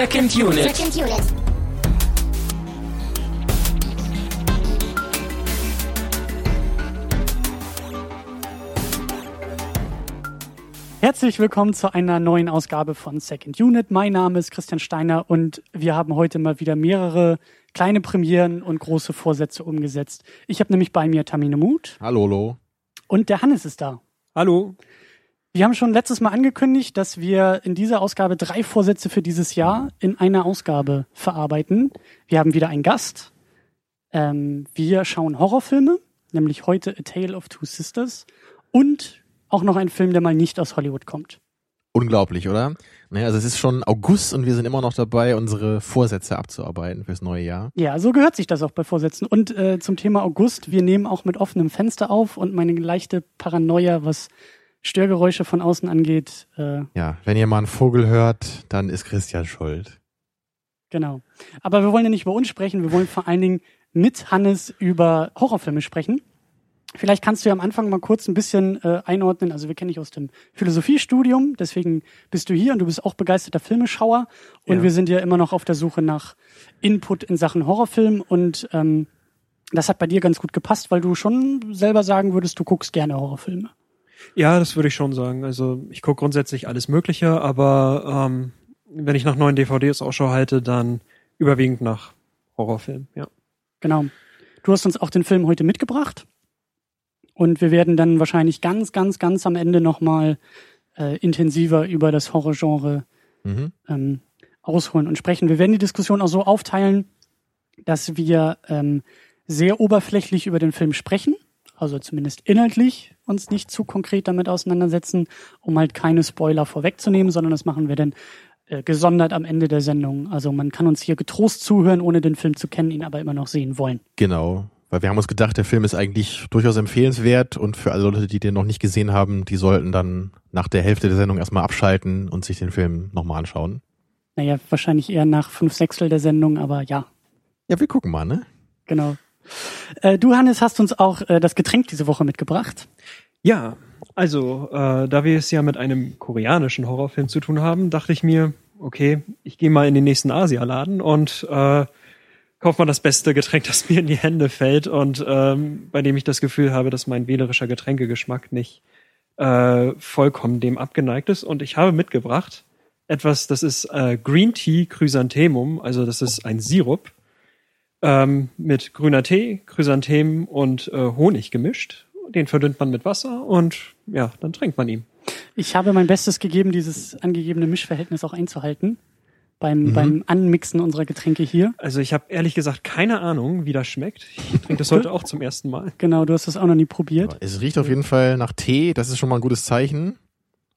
Second Unit. Second Unit. Herzlich willkommen zu einer neuen Ausgabe von Second Unit. Mein Name ist Christian Steiner und wir haben heute mal wieder mehrere kleine Premieren und große Vorsätze umgesetzt. Ich habe nämlich bei mir Tamine Mut Hallo, Lo. und der Hannes ist da. Hallo. Wir haben schon letztes Mal angekündigt, dass wir in dieser Ausgabe drei Vorsätze für dieses Jahr in einer Ausgabe verarbeiten. Wir haben wieder einen Gast. Ähm, wir schauen Horrorfilme, nämlich heute A Tale of Two Sisters und auch noch einen Film, der mal nicht aus Hollywood kommt. Unglaublich, oder? Naja, also es ist schon August und wir sind immer noch dabei, unsere Vorsätze abzuarbeiten fürs neue Jahr. Ja, so gehört sich das auch bei Vorsätzen. Und äh, zum Thema August, wir nehmen auch mit offenem Fenster auf und meine leichte Paranoia, was Störgeräusche von außen angeht, äh, Ja, wenn ihr mal einen Vogel hört, dann ist Christian schuld. genau. Aber wir wollen ja nicht über uns sprechen, wir wollen vor allen Dingen mit Hannes über Horrorfilme sprechen. Vielleicht kannst du ja am Anfang mal kurz ein bisschen äh, einordnen. Also wir kennen dich aus dem Philosophiestudium, deswegen bist du hier und du bist auch begeisterter Filmeschauer. Und Ja. wir sind ja immer noch auf der Suche nach Input in Sachen Horrorfilm. Und ähm, das hat bei dir ganz gut gepasst, weil du schon selber sagen würdest, du guckst gerne Horrorfilme. Ja, das würde ich schon sagen. Also ich gucke grundsätzlich alles Mögliche, aber ähm, wenn ich nach neuen DVDs Ausschau halte, dann überwiegend nach Horrorfilmen, ja. Genau. Du hast uns auch den Film heute mitgebracht. Und wir werden dann wahrscheinlich ganz, ganz, ganz am Ende nochmal äh, intensiver über das Horrorgenre Mhm. ähm, ausholen und sprechen. Wir werden die Diskussion auch so aufteilen, dass wir ähm, sehr oberflächlich über den Film sprechen, also zumindest inhaltlich uns nicht zu konkret damit auseinandersetzen, um halt keine Spoiler vorwegzunehmen, sondern das machen wir dann äh, gesondert am Ende der Sendung. Also man kann uns hier getrost zuhören, ohne den Film zu kennen, ihn aber immer noch sehen wollen. Genau. Weil wir haben uns gedacht, der Film ist eigentlich durchaus empfehlenswert und für alle Leute, die den noch nicht gesehen haben, die sollten dann nach der Hälfte der Sendung erstmal abschalten und sich den Film nochmal anschauen. Naja, wahrscheinlich eher nach fünf Sechstel der Sendung, aber ja, Ja, wir gucken mal, ne? genau. Äh, du, Hannes, hast uns auch äh, das Getränk diese Woche mitgebracht. Ja, also äh, da wir es ja mit einem koreanischen Horrorfilm zu tun haben, dachte ich mir, okay, ich gehe mal in den nächsten Asialaden und äh, kauf mal das beste Getränk, das mir in die Hände fällt und ähm, bei dem ich das Gefühl habe, dass mein wählerischer Getränkegeschmack nicht äh, vollkommen dem abgeneigt ist. Und ich habe mitgebracht etwas, das ist äh, Green Tea Chrysanthemum, also das ist ein Sirup ähm, mit grüner Tee, Chrysanthemen und äh, Honig gemischt. Den verdünnt man mit Wasser und ja, dann trinkt man ihn. Ich habe mein Bestes gegeben, dieses angegebene Mischverhältnis auch einzuhalten beim, beim Anmixen unserer Getränke hier. Also ich habe ehrlich gesagt keine Ahnung, wie das schmeckt. Ich trinke das heute auch zum ersten Mal. Genau, du hast das auch noch nie probiert. Es riecht auf jeden Fall nach Tee, das ist schon mal ein gutes Zeichen.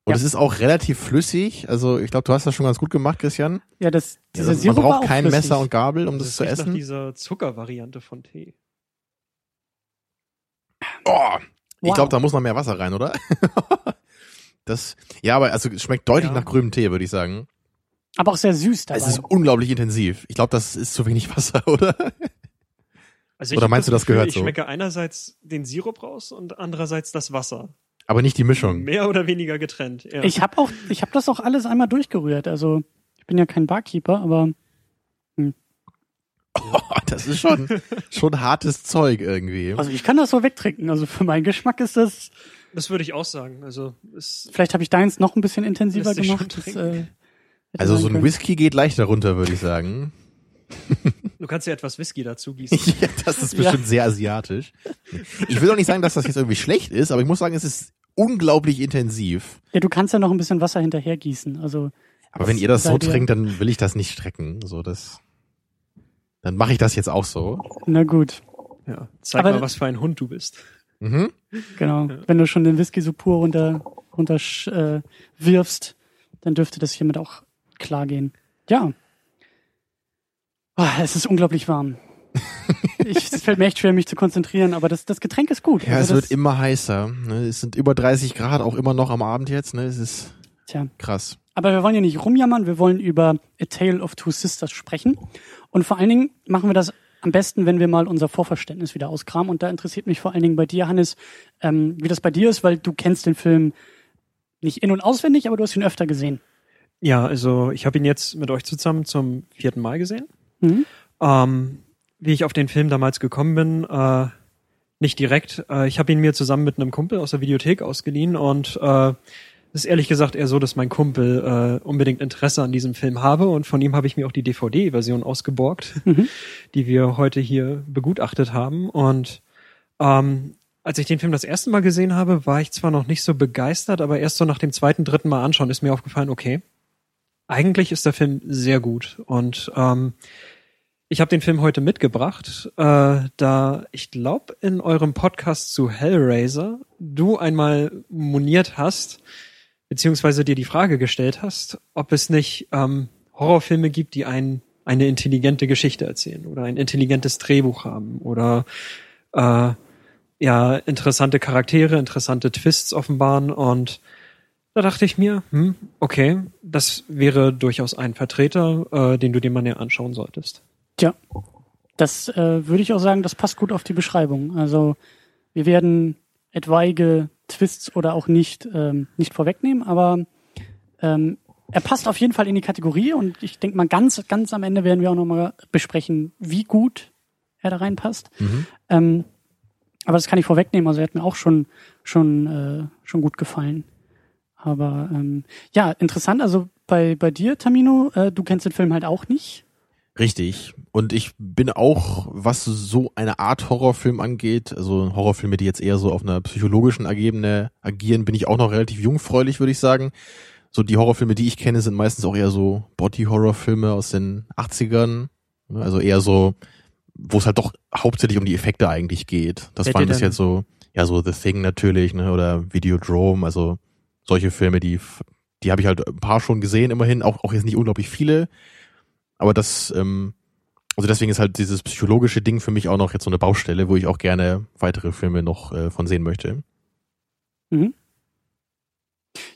Und Ja. es ist auch relativ flüssig. Also ich glaube, du hast das schon ganz gut gemacht, Christian. Ja, das, Ja, dieser man Sirup braucht auch kein flüssig. Messer und Gabel, um das, Das zu riecht nach essen. dieser Zuckervariante von Tee. Oh, ich Wow. glaube, da muss noch mehr Wasser rein, oder? das, ja, aber also es schmeckt deutlich Ja. nach grünem Tee, würde ich sagen. Aber auch sehr süß dabei. Es ist unglaublich intensiv. Ich glaube, das ist zu wenig Wasser, oder? Also Oder meinst du, das Gefühl, gehört ich so? schmecke einerseits den Sirup raus und andererseits das Wasser. Aber nicht die Mischung. Mehr oder weniger getrennt. Ja. Ich habe auch, ich habe das auch alles einmal durchgerührt. Also ich bin ja kein Barkeeper, aber Oh, das ist schon, schon hartes Zeug irgendwie. also ich kann das so wegtrinken. Also für meinen Geschmack ist das. das würde ich auch sagen. Also es, Vielleicht habe ich deins noch ein bisschen intensiver gemacht. Das, äh, Also so ein können. Whisky geht leichter runter, würde ich sagen. du kannst ja etwas Whisky dazu gießen. ja, das ist bestimmt sehr asiatisch. Ich will auch nicht sagen, dass das jetzt irgendwie schlecht ist, aber ich muss sagen, es ist unglaublich intensiv. Ja, du kannst ja noch ein bisschen Wasser hinterher gießen. Also Aber wenn ihr das so trinkt, dann will ich das nicht strecken. So, das, dann mache ich das jetzt auch so. na gut, Ja. Zeig Aber- mal, was für ein Hund du bist. Mhm. genau. Wenn du schon den Whisky so pur runter runter äh, wirfst, dann dürfte das hiermit auch klar gehen. Ja. Ah, es ist unglaublich warm. ich, es fällt mir echt schwer, mich zu konzentrieren, aber das, das Getränk ist gut. Ja, es Also wird das, immer heißer. Ne? Es sind über 30 Grad, auch immer noch am Abend jetzt. Ne? Es ist Tja. krass. Aber wir wollen ja nicht rumjammern, wir wollen über A Tale of Two Sisters sprechen. Und vor allen Dingen machen wir das am besten, wenn wir mal unser Vorverständnis wieder auskramen. Und da interessiert mich vor allen Dingen bei dir, Hannes, ähm, wie das bei dir ist, weil du kennst den Film nicht in- und auswendig, aber du hast ihn öfter gesehen. Ja, also ich habe ihn jetzt mit euch zusammen zum vierten Mal gesehen. Mhm. Ähm, wie ich auf den Film damals gekommen bin, äh, nicht direkt. Äh, ich habe ihn mir zusammen mit einem Kumpel aus der Videothek ausgeliehen und äh, ist ehrlich gesagt eher so, dass mein Kumpel äh, unbedingt Interesse an diesem Film habe und von ihm habe ich mir auch die DVD-Version ausgeborgt, Mhm. die wir heute hier begutachtet haben. Und ähm, als ich den Film das erste Mal gesehen habe, war ich zwar noch nicht so begeistert, aber erst so nach dem zweiten, dritten Mal anschauen ist mir aufgefallen, okay, eigentlich ist der Film sehr gut. Und ähm, ich habe den Film heute mitgebracht, äh, da ich glaube, in eurem Podcast zu Hellraiser du einmal moniert hast, beziehungsweise dir die Frage gestellt hast, ob es nicht ähm, Horrorfilme gibt, die ein, eine intelligente Geschichte erzählen oder ein intelligentes Drehbuch haben oder äh, ja interessante Charaktere, interessante Twists offenbaren und da dachte ich mir, hm, okay, das wäre durchaus ein Vertreter, äh, den du dir mal näher anschauen solltest. Tja, das äh, würde ich auch sagen, das passt gut auf die Beschreibung. Also wir werden etwaige Twists oder auch nicht ähm, nicht vorwegnehmen, aber ähm, er passt auf jeden Fall in die Kategorie und ich denke mal ganz ganz am Ende werden wir auch noch mal besprechen, wie gut er da reinpasst. Mhm. Ähm, aber das kann ich vorwegnehmen. Also er hat mir auch schon schon äh, schon gut gefallen. Aber ähm, ja, interessant. Also bei bei dir, Tamino, äh, du kennst den Film halt auch nicht. Richtig. Und ich bin auch, was so eine Art Horrorfilm angeht, also Horrorfilme, die jetzt eher so auf einer psychologischen Ebene agieren, bin ich auch noch relativ jungfräulich, würde ich sagen. So die Horrorfilme, die ich kenne, sind meistens auch eher so Body-Horror-Filme aus den 80ern. Also eher so, wo es halt doch hauptsächlich um die Effekte eigentlich geht. Das waren bis jetzt so, ja, so The Thing natürlich, ne, oder Videodrome, also solche Filme, die, die habe ich halt ein paar schon gesehen, immerhin, auch, auch jetzt nicht unglaublich viele. Aber das, ähm, also deswegen ist halt dieses psychologische Ding für mich auch noch jetzt so eine Baustelle, wo ich auch gerne weitere Filme noch äh, von sehen möchte. Mhm.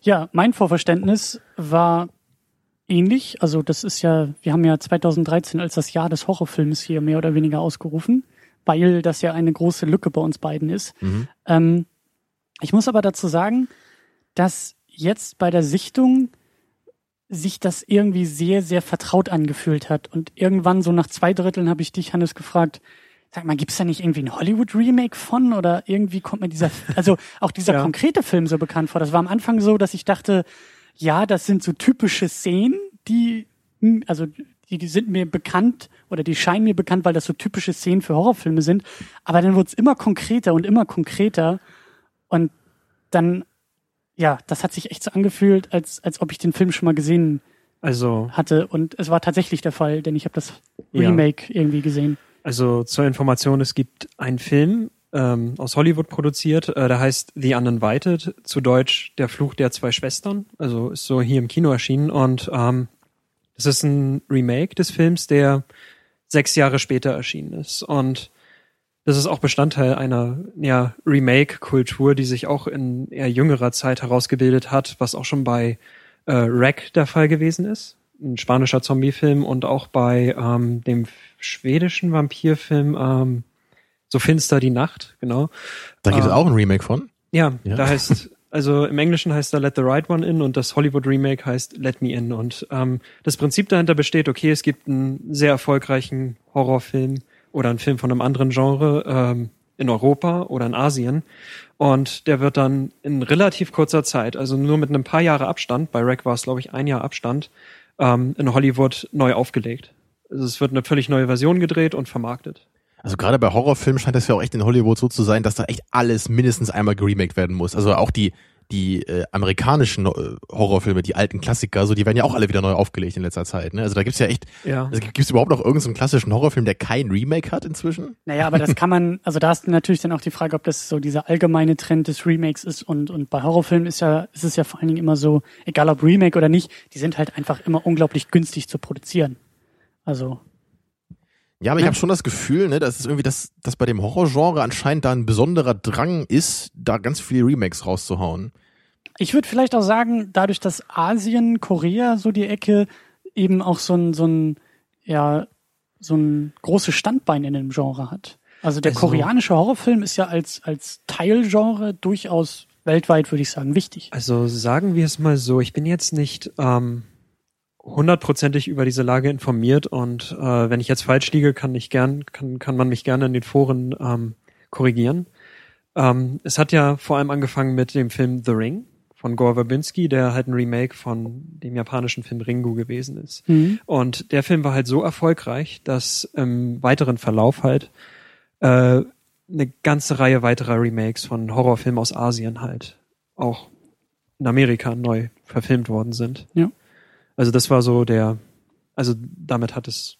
Ja, mein Vorverständnis war ähnlich. Also das ist ja, wir haben ja 2013 als das Jahr des Horrorfilms hier mehr oder weniger ausgerufen, weil das ja eine große Lücke bei uns beiden ist. Mhm. Ähm, ich muss aber dazu sagen, dass jetzt bei der Sichtung sich das irgendwie sehr, sehr vertraut angefühlt hat. Und irgendwann so nach zwei Dritteln habe ich dich, Hannes, gefragt, sag mal, gibt's da nicht irgendwie ein Hollywood-Remake von? Oder irgendwie kommt mir dieser, also auch dieser Ja. konkrete Film so bekannt vor. Das war am Anfang so, dass ich dachte, ja, das sind so typische Szenen, die, also die, die sind mir bekannt oder die scheinen mir bekannt, weil das so typische Szenen für Horrorfilme sind. Aber dann wurde es immer konkreter und immer konkreter. Und dann, ja, das hat sich echt so angefühlt, als, als ob ich den Film schon mal gesehen Also hatte. Und es war tatsächlich der Fall, denn ich habe das Ja. Remake irgendwie gesehen. Also zur Information, es gibt einen Film ähm, aus Hollywood produziert, äh, der heißt The Uninvited, zu Deutsch Der Fluch der zwei Schwestern, also ist so hier im Kino erschienen und ähm, das ist ein Remake des Films, der sechs Jahre später erschienen ist und das ist auch Bestandteil einer ja, Remake-Kultur, die sich auch in eher jüngerer Zeit herausgebildet hat, was auch schon bei äh, Wreck der Fall gewesen ist. Ein spanischer Zombie-Film und auch bei ähm, dem schwedischen Vampirfilm ähm, So finster die Nacht, genau. Da gibt es Ah. auch ein Remake von. Ja, Ja. da heißt, also im Englischen heißt er Let the Right One In und das Hollywood Remake heißt Let Me In. Und ähm, das Prinzip dahinter besteht, okay, es gibt einen sehr erfolgreichen Horrorfilm oder einen Film von einem anderen Genre ähm, in Europa oder in Asien. Und der wird dann in relativ kurzer Zeit, also nur mit einem paar Jahre Abstand, bei Rack war es, glaube ich, ein Jahr Abstand, ähm, in Hollywood neu aufgelegt. Also es wird eine völlig neue Version gedreht und vermarktet. Also gerade bei Horrorfilmen scheint das ja auch echt in Hollywood so zu sein, dass da echt alles mindestens einmal geremaked werden muss. Also auch die die äh, amerikanischen äh, Horrorfilme, die alten Klassiker, so die werden ja auch alle wieder neu aufgelegt in letzter Zeit. Ne? Also da gibt's ja echt, Ja. also gibt es überhaupt noch irgendeinen klassischen Horrorfilm, der kein Remake hat inzwischen? Naja, aber das kann man, also da ist natürlich dann auch die Frage, ob das so dieser allgemeine Trend des Remakes ist und, und bei Horrorfilmen ist ja, ist es ja vor allen Dingen immer so, egal ob Remake oder nicht, die sind halt einfach immer unglaublich günstig zu produzieren. Also, Ja, aber ich Ja. habe schon das Gefühl, ne, dass es irgendwie, dass, dass bei dem Horrorgenre anscheinend da ein besonderer Drang ist, da ganz viele Remakes rauszuhauen. ich würde vielleicht auch sagen, dadurch, dass Asien, Korea, so die Ecke, eben auch so ein, so ein, ja, so ein großes Standbein in dem Genre hat. Also der Also- koreanische Horrorfilm ist ja als, als Teilgenre durchaus weltweit, würde ich sagen, wichtig. Also sagen wir es mal so, ich bin jetzt nicht ähm, hundertprozentig über diese Lage informiert und äh, wenn ich jetzt falsch liege, kann ich gern, kann, kann man mich gerne in den Foren ähm, korrigieren. Ähm, es hat ja vor allem angefangen mit dem Film The Ring von Gore Verbinski, der halt ein Remake von dem japanischen Film Ringu gewesen ist. Mhm. Und der Film war halt so erfolgreich, dass im weiteren Verlauf halt äh, eine ganze Reihe weiterer Remakes von Horrorfilmen aus Asien halt auch in Amerika neu verfilmt worden sind. Ja. Also das war so der, also damit hat es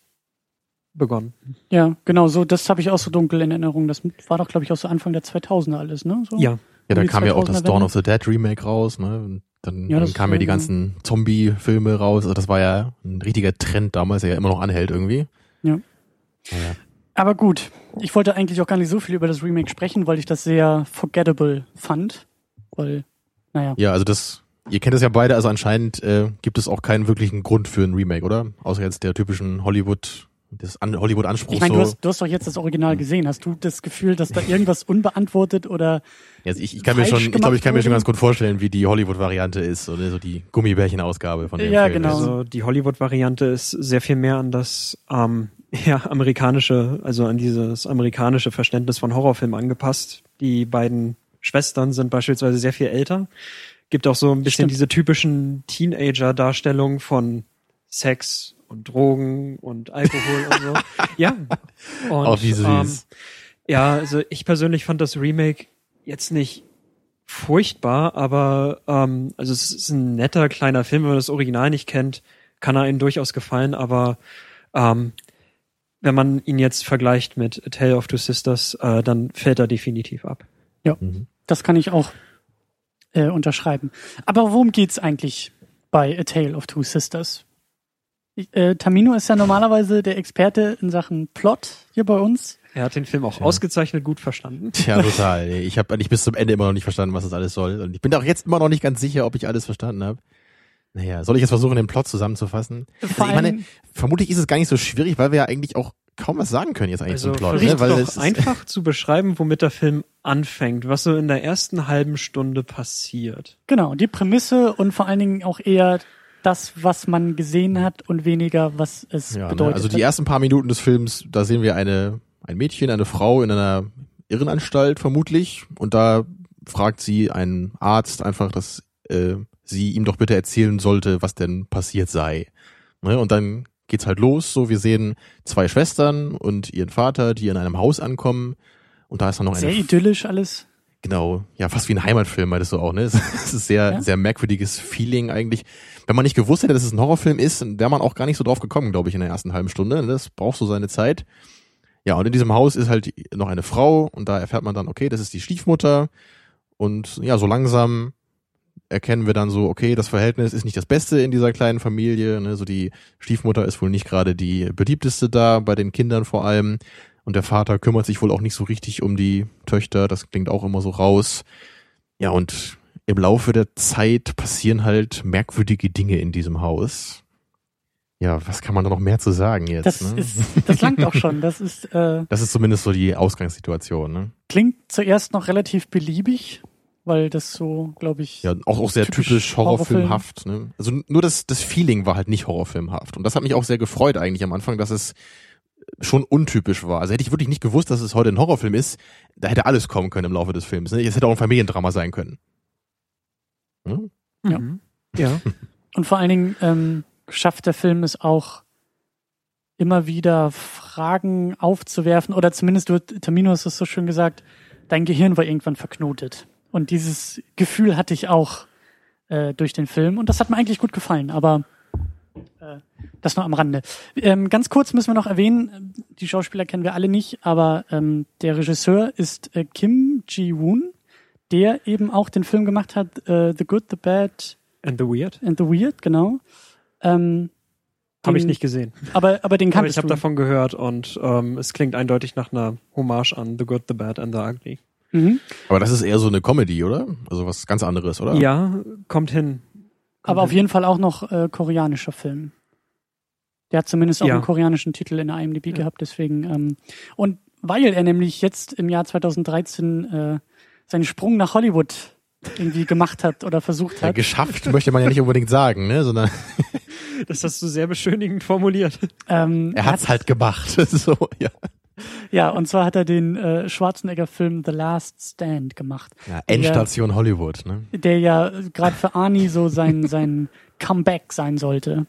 begonnen. Ja, genau, so, das habe ich auch so dunkel in Erinnerung. Das war doch, glaube ich, auch so Anfang der 2000er alles, ne? So? Ja, Ja, da die kam ja auch das 2000er Dawn of the Dead Remake raus, ne? Und dann, Ja, dann kamen ja die ganzen Zombie-Filme raus. Also das war ja ein richtiger Trend damals, der ja immer noch anhält irgendwie. Ja. Naja. Aber gut, ich wollte eigentlich auch gar nicht so viel über das Remake sprechen, weil ich das sehr forgettable fand. Weil, naja. Ja, also das, ihr kennt es ja beide, also anscheinend äh, gibt es auch keinen wirklichen Grund für ein Remake, oder? Außer jetzt der typischen Hollywood, des An Hollywood-Anspruch Ich meine, so. du hast, du hast doch jetzt das Original gesehen. Hast du das Gefühl, dass da irgendwas unbeantwortet oder Also ich, ich kann mir schon, ich glaube, ich kann mir schon ganz gut vorstellen, wie die Hollywood-Variante ist, oder so die Gummibärchen-Ausgabe von dem Ja, Film. genau. also die Hollywood-Variante ist sehr viel mehr an das ähm, ja, amerikanische, also an dieses amerikanische Verständnis von Horrorfilm angepasst. Die beiden Schwestern sind beispielsweise sehr viel älter. Gibt auch so ein bisschen Stimmt. diese typischen Teenager-Darstellungen von Sex und Drogen und Alkohol und so. Ja. Und, Oh, wie süß. Ähm, ja, also ich persönlich fand das Remake jetzt nicht furchtbar, aber ähm, also es ist ein netter kleiner Film, wenn man das Original nicht kennt, kann er Ihnen durchaus gefallen, aber ähm, wenn man ihn jetzt vergleicht mit A Tale of Two Sisters, äh, dann fällt er definitiv ab. Mhm. das kann ich auch äh, unterschreiben. Aber worum geht's eigentlich bei A Tale of Two Sisters? Ich, äh, Tamino ist ja normalerweise der Experte in Sachen Plot hier bei uns. Er hat den Film auch Ja. ausgezeichnet gut verstanden. Tja, total. Ich habe eigentlich bis zum Ende immer noch nicht verstanden, was das alles soll. Und ich bin auch jetzt immer noch nicht ganz sicher, ob ich alles verstanden habe. Naja, soll ich jetzt versuchen, den Plot zusammenzufassen? Also ich meine, vermutlich ist es gar nicht so schwierig, weil wir ja eigentlich auch kaum was sagen können jetzt eigentlich Also zum Plot. Ne? Weil doch es ist, einfach zu beschreiben, womit der Film anfängt, was so in der ersten halben Stunde passiert. Genau, die Prämisse und vor allen Dingen auch eher das, was man gesehen hat und weniger, was es ja, ne? bedeutet. Also die ersten paar Minuten des Films, da sehen wir eine ein Mädchen, eine Frau in einer Irrenanstalt vermutlich und da fragt sie einen Arzt einfach, dass äh, sie ihm doch bitte erzählen sollte, was denn passiert sei. Ne? Und dann geht's halt los. So, wir sehen zwei Schwestern und ihren Vater, die in einem Haus ankommen. Und da ist dann noch Sehr eine idyllisch alles. Genau, ja, fast wie ein Heimatfilm, meintest du auch, ne? Es ist sehr, Ja. sehr merkwürdiges Feeling eigentlich. Wenn man nicht gewusst hätte, dass es ein Horrorfilm ist, dann wäre man auch gar nicht so drauf gekommen, glaube ich, in der ersten halben Stunde. Das braucht so seine Zeit. Ja, und in diesem Haus ist halt noch eine Frau und da erfährt man dann, okay, das ist die Stiefmutter. Und ja, so langsam erkennen wir dann so, okay, das Verhältnis ist nicht das Beste in dieser kleinen Familie. Ne? So die Stiefmutter ist wohl nicht gerade die beliebteste da, bei den Kindern vor allem. Und der Vater kümmert sich wohl auch nicht so richtig um die Töchter. Das klingt auch immer so raus. Ja, und im Laufe der Zeit passieren halt merkwürdige Dinge in diesem Haus. Ja, was kann man da noch mehr zu sagen jetzt? Das ne? ist, das langt auch schon. Das ist, äh, das ist zumindest so die Ausgangssituation. Ne? klingt zuerst noch relativ beliebig, weil das so, glaube ich, Ja, auch, auch sehr Typisch typisch, horrorfilmhaft. Ne? Also nur das, das Feeling war halt nicht horrorfilmhaft. Und das hat mich auch sehr gefreut eigentlich am Anfang, dass es schon untypisch war. Also hätte ich wirklich nicht gewusst, dass es heute ein Horrorfilm ist, da hätte alles kommen können im Laufe des Films. Ne? Es hätte auch ein Familiendrama sein können. Ne? Ja. Mhm. Ja. Und vor allen Dingen ähm, schafft der Film es auch immer wieder Fragen aufzuwerfen oder zumindest du, Tamino hast es so schön gesagt, dein Gehirn war irgendwann verknotet. Und dieses Gefühl hatte ich auch äh, durch den Film und das hat mir eigentlich gut gefallen, aber äh, das nur am Rande. Ähm, ganz kurz müssen wir noch erwähnen, die Schauspieler kennen wir alle nicht, aber ähm, der Regisseur ist äh, Kim Ji-woon, der eben auch den Film gemacht hat, äh, The Good, The Bad And the Weird? and the Weird, genau. Ähm, Habe ich nicht gesehen. Aber, aber den Aber kanntest ich habe davon gehört und ähm, es klingt eindeutig nach einer Hommage an The Good, The Bad and the Ugly. Mhm. Aber das ist eher so eine Comedy, oder? Also was ganz anderes, oder? Ja, kommt hin. Aber auf jeden Fall auch noch äh, koreanischer Film. Der hat zumindest auch Ja. einen koreanischen Titel in der IMDb Ja. gehabt, deswegen. Ähm, und weil er nämlich jetzt im Jahr 2013 äh, seinen Sprung nach Hollywood irgendwie gemacht hat oder versucht Ja, hat. geschafft möchte man ja nicht unbedingt sagen, ne? Sondern Das hast du sehr beschönigend formuliert. Ähm, Er hat's halt gemacht. so, ja. Ja, und zwar hat er den äh, Schwarzenegger-Film The Last Stand gemacht. ja Endstation Hollywood, ne? Der ja gerade für Arnie so sein, sein Comeback sein sollte.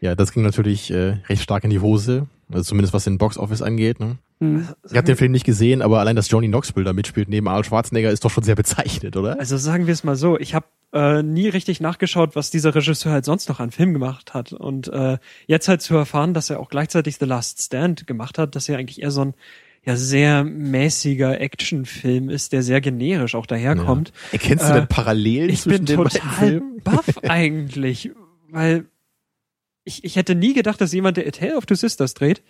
Ja, das ging natürlich äh, recht stark in die Hose. Also zumindest was den Box-Office angeht. Ne? Hm. Ich habe den Film nicht gesehen, aber allein, dass Johnny Knoxville da mitspielt neben Arnold Schwarzenegger, ist doch schon sehr bezeichnet, oder? Also sagen wir es mal so, ich habe äh, nie richtig nachgeschaut, was dieser Regisseur halt sonst noch an Film gemacht hat. Und äh, jetzt halt zu erfahren, dass er auch gleichzeitig The Last Stand gemacht hat, dass er eigentlich eher so ein ja sehr mäßiger Actionfilm ist, der sehr generisch auch daherkommt. Ja. Erkennst du Äh, denn Parallelen Ich zwischen bin den beiden total Filmen? baff eigentlich, weil ich, ich hätte nie gedacht, dass jemand, der A Tale of Two Sisters dreht,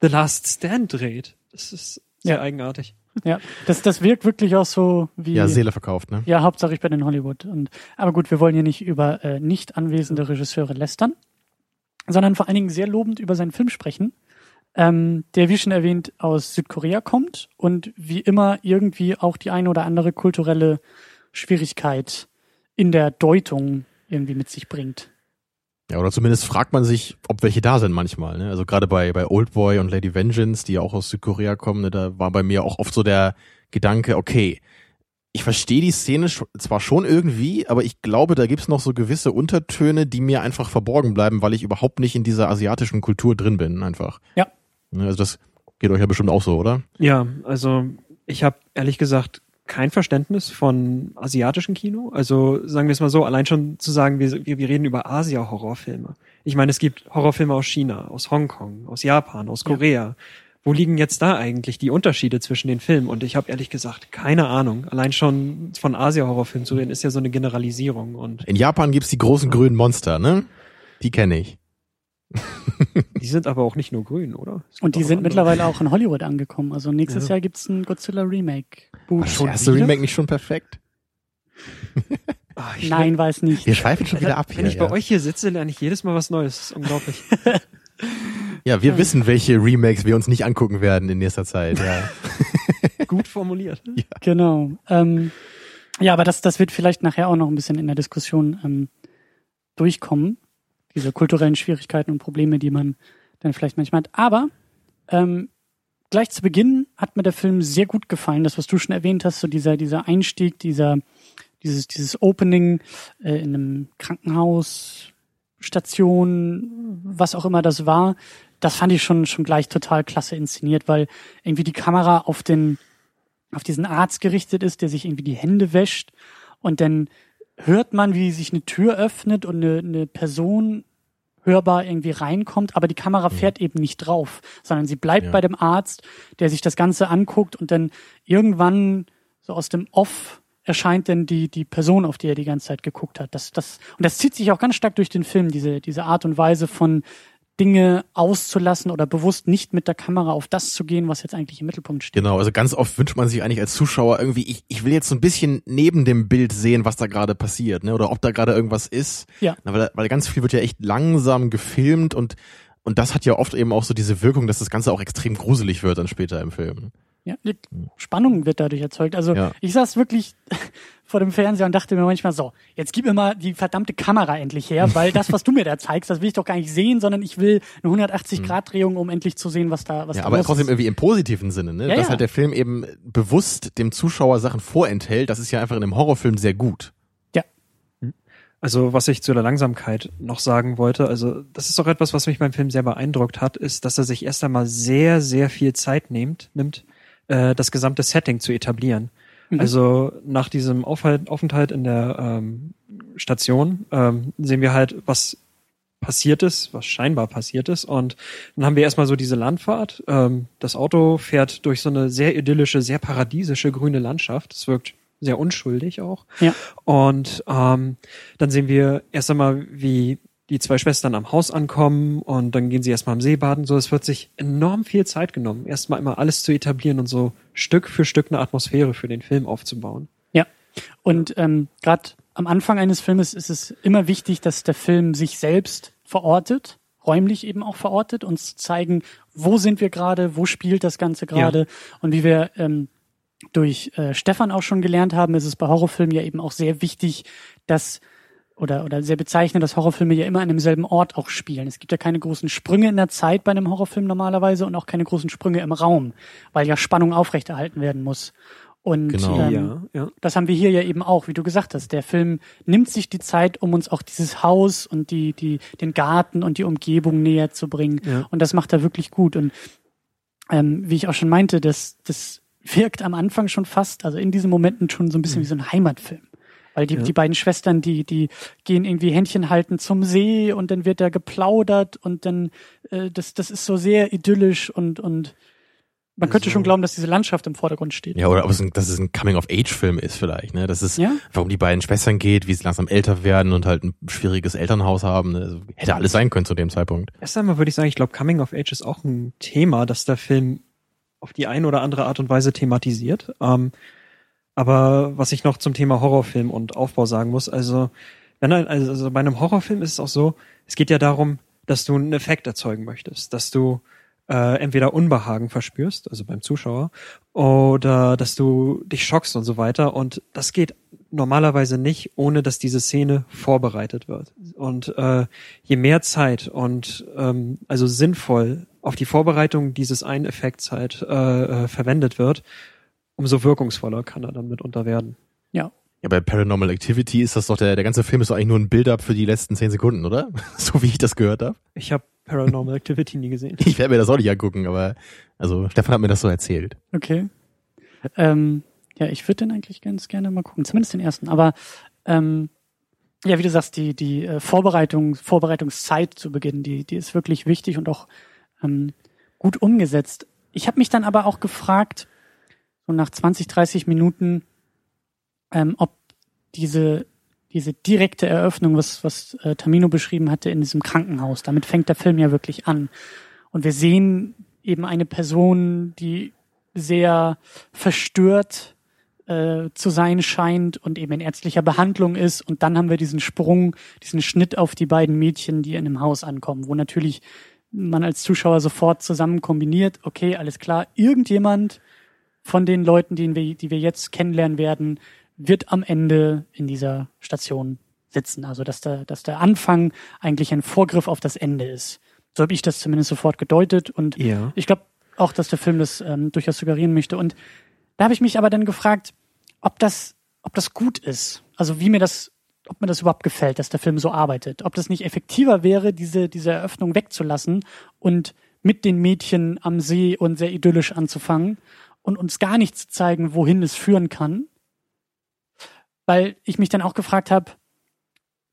The Last Stand dreht. Das ist sehr Ja. eigenartig. Ja, das, das wirkt wirklich auch so wie. Ja, Seele verkauft, ne? Ja, Hauptsache ich bin in Hollywood. Und, aber gut, wir wollen hier nicht über äh, nicht anwesende Regisseure lästern, sondern vor allen Dingen sehr lobend über seinen Film sprechen, ähm, der, wie schon erwähnt, aus Südkorea kommt und wie immer irgendwie auch die eine oder andere kulturelle Schwierigkeit in der Deutung irgendwie mit sich bringt. Ja, oder zumindest fragt man sich, ob welche da sind manchmal. Ne? Also gerade bei, bei Oldboy und Lady Vengeance, die ja auch aus Südkorea kommen, ne, da war bei mir auch oft so der Gedanke, okay, ich verstehe die Szene zwar schon irgendwie, aber ich glaube, da gibt's noch so gewisse Untertöne, die mir einfach verborgen bleiben, weil ich überhaupt nicht in dieser asiatischen Kultur drin bin, einfach. Ja. Ne, Also das geht euch ja bestimmt auch so, oder? Ja, also ich habe ehrlich gesagt kein Verständnis von asiatischem Kino. Also sagen wir es mal so, allein schon zu sagen, wir, wir, wir reden über Asia-Horrorfilme. Ich meine, es gibt Horrorfilme aus China, aus Hongkong, aus Japan, aus Ja. Korea. Wo liegen jetzt da eigentlich die Unterschiede zwischen den Filmen? Und ich habe ehrlich gesagt keine Ahnung. Allein schon von Asia-Horrorfilmen zu reden, ist ja so eine Generalisierung. Und In Japan gibt's die großen grünen Monster, ne? Die kenne ich. die sind aber auch nicht nur grün, oder? Und die sind andere. mittlerweile auch in Hollywood angekommen. Also nächstes Ja. Jahr gibt's ein Godzilla Remake. War das erste wieder? Remake nicht schon perfekt? Ich Nein, weiß nicht. Wir schweifen schon wieder ab Wenn hier. ich bei ja. euch hier sitze, lerne ich jedes Mal was Neues. Das ist unglaublich. ja, wir wissen, welche Remakes wir uns nicht angucken werden in nächster Zeit. Ja. Gut formuliert. Genau. Ähm, ja, aber das, das wird vielleicht nachher auch noch ein bisschen in der Diskussion ähm, durchkommen. Diese kulturellen Schwierigkeiten und Probleme, die man dann vielleicht manchmal hat. Aber ähm, gleich zu Beginn hat mir der Film sehr gut gefallen. Das, was du schon erwähnt hast, so dieser, dieser Einstieg, dieser, dieses, dieses Opening äh, in einem Krankenhaus, Station, was auch immer das war, das fand ich schon, schon gleich total klasse inszeniert, weil irgendwie die Kamera auf den, auf diesen Arzt gerichtet ist, der sich irgendwie die Hände wäscht und dann hört man, wie sich eine Tür öffnet und eine, eine Person hörbar irgendwie reinkommt, aber die Kamera fährt eben nicht drauf, sondern sie bleibt Ja. bei dem Arzt, der sich das Ganze anguckt und dann irgendwann so aus dem Off erscheint denn die, die Person, auf die er die ganze Zeit geguckt hat. Das, das, und das zieht sich auch ganz stark durch den Film, diese, diese Art und Weise von Dinge auszulassen oder bewusst nicht mit der Kamera auf das zu gehen, was jetzt eigentlich im Mittelpunkt steht. Genau, also ganz oft wünscht man sich eigentlich als Zuschauer irgendwie, ich, ich will jetzt so ein bisschen neben dem Bild sehen, was da gerade passiert, ne? Oder ob da gerade irgendwas ist. Ja. Na, weil, weil ganz viel wird ja echt langsam gefilmt und und das hat ja oft eben auch so diese Wirkung, dass das Ganze auch extrem gruselig wird dann später im Film. Ja, die Spannung wird dadurch erzeugt. Also Ja. ich saß wirklich vor dem Fernseher und dachte mir manchmal so, jetzt gib mir mal die verdammte Kamera endlich her, weil das, was du mir da zeigst, das will ich doch gar nicht sehen, sondern ich will eine 180-Grad-Drehung, um endlich zu sehen, was da, was Ja, da aber trotzdem ist. irgendwie im positiven Sinne, ne? Ja, Dass ja. halt der Film eben bewusst dem Zuschauer Sachen vorenthält, das ist ja einfach in einem Horrorfilm sehr gut. Ja, Also, was ich zu der Langsamkeit noch sagen wollte, also das ist auch etwas, was mich beim Film sehr beeindruckt hat, ist, dass er sich erst einmal sehr, sehr viel Zeit nimmt, nimmt, äh, das gesamte Setting zu etablieren. Mhm. Also nach diesem Aufhalt, Aufenthalt in der ähm, Station ähm, sehen wir halt, was passiert ist, was scheinbar passiert ist. Und dann haben wir erstmal so diese Landfahrt. Ähm, das Auto fährt durch so eine sehr idyllische, sehr paradiesische grüne Landschaft. Es wirkt sehr unschuldig auch. ja, Und ähm, dann sehen wir erst einmal, wie die zwei Schwestern am Haus ankommen und dann gehen sie erstmal am See baden. So, es wird sich enorm viel Zeit genommen, erstmal immer alles zu etablieren und so Stück für Stück eine Atmosphäre für den Film aufzubauen. ja. Und ähm, gerade am Anfang eines Filmes ist es immer wichtig, dass der Film sich selbst verortet, räumlich eben auch verortet, uns zeigen, wo sind wir gerade, wo spielt das Ganze gerade und wie wir ähm, durch äh, Stefan auch schon gelernt haben, ist es bei Horrorfilmen ja eben auch sehr wichtig, dass oder, oder sehr bezeichnend, dass Horrorfilme ja immer an demselben Ort auch spielen. Es gibt ja keine großen Sprünge in der Zeit bei einem Horrorfilm normalerweise und auch keine großen Sprünge im Raum, weil ja Spannung aufrechterhalten werden muss. Und Genau. ähm, Ja, ja. das haben wir hier ja eben auch, wie du gesagt hast. Der Film nimmt sich die Zeit, um uns auch dieses Haus und die, die, den Garten und die Umgebung näher zu bringen. Ja. Und das macht er wirklich gut. Und ähm, wie ich auch schon meinte, das, das wirkt am Anfang schon fast, also in diesen Momenten schon so ein bisschen wie so ein Heimatfilm. Weil die, Ja. die beiden Schwestern, die, die gehen irgendwie Händchen halten zum See und dann wird da geplaudert und dann, äh, das, das ist so sehr idyllisch und, und man könnte Also- schon glauben, dass diese Landschaft im Vordergrund steht. Ja, oder ob es ein, dass es ein Coming-of-Age-Film ist vielleicht, ne? Das ist, Ja? warum die beiden Schwestern geht, wie sie langsam älter werden und halt ein schwieriges Elternhaus haben. Ne? Also, hätte alles sein können zu dem Zeitpunkt. Erst einmal würde ich sagen, ich glaube, Coming of Age ist auch ein Thema, das der Film auf die eine oder andere Art und Weise thematisiert. Ähm, aber was ich noch zum Thema Horrorfilm und Aufbau sagen muss, also, wenn also, also bei einem Horrorfilm ist es auch so, es geht ja darum, dass du einen Effekt erzeugen möchtest, dass du äh, entweder Unbehagen verspürst, also beim Zuschauer, oder dass du dich schockst und so weiter. Und das geht normalerweise nicht, ohne dass diese Szene vorbereitet wird. Und äh, je mehr Zeit und ähm, also sinnvoll auf die Vorbereitung dieses einen Effekts halt äh, äh, verwendet wird, umso wirkungsvoller kann er dann mitunter werden. Ja. Ja, bei Paranormal Activity ist das doch der, der ganze Film ist doch eigentlich nur ein Build-up für die letzten zehn Sekunden, oder? so wie ich das gehört habe. Ich habe Paranormal Activity nie gesehen. Ich werde mir das auch nicht angucken, aber also Stefan hat mir das so erzählt. Okay. Ähm, ja, ich würde den eigentlich ganz gerne mal gucken, zumindest den ersten. Aber ähm, ja, wie du sagst, die, die äh, Vorbereitung, Vorbereitungszeit zu Beginn, die, die ist wirklich wichtig und auch ähm, gut umgesetzt. Ich habe mich dann aber auch gefragt, so nach 20, 30 Minuten, ähm, ob diese, diese direkte Eröffnung, was, was äh, Tamino beschrieben hatte in diesem Krankenhaus, damit fängt der Film ja wirklich an. Und wir sehen eben eine Person, die sehr verstört äh, zu sein scheint und eben in ärztlicher Behandlung ist. Und dann haben wir diesen Sprung, diesen Schnitt auf die beiden Mädchen, die in einem Haus ankommen, wo natürlich man als Zuschauer sofort zusammen kombiniert, okay, alles klar, irgendjemand von den Leuten, die wir, die wir jetzt kennenlernen werden, wird am Ende in dieser Station sitzen. Also dass der, dass der Anfang eigentlich ein Vorgriff auf das Ende ist. So habe ich das zumindest sofort gedeutet und Ja. ich glaube auch, dass der Film das ähm, durchaus suggerieren möchte. Und da habe ich mich aber dann gefragt, ob das, ob das gut ist. Also wie mir das, ob mir das überhaupt gefällt, dass der Film so arbeitet. Ob das nicht effektiver wäre, diese, diese Eröffnung wegzulassen und mit den Mädchen am See und sehr idyllisch anzufangen und uns gar nicht zu zeigen, wohin es führen kann. Weil ich mich dann auch gefragt habe,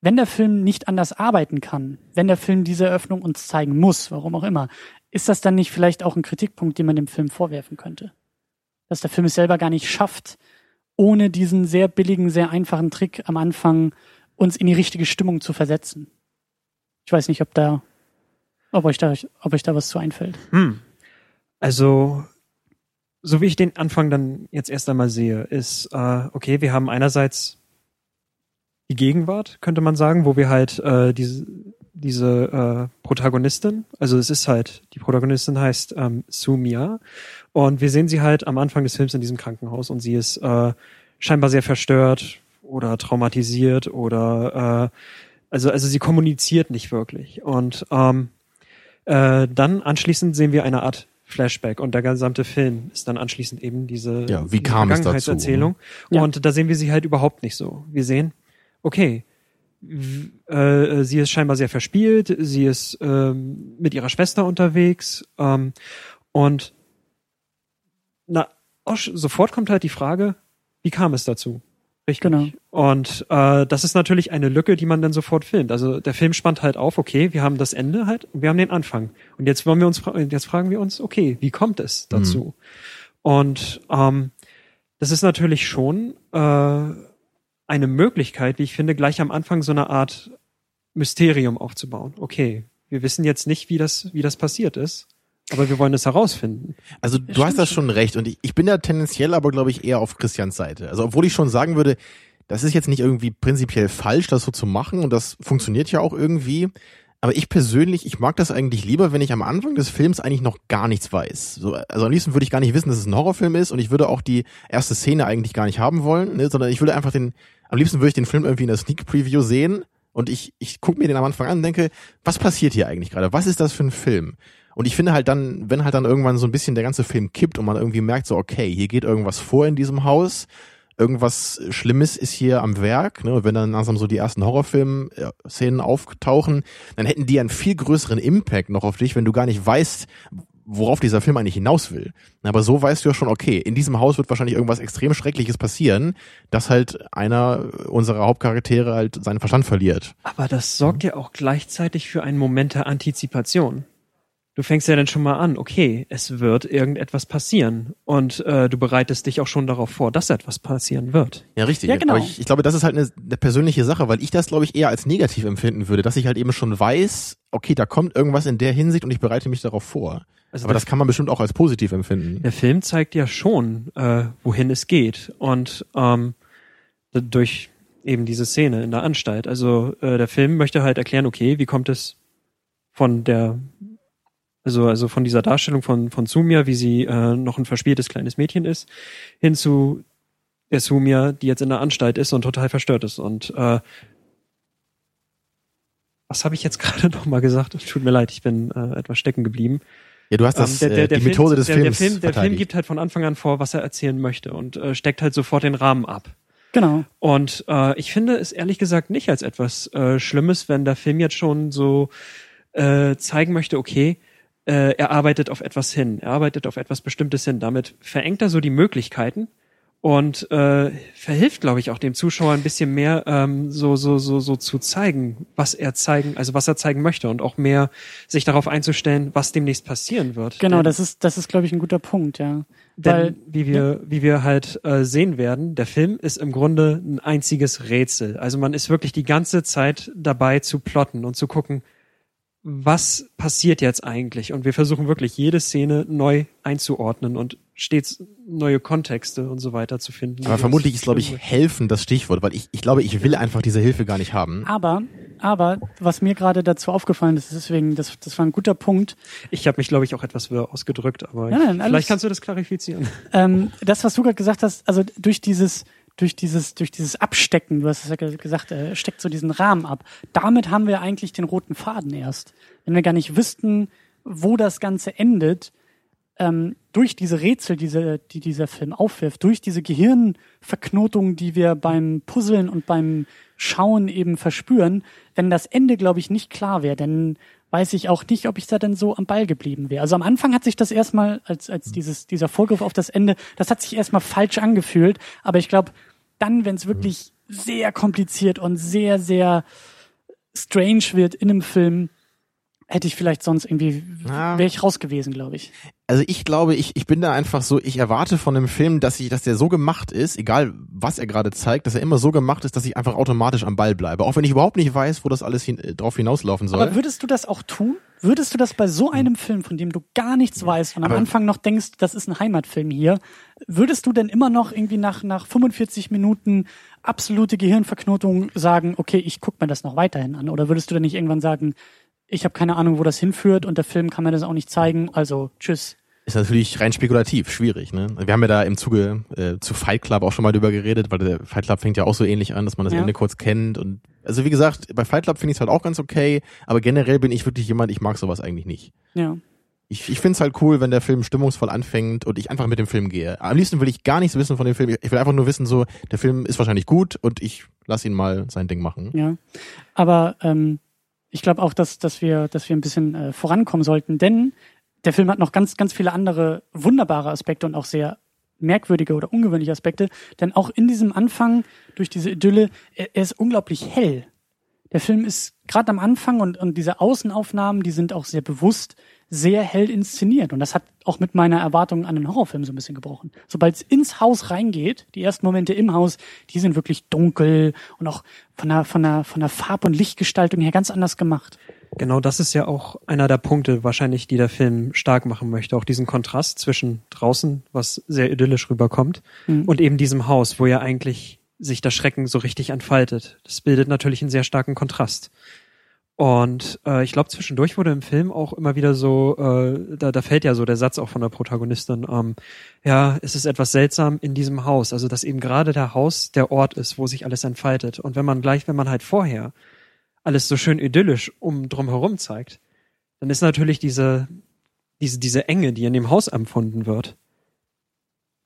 wenn der Film nicht anders arbeiten kann, wenn der Film diese Eröffnung uns zeigen muss, warum auch immer, ist das dann nicht vielleicht auch ein Kritikpunkt, den man dem Film vorwerfen könnte? Dass der Film es selber gar nicht schafft, ohne diesen sehr billigen, sehr einfachen Trick am Anfang uns in die richtige Stimmung zu versetzen. Ich weiß nicht, ob da, ob euch da, ob euch da was zu einfällt. Hm. Also, so wie ich den Anfang dann jetzt erst einmal sehe, ist, äh, okay, wir haben einerseits die Gegenwart, könnte man sagen, wo wir halt äh, diese, diese äh, Protagonistin, also es ist halt, die Protagonistin heißt ähm, Sumia und wir sehen sie halt am Anfang des Films in diesem Krankenhaus und sie ist äh, scheinbar sehr verstört oder traumatisiert oder äh, also also sie kommuniziert nicht wirklich und ähm, äh, dann anschließend sehen wir eine Art Flashback und der gesamte Film ist dann anschließend eben diese, Ja, wie kam es dazu, Vergangenheitserzählung. ne? Ja. Und da sehen wir sie halt überhaupt nicht so. Wir sehen, okay, äh, sie ist scheinbar sehr verspielt, sie ist ähm, mit ihrer Schwester unterwegs ähm, und na, sofort kommt halt die Frage, wie kam es dazu? Richtig. Genau. Und äh, das ist natürlich eine Lücke, die man dann sofort filmt. Also der Film spannt halt auf, okay, wir haben das Ende halt und wir haben den Anfang. Und jetzt wollen wir uns fra- jetzt fragen wir uns, okay, wie kommt es dazu? Und ähm, das ist natürlich schon äh, eine Möglichkeit, wie ich finde, gleich am Anfang so eine Art Mysterium aufzubauen. Okay, wir wissen jetzt nicht, wie das, wie das passiert ist, aber wir wollen es herausfinden. Also du hast das schon recht und ich, ich bin da tendenziell aber glaube ich eher auf Christians Seite. Also obwohl ich schon sagen würde, das ist jetzt nicht irgendwie prinzipiell falsch, das so zu machen und das funktioniert ja auch irgendwie. Aber ich persönlich, ich mag das eigentlich lieber, wenn ich am Anfang des Films eigentlich noch gar nichts weiß. So, also am liebsten würde ich gar nicht wissen, dass es ein Horrorfilm ist und ich würde auch die erste Szene eigentlich gar nicht haben wollen, ne, sondern ich würde einfach den, am liebsten würde ich den Film irgendwie in der Sneak Preview sehen und ich, ich gucke mir den am Anfang an und denke, was passiert hier eigentlich gerade? Was ist das für ein Film? Und ich finde halt dann, wenn halt dann irgendwann so ein bisschen der ganze Film kippt und man irgendwie merkt so, okay, hier geht irgendwas vor in diesem Haus, irgendwas Schlimmes ist hier am Werk, ne? Und wenn dann langsam so die ersten Horrorfilm-Szenen auftauchen, dann hätten die einen viel größeren Impact noch auf dich, wenn du gar nicht weißt, worauf dieser Film eigentlich hinaus will. Aber so weißt du ja schon, okay, in diesem Haus wird wahrscheinlich irgendwas extrem Schreckliches passieren, dass halt einer unserer Hauptcharaktere halt seinen Verstand verliert. Aber das sorgt ja auch gleichzeitig für einen Moment der Antizipation. Du fängst ja dann schon mal an, okay, es wird irgendetwas passieren und äh, du bereitest dich auch schon darauf vor, dass etwas passieren wird. Ja, richtig. Ja, genau. Aber ich, ich glaube, das ist halt eine, eine persönliche Sache, weil ich das, glaube ich, eher als negativ empfinden würde, dass ich halt eben schon weiß, okay, da kommt irgendwas in der Hinsicht und ich bereite mich darauf vor. Also Aber das kann man bestimmt auch als positiv empfinden. der Film zeigt ja schon, äh, wohin es geht und ähm, durch eben diese Szene in der Anstalt. Also äh, der Film möchte halt erklären, okay, wie kommt es von der also also von dieser Darstellung von von Sumia, wie sie äh, noch ein verspieltes kleines Mädchen ist, hin zu der Sumia, die jetzt in der Anstalt ist und total verstört ist und äh, was habe ich jetzt gerade noch mal gesagt? Tut mir leid, ich bin äh, etwas stecken geblieben. Ja, du hast das, Ähm, äh, die Film- Methode des der, Films Der Film, der Film gibt halt von Anfang an vor, was er erzählen möchte und äh, steckt halt sofort den Rahmen ab. Genau. Und äh, ich finde es ehrlich gesagt nicht als etwas äh, Schlimmes, wenn der Film jetzt schon so äh, zeigen möchte, okay, äh, er arbeitet auf etwas hin, er arbeitet auf etwas Bestimmtes hin. Damit verengt er so die Möglichkeiten und äh, verhilft, glaube ich, auch dem Zuschauer ein bisschen mehr ähm, so so so so zu zeigen, was er zeigen, also was er zeigen möchte und auch mehr sich darauf einzustellen, was demnächst passieren wird. Genau, Denn- das ist, das ist, glaube ich, ein guter Punkt, ja. denn Weil, wie wir, wie wir halt äh, sehen werden, der Film ist im Grunde ein einziges Rätsel. Also man ist wirklich die ganze Zeit dabei zu plotten und zu gucken, was passiert jetzt eigentlich? Und wir versuchen wirklich jede Szene neu einzuordnen und stets neue Kontexte und so weiter zu finden. Aber vermutlich ist, glaube ich, helfen das Stichwort, weil ich, ich glaube, ich will einfach diese Hilfe gar nicht haben. aber, aber, was mir gerade dazu aufgefallen ist, deswegen, das, das war ein guter Punkt, Ich habe mich, glaube ich, auch etwas wirr ausgedrückt, aber Nein, nein, vielleicht kannst du das klarifizieren. Ähm, das, was du gerade gesagt hast, also durch dieses, durch dieses, durch dieses Abstecken, du hast es ja ge- gesagt, er steckt so diesen Rahmen ab. Damit haben wir eigentlich den roten Faden erst. Wenn wir gar nicht wüssten, wo das Ganze endet, ähm, durch diese Rätsel, diese, die dieser Film aufwirft, durch diese Gehirnverknotung, die wir beim Puzzeln und beim Schauen eben verspüren, wenn das Ende, glaube ich, nicht klar wäre, dann weiß ich auch nicht, ob ich da denn so am Ball geblieben wäre. Also am Anfang hat sich das erstmal, als, als dieses, dieser Vorgriff auf das Ende, das hat sich erstmal falsch angefühlt, aber ich glaube, dann, wenn es wirklich sehr kompliziert und sehr, sehr strange wird in einem Film, hätte ich vielleicht sonst irgendwie, wäre ich raus gewesen, glaube ich. Also ich glaube, ich, ich bin da einfach so, ich erwarte von einem Film, dass ich, dass der so gemacht ist, egal was er gerade zeigt, dass er immer so gemacht ist, dass ich einfach automatisch am Ball bleibe. Auch wenn ich überhaupt nicht weiß, wo das alles hin, äh, drauf hinauslaufen soll. Aber würdest du das auch tun? Würdest du das bei so einem Film, von dem du gar nichts weißt und am Aber- Anfang noch denkst, das ist ein Heimatfilm hier, würdest du denn immer noch irgendwie nach, nach 45 Minuten absolute Gehirnverknotung sagen, okay, ich guck mir das noch weiterhin an? Oder würdest du dann nicht irgendwann sagen, ich habe keine Ahnung, wo das hinführt und der Film kann mir das auch nicht zeigen, also tschüss. Ist natürlich rein spekulativ, schwierig. Ne? Wir haben ja da im Zuge äh, zu Fight Club auch schon mal drüber geredet, weil der Fight Club fängt ja auch so ähnlich an, dass man das Ja. Ende kurz kennt. Und also wie gesagt, bei Fight Club finde ich es halt auch ganz okay, aber generell bin ich wirklich jemand, ich mag sowas eigentlich nicht. Ja. Ich, ich finde es halt cool, wenn der Film stimmungsvoll anfängt und ich einfach mit dem Film gehe. Am liebsten will ich gar nichts wissen von dem Film. Ich will einfach nur wissen, so, der Film ist wahrscheinlich gut und ich lass ihn mal sein Ding machen. Ja, aber ähm, ich glaube auch, dass, dass, wir, dass wir ein bisschen äh, vorankommen sollten, denn der Film hat noch ganz, ganz viele andere wunderbare Aspekte und auch sehr merkwürdige oder ungewöhnliche Aspekte, denn auch in diesem Anfang durch diese Idylle, er, er ist unglaublich hell. Der Film ist gerade am Anfang und, und diese Außenaufnahmen, die sind auch sehr bewusst sehr hell inszeniert. Und das hat auch mit meiner Erwartung an den Horrorfilm so ein bisschen gebrochen. Sobald es ins Haus reingeht, die ersten Momente im Haus, die sind wirklich dunkel und auch von der, von der, von der Farb- und Lichtgestaltung her ganz anders gemacht. Genau das ist ja auch einer der Punkte wahrscheinlich, die der Film stark machen möchte. Auch diesen Kontrast zwischen draußen, was sehr idyllisch rüberkommt, Mhm. und eben diesem Haus, wo ja eigentlich sich der Schrecken so richtig entfaltet. Das bildet natürlich einen sehr starken Kontrast. Und äh, ich glaube, zwischendurch wurde im Film auch immer wieder so, äh, da, da fällt ja so der Satz auch von der Protagonistin, ähm, ja, es ist etwas seltsam in diesem Haus. Also, dass eben gerade der Haus der Ort ist, wo sich alles entfaltet. Und wenn man gleich, wenn man halt vorher alles so schön idyllisch um drumherum zeigt, dann ist natürlich diese, diese, diese Enge, die in dem Haus empfunden wird,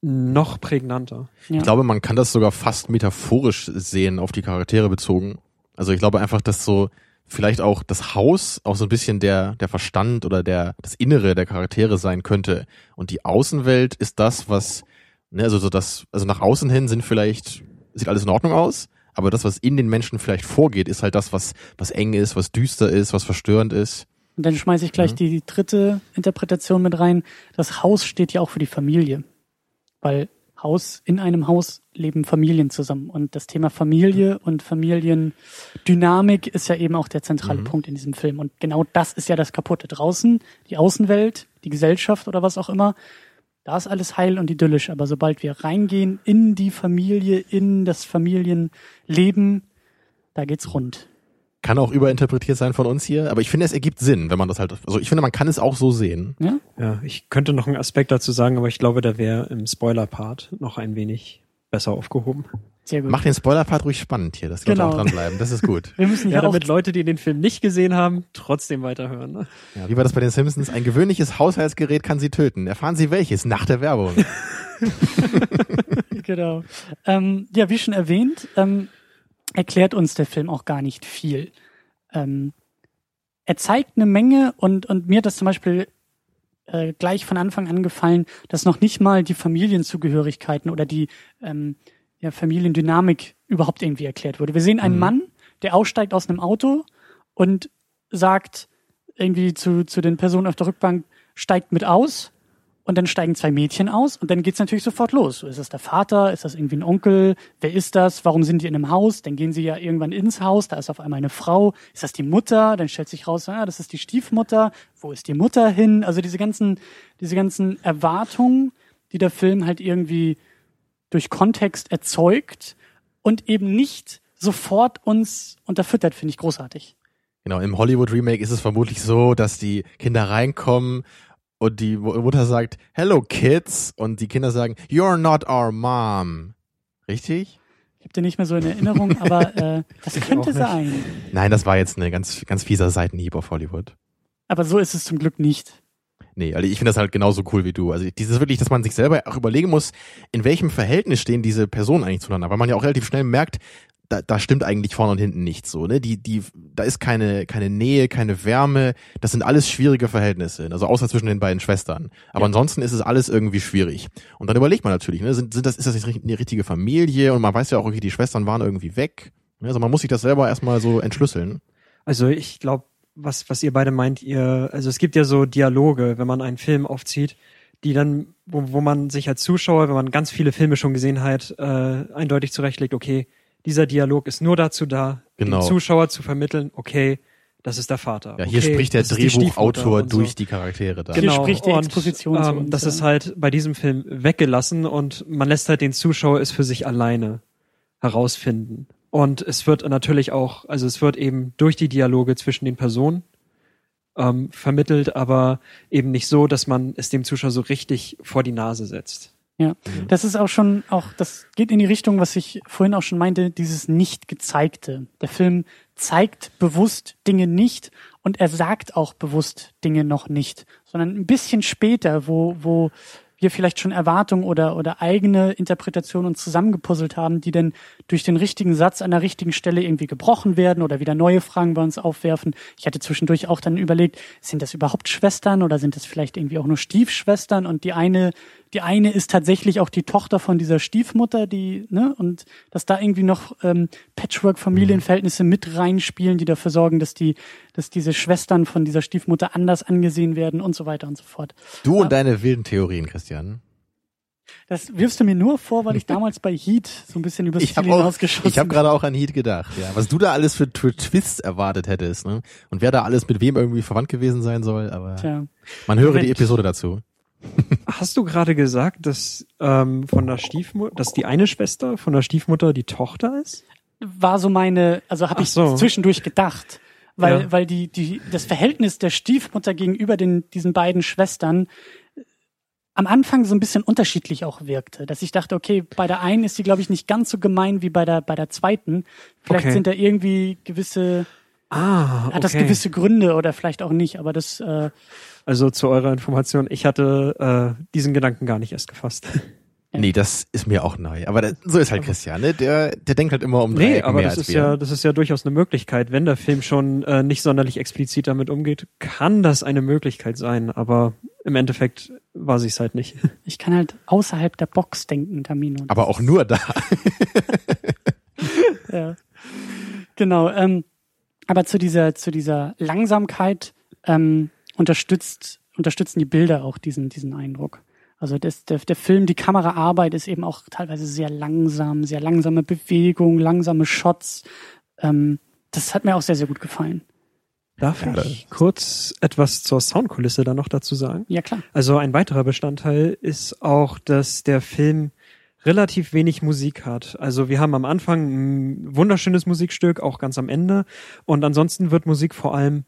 noch prägnanter. Ja. Ich glaube, man kann das sogar fast metaphorisch sehen, auf die Charaktere bezogen. Also ich glaube einfach, dass so vielleicht auch das Haus auch so ein bisschen der, der Verstand oder der, das Innere der Charaktere sein könnte. Und die Außenwelt ist das, was, ne, also so das, also nach außen hin sind vielleicht, sieht alles in Ordnung aus, aber das, was in den Menschen vielleicht vorgeht, ist halt das, was, was eng ist, was düster ist, was verstörend ist. Und dann schmeiße ich gleich Mhm. die dritte Interpretation mit rein. Das Haus steht ja auch für die Familie. Weil Haus, in einem Haus leben Familien zusammen. Und das Thema Familie und Familiendynamik ist ja eben auch der zentrale Mhm. Punkt in diesem Film. Und genau das ist ja das Kaputte. Draußen, die Außenwelt, die Gesellschaft oder was auch immer, da ist alles heil und idyllisch. Aber sobald wir reingehen in die Familie, in das Familienleben, da geht's rund. Kann auch überinterpretiert sein von uns hier, aber ich finde, es ergibt Sinn, wenn man das halt, also ich finde, man kann es auch so sehen. Ja? Ja, ich könnte noch einen Aspekt dazu sagen, aber ich glaube, der wäre im Spoiler-Part noch ein wenig besser aufgehoben. Sehr gut. Mach den Spoiler-Part ruhig spannend hier, dass die Leute Genau. auch dranbleiben. Das ist gut. wir müssen Ja, auch damit Leute, die den Film nicht gesehen haben, trotzdem weiterhören. Ne? Ja, wie war das bei den Simpsons? Ein gewöhnliches Haushaltsgerät kann sie töten. Erfahren Sie welches? Nach der Werbung. genau. Ähm, ja, wie schon erwähnt, ähm, erklärt uns der Film auch gar nicht viel. Ähm, er zeigt eine Menge und, und mir hat das zum Beispiel äh, gleich von Anfang an gefallen, dass noch nicht mal die Familienzugehörigkeiten oder die ähm, ja, Familiendynamik überhaupt irgendwie erklärt wurde. Wir sehen einen Mhm. Mann, der aussteigt aus einem Auto und sagt irgendwie zu, zu den Personen auf der Rückbank, steigt mit aus. Und dann steigen zwei Mädchen aus und dann geht's natürlich sofort los. Ist das der Vater? Ist das irgendwie ein Onkel? Wer ist das? Warum sind die in einem Haus? Dann gehen sie ja irgendwann ins Haus, da ist auf einmal eine Frau. Ist das die Mutter? Dann stellt sich raus, ah, das ist die Stiefmutter. Wo ist die Mutter hin? Also diese ganzen, diese ganzen Erwartungen, die der Film halt irgendwie durch Kontext erzeugt und eben nicht sofort uns unterfüttert, finde ich großartig. Genau, im Hollywood-Remake ist es vermutlich so, dass die Kinder reinkommen und die Mu- Mutter sagt, Hello Kids und die Kinder sagen, You're not our mom. Richtig? Ich habe den nicht mehr so in Erinnerung, aber äh, das Ich könnte sein. Nein, das war jetzt eine ganz, ganz fieser Seitenhieb auf Hollywood. Aber so ist es zum Glück nicht. Nee, also ich finde das halt genauso cool wie du. Also dieses wirklich, dass man sich selber auch überlegen muss, in welchem Verhältnis stehen diese Personen eigentlich zueinander, weil man ja auch relativ schnell merkt, da, da stimmt eigentlich vorne und hinten nichts so, ne? Die, die, da ist keine, keine Nähe, keine Wärme. Das sind alles schwierige Verhältnisse, also außer zwischen den beiden Schwestern. Aber Ja. ansonsten ist es alles irgendwie schwierig. Und dann überlegt man natürlich, ne? Sind, sind das, ist das nicht eine richtige Familie? Und man weiß ja auch, okay, die Schwestern waren irgendwie weg. Ne? Also man muss sich das selber erstmal so entschlüsseln. Also ich glaube, was, was ihr beide meint, ihr, also es gibt ja so Dialoge, wenn man einen Film aufzieht, die dann, wo, wo man sich als Zuschauer, wenn man ganz viele Filme schon gesehen hat, äh, eindeutig zurechtlegt, okay, dieser Dialog ist nur dazu da, Genau. dem Zuschauer zu vermitteln, okay, das ist der Vater. Ja, hier okay, spricht der die Drehbuchautor und so. durch die Charaktere da. Hier Genau, spricht die und, Exposition zu ähm, uns, Das ja. ist halt bei diesem Film weggelassen und man lässt halt den Zuschauer es für sich alleine herausfinden. Und es wird natürlich auch, also es wird eben durch die Dialoge zwischen den Personen ähm, vermittelt, aber eben nicht so, dass man es dem Zuschauer so richtig vor die Nase setzt. Ja, das ist auch schon, auch das geht in die Richtung, was ich vorhin auch schon meinte, dieses nicht gezeigte. Der Film zeigt bewusst Dinge nicht und er sagt auch bewusst Dinge noch nicht, sondern ein bisschen später, wo, wo wir vielleicht schon Erwartungen oder, oder eigene Interpretationen uns zusammengepuzzelt haben, die dann durch den richtigen Satz an der richtigen Stelle irgendwie gebrochen werden oder wieder neue Fragen bei uns aufwerfen. Ich hatte zwischendurch auch dann überlegt, sind das überhaupt Schwestern oder sind das vielleicht irgendwie auch nur Stiefschwestern und die eine, die eine ist tatsächlich auch die Tochter von dieser Stiefmutter, die, ne, und dass da irgendwie noch ähm, Patchwork-Familienverhältnisse mit reinspielen, die dafür sorgen, dass die, dass diese Schwestern von dieser Stiefmutter anders angesehen werden und so weiter und so fort. Du und deine wilden Theorien, Christian. Das wirfst du mir nur vor, weil ich damals bei Heat so ein bisschen übers Ziel habe hinausgeschossen ich habe gerade auch an Heat gedacht, ja. Was du da alles für, für Twists erwartet hättest, ne? Und wer da alles mit wem irgendwie verwandt gewesen sein soll, aber Tja. man höre die Moment. Episode dazu. Hast du gerade gesagt, dass ähm, von der Stiefmutter, dass die eine Schwester von der Stiefmutter die Tochter ist? war so meine, also habe ich so. zwischendurch gedacht, weil Ja. weil die die das Verhältnis der Stiefmutter gegenüber den diesen beiden Schwestern äh, am Anfang so ein bisschen unterschiedlich auch wirkte, dass ich dachte, okay, bei der einen ist sie glaube ich nicht ganz so gemein wie bei der bei der zweiten. Vielleicht Okay. sind da irgendwie gewisse Ah, Hat das gewisse Gründe oder vielleicht auch nicht, aber das äh, Also zu eurer Information, ich hatte äh, diesen Gedanken gar nicht erst gefasst. Nee, das ist mir auch neu. Aber das, so ist halt Christian, ne? Der, der denkt halt immer um drei Nee, Ecken aber mehr das als ist wir. ja, das ist ja durchaus eine Möglichkeit. Wenn der Film schon äh, nicht sonderlich explizit damit umgeht, kann das eine Möglichkeit sein. Aber im Endeffekt war sie es halt nicht. ich kann halt außerhalb der Box denken, Tamino. aber auch nur da. ja. Genau. Ähm, aber zu dieser, zu dieser Langsamkeit ähm, unterstützt, unterstützen die Bilder auch diesen, diesen Eindruck. Also das, der, der Film, die Kameraarbeit ist eben auch teilweise sehr langsam, sehr langsame Bewegung, langsame Shots. Ähm, das hat mir auch sehr, sehr gut gefallen. Darf ich kurz etwas zur Soundkulisse da noch dazu sagen? Ja, klar. Also ein weiterer Bestandteil ist auch, dass der Film relativ wenig Musik hat. Also wir haben am Anfang ein wunderschönes Musikstück, auch ganz am Ende. Und ansonsten wird Musik vor allem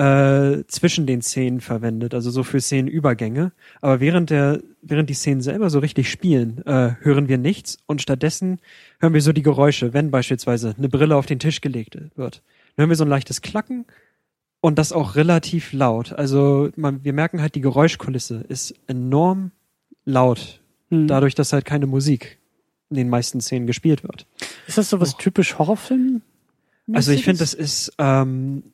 äh, zwischen den Szenen verwendet, also so für Szenenübergänge. Aber während der, während die Szenen selber so richtig spielen, äh, hören wir nichts und stattdessen hören wir so die Geräusche, wenn beispielsweise eine Brille auf den Tisch gelegt wird. Dann hören wir so ein leichtes Klacken und das auch relativ laut. Also man, wir merken halt, die Geräuschkulisse ist enorm laut, Hm. dadurch, dass halt keine Musik in den meisten Szenen gespielt wird. Ist das so was typisch Horrorfilm? Also ich finde, das ist, ähm,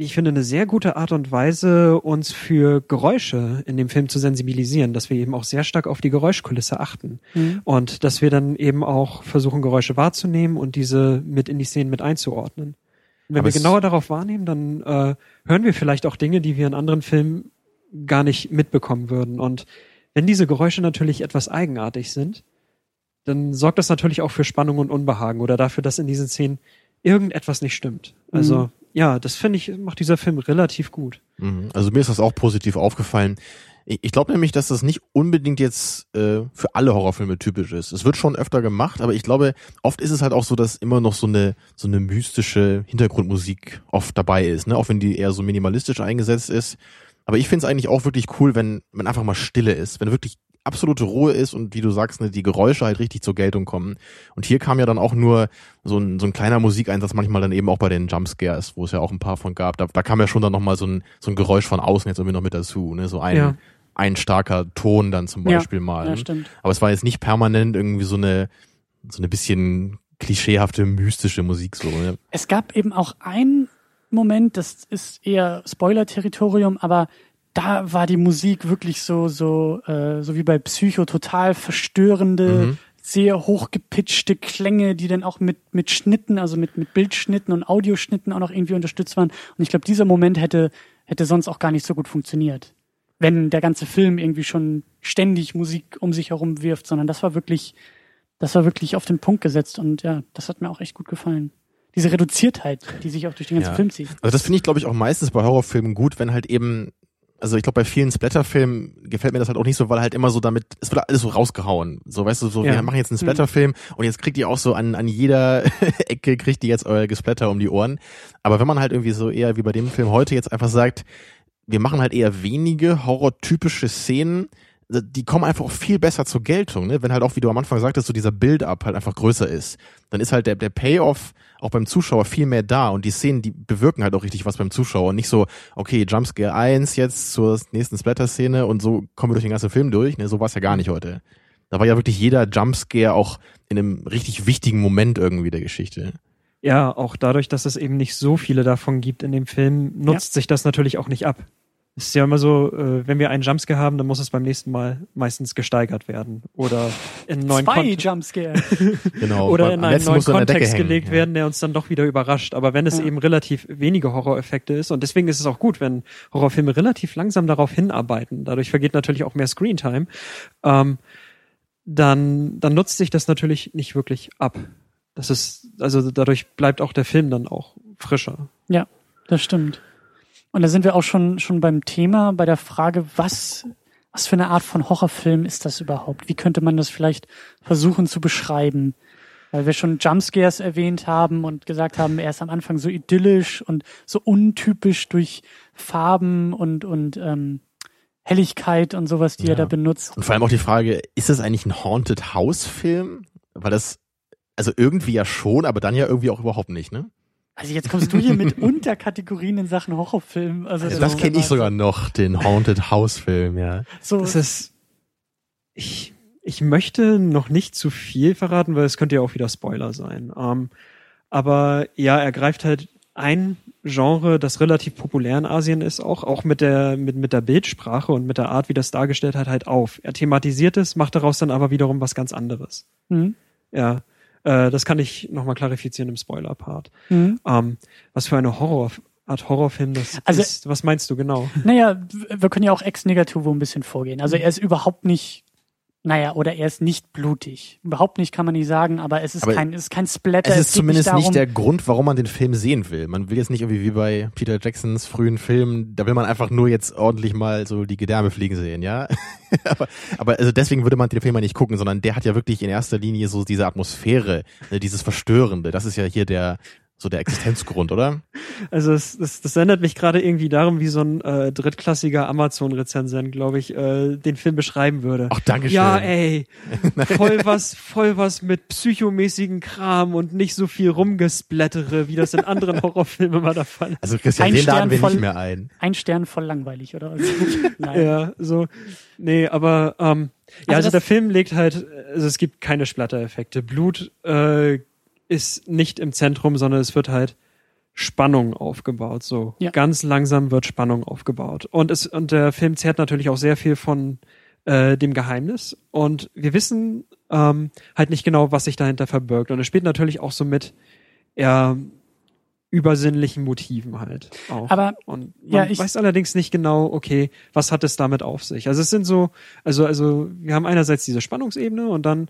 ich finde, eine sehr gute Art und Weise, uns für Geräusche in dem Film zu sensibilisieren, dass wir eben auch sehr stark auf die Geräuschkulisse achten. Hm. Und dass wir dann eben auch versuchen, Geräusche wahrzunehmen und diese mit in die Szenen mit einzuordnen. Und wenn Aber wir genauer darauf wahrnehmen, dann äh, hören wir vielleicht auch Dinge, die wir in anderen Filmen gar nicht mitbekommen würden. Und wenn diese Geräusche natürlich etwas eigenartig sind, dann sorgt das natürlich auch für Spannung und Unbehagen oder dafür, dass in diesen Szenen irgendetwas nicht stimmt. Also Mhm. Ja, das finde ich, macht dieser Film relativ gut. Mhm. Also mir ist das auch positiv aufgefallen. Ich, glaube nämlich, dass das nicht unbedingt jetzt äh, für alle Horrorfilme typisch ist. Es wird schon öfter gemacht, aber ich glaube, oft ist es halt auch so, dass immer noch so eine so eine mystische Hintergrundmusik oft dabei ist, ne? Auch wenn die eher so minimalistisch eingesetzt ist. Aber ich finde es eigentlich auch wirklich cool, wenn wenn einfach mal Stille ist, wenn wirklich absolute Ruhe ist und wie du sagst, ne, die Geräusche halt richtig zur Geltung kommen. Und hier kam ja dann auch nur so ein, so ein kleiner Musikeinsatz, manchmal dann eben auch bei den Jumpscares, wo es ja auch ein paar von gab. Da, da kam ja schon dann nochmal so ein, so ein Geräusch von außen jetzt irgendwie noch mit dazu, ne? So ein, Ja. ein starker Ton dann zum Ja, Beispiel mal. Ja, stimmt. Aber es war jetzt nicht permanent irgendwie so eine, so eine bisschen klischeehafte, mystische Musik so. Ne? Es gab eben auch einen Moment, das ist eher Spoiler-Territorium, aber da war die Musik wirklich so, so, äh, so wie bei Psycho, total verstörende, Mhm. sehr hochgepitchte Klänge, die dann auch mit, mit Schnitten, also mit, mit Bildschnitten und Audioschnitten auch noch irgendwie unterstützt waren. Und ich glaube, dieser Moment hätte, hätte sonst auch gar nicht so gut funktioniert. Wenn der ganze Film irgendwie schon ständig Musik um sich herum wirft, sondern das war wirklich, das war wirklich auf den Punkt gesetzt und ja, das hat mir auch echt gut gefallen. Diese Reduziertheit, die sich auch durch den ganzen Ja. Film zieht. Also das finde ich, glaube ich, auch meistens bei Horrorfilmen gut, wenn halt eben, also ich glaube, bei vielen Splatterfilmen gefällt mir das halt auch nicht so, weil halt immer so damit, es wird alles so rausgehauen. So, weißt du, so, Ja. wir machen jetzt einen Splatterfilm und jetzt kriegt ihr auch so an, an jeder Ecke kriegt ihr jetzt euer Gesplatter um die Ohren. Aber wenn man halt irgendwie so eher wie bei dem Film heute jetzt einfach sagt, wir machen halt eher wenige horrortypische Szenen, die kommen einfach auch viel besser zur Geltung, ne? Wenn halt auch, wie du am Anfang sagtest, so dieser Build-up halt einfach größer ist. Dann ist halt der, der Payoff auch beim Zuschauer viel mehr da und die Szenen, die bewirken halt auch richtig was beim Zuschauer. Und nicht so, okay, Jumpscare 1 jetzt zur nächsten Splatter-Szene und so kommen wir durch den ganzen Film durch. Ne? So war es ja gar nicht heute. Da war ja wirklich jeder Jumpscare auch in einem richtig wichtigen Moment irgendwie der Geschichte. Ja, auch dadurch, dass es eben nicht so viele davon gibt in dem Film, nutzt sich das natürlich auch nicht ab. Es ist ja immer so, äh, wenn wir einen Jumpscare haben, dann muss es beim nächsten Mal meistens gesteigert werden oder in einen neuen Zwei Kontext Jumpscare. Genau. oder in einen neuen Kontext hängen, gelegt ja. werden, der uns dann doch wieder überrascht. Aber wenn es Ja. eben relativ wenige Horroreffekte ist und deswegen ist es auch gut, wenn Horrorfilme relativ langsam darauf hinarbeiten. Dadurch vergeht natürlich auch mehr Screentime. Ähm, dann, dann nutzt sich das natürlich nicht wirklich ab. Das ist, also dadurch bleibt auch der Film dann auch frischer. Ja, das stimmt. Und da sind wir auch schon, schon beim Thema, bei der Frage, was, was für eine Art von Horrorfilm ist das überhaupt? Wie könnte man das vielleicht versuchen zu beschreiben? Weil wir schon Jumpscares erwähnt haben und gesagt haben, er ist am Anfang so idyllisch und so untypisch durch Farben und, und ähm, Helligkeit und sowas, die Ja. er da benutzt. Und vor allem auch die Frage, ist das eigentlich ein Haunted House Film? Weil das, also irgendwie ja schon, aber dann ja irgendwie auch überhaupt nicht, ne? Also jetzt kommst du hier mit Unterkategorien in Sachen Horrorfilm. Also Also das kenne ich sogar noch, den Haunted House Film, ja. So, Das ist, ich, ich möchte noch nicht zu viel verraten, weil es könnte ja auch wieder Spoiler sein. Ähm, aber ja, er greift halt ein Genre, das relativ populär in Asien ist, auch, auch mit der, mit, mit der Bildsprache und mit der Art, wie das dargestellt hat, halt auf. Er thematisiert es, macht daraus dann aber wiederum was ganz anderes. mhm. Ja, äh, das kann ich nochmal klarifizieren im Spoiler-Part. Mhm. Ähm, was für eine Horror, Art Horrorfilm das Also- ist, was meinst du genau? Naja, wir können ja auch ex negativo ein bisschen vorgehen. Also er ist überhaupt nicht, naja, oder er ist nicht blutig. Überhaupt nicht kann man nicht sagen, aber es ist Aber kein, es ist kein Splatter. Es ist geht zumindest darum, nicht der Grund, warum man den Film sehen will. Man will jetzt nicht irgendwie wie bei Peter Jacksons frühen Filmen, da will man einfach nur jetzt ordentlich mal so die Gedärme fliegen sehen, ja. aber, aber also deswegen würde man den Film mal nicht gucken, sondern der hat ja wirklich in erster Linie so diese Atmosphäre, ne, dieses Verstörende. Das ist ja hier der so der Existenzgrund, oder? Also es, das, das erinnert mich gerade irgendwie darum, wie so ein äh, drittklassiger Amazon-Rezensent, glaube ich, äh, den Film beschreiben würde. Ach, Dankeschön. Ja, ey, voll was, voll was mit psychomäßigen Kram und nicht so viel rumgesplättere, wie das in anderen Horrorfilmen immer der Fall ist. Also Christian, Ein den Stern laden wir voll- nicht mehr ein. ein Stern voll langweilig, oder? Also, nein. Ja, so. Nee, aber ähm, ja, Also also, der Film legt halt, also es gibt keine Splatter-Effekte. Blut äh, ist nicht im Zentrum, sondern es wird halt Spannung aufgebaut. So Ja. ganz langsam wird Spannung aufgebaut. Und es und der Film zehrt natürlich auch sehr viel von äh, dem Geheimnis. Und wir wissen ähm, halt nicht genau, was sich dahinter verbirgt. Und es spielt natürlich auch so mit eher übersinnlichen Motiven halt auch. Aber, und man ja, ich- weiß allerdings nicht genau, okay, was hat es damit auf sich? Also es sind so, also also wir haben einerseits diese Spannungsebene und dann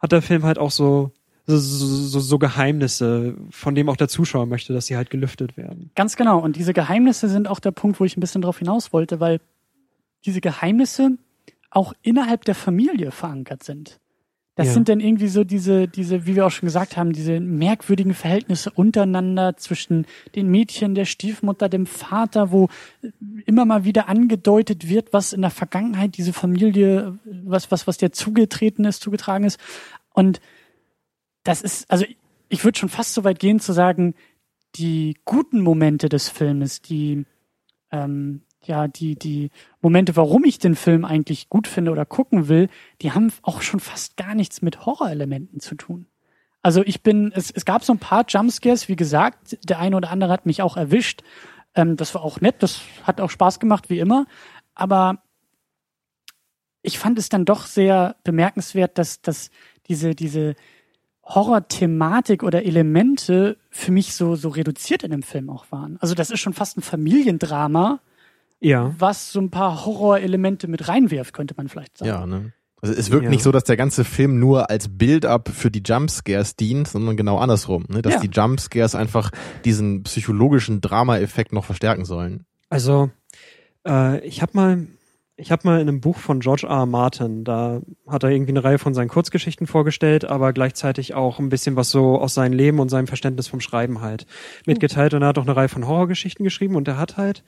hat der Film halt auch so so, so, so Geheimnisse, von dem auch der Zuschauer möchte, dass sie halt gelüftet werden. Ganz genau. Und diese Geheimnisse sind auch der Punkt, wo ich ein bisschen drauf hinaus wollte, weil diese Geheimnisse auch innerhalb der Familie verankert sind. Das Ja. sind dann irgendwie so diese, diese, wie wir auch schon gesagt haben, diese merkwürdigen Verhältnisse untereinander zwischen den Mädchen, der Stiefmutter, dem Vater, wo immer mal wieder angedeutet wird, was in der Vergangenheit diese Familie, was, was, was der zugetreten ist, zugetragen ist. Und das ist, also ich würde schon fast so weit gehen zu sagen, die guten Momente des Filmes, die ähm, ja die die Momente, warum ich den Film eigentlich gut finde oder gucken will, die haben auch schon fast gar nichts mit Horrorelementen zu tun. Also ich bin, es, es gab so ein paar Jumpscares, wie gesagt, der eine oder andere hat mich auch erwischt. Ähm, das war auch nett, das hat auch Spaß gemacht, wie immer. Aber ich fand es dann doch sehr bemerkenswert, dass, dass diese, diese Horror-Thematik oder Elemente für mich so, so reduziert in dem Film auch waren. Also das ist schon fast ein Familiendrama, Ja. was so ein paar Horrorelemente mit reinwirft, könnte man vielleicht sagen. Ja, ne? Also es wirkt Ja. nicht so, dass der ganze Film nur als Build-up für die Jumpscares dient, sondern genau andersrum, ne? Dass Ja. die Jumpscares einfach diesen psychologischen Drama-Effekt noch verstärken sollen. Also äh, ich habe mal ich habe mal in einem Buch von George R. R. Martin, da hat er irgendwie eine Reihe von seinen Kurzgeschichten vorgestellt, aber gleichzeitig auch ein bisschen was so aus seinem Leben und seinem Verständnis vom Schreiben halt mitgeteilt. Und er hat auch eine Reihe von Horrorgeschichten geschrieben und er hat halt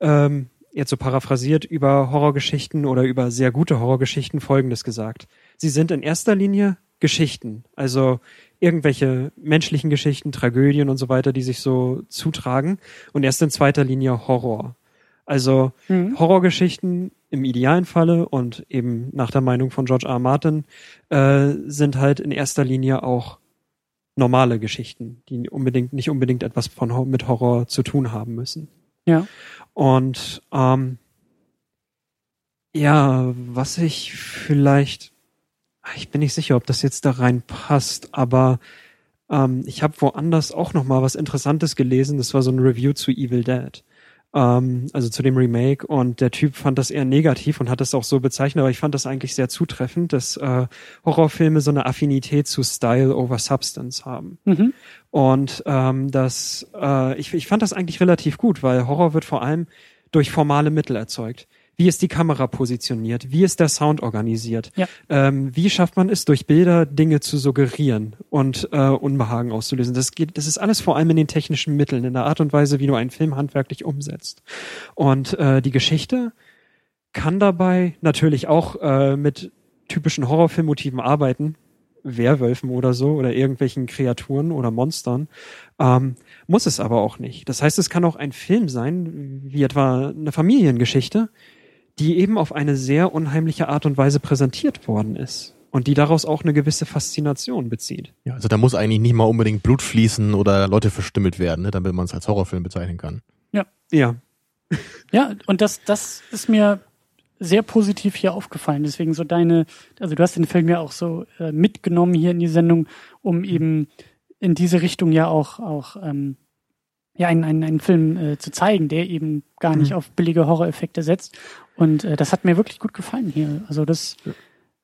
ähm, jetzt so paraphrasiert über Horrorgeschichten oder über sehr gute Horrorgeschichten Folgendes gesagt. Sie sind in erster Linie Geschichten, also irgendwelche menschlichen Geschichten, Tragödien und so weiter, die sich so zutragen und erst in zweiter Linie Horror. Also Mhm. Horrorgeschichten im idealen Falle und eben nach der Meinung von George R. R. Martin äh, sind halt in erster Linie auch normale Geschichten, die unbedingt nicht unbedingt etwas von mit Horror zu tun haben müssen. Ja. Und ähm, ja, was ich vielleicht, ich bin nicht sicher, ob das jetzt da reinpasst, aber ähm, ich habe woanders auch noch mal was Interessantes gelesen. Das war so ein Review zu Evil Dead, ähm, also zu dem Remake. Und der Typ fand das eher negativ und hat das auch so bezeichnet. Aber ich fand das eigentlich sehr zutreffend, dass äh, Horrorfilme so eine Affinität zu Style over Substance haben. Mhm. Und ähm, das, äh, ich, ich fand das eigentlich relativ gut, weil Horror wird vor allem durch formale Mittel erzeugt. Wie ist die Kamera positioniert? Wie ist der Sound organisiert? Ja. Ähm, wie schafft man es, durch Bilder Dinge zu suggerieren und äh, Unbehagen auszulösen? Das geht, das ist alles vor allem in den technischen Mitteln, in der Art und Weise, wie du einen Film handwerklich umsetzt. Und äh, die Geschichte kann dabei natürlich auch äh, mit typischen Horrorfilmmotiven arbeiten. Werwölfen oder so oder irgendwelchen Kreaturen oder Monstern. Ähm, muss es aber auch nicht. Das heißt, es kann auch ein Film sein, wie etwa eine Familiengeschichte, die eben auf eine sehr unheimliche Art und Weise präsentiert worden ist und die daraus auch eine gewisse Faszination bezieht. Ja, also da muss eigentlich nicht mal unbedingt Blut fließen oder Leute verstümmelt werden, ne, damit man es als Horrorfilm bezeichnen kann. Ja. Ja. Ja, und das, das ist mir sehr positiv hier aufgefallen. Deswegen so deine, also du hast den Film ja auch so äh, mitgenommen hier in die Sendung, um eben in diese Richtung ja auch, auch ähm, ja, einen, einen, einen Film äh, zu zeigen, der eben gar nicht Mhm. auf billige Horroreffekte setzt. Und äh, das hat mir wirklich gut gefallen hier. Also das,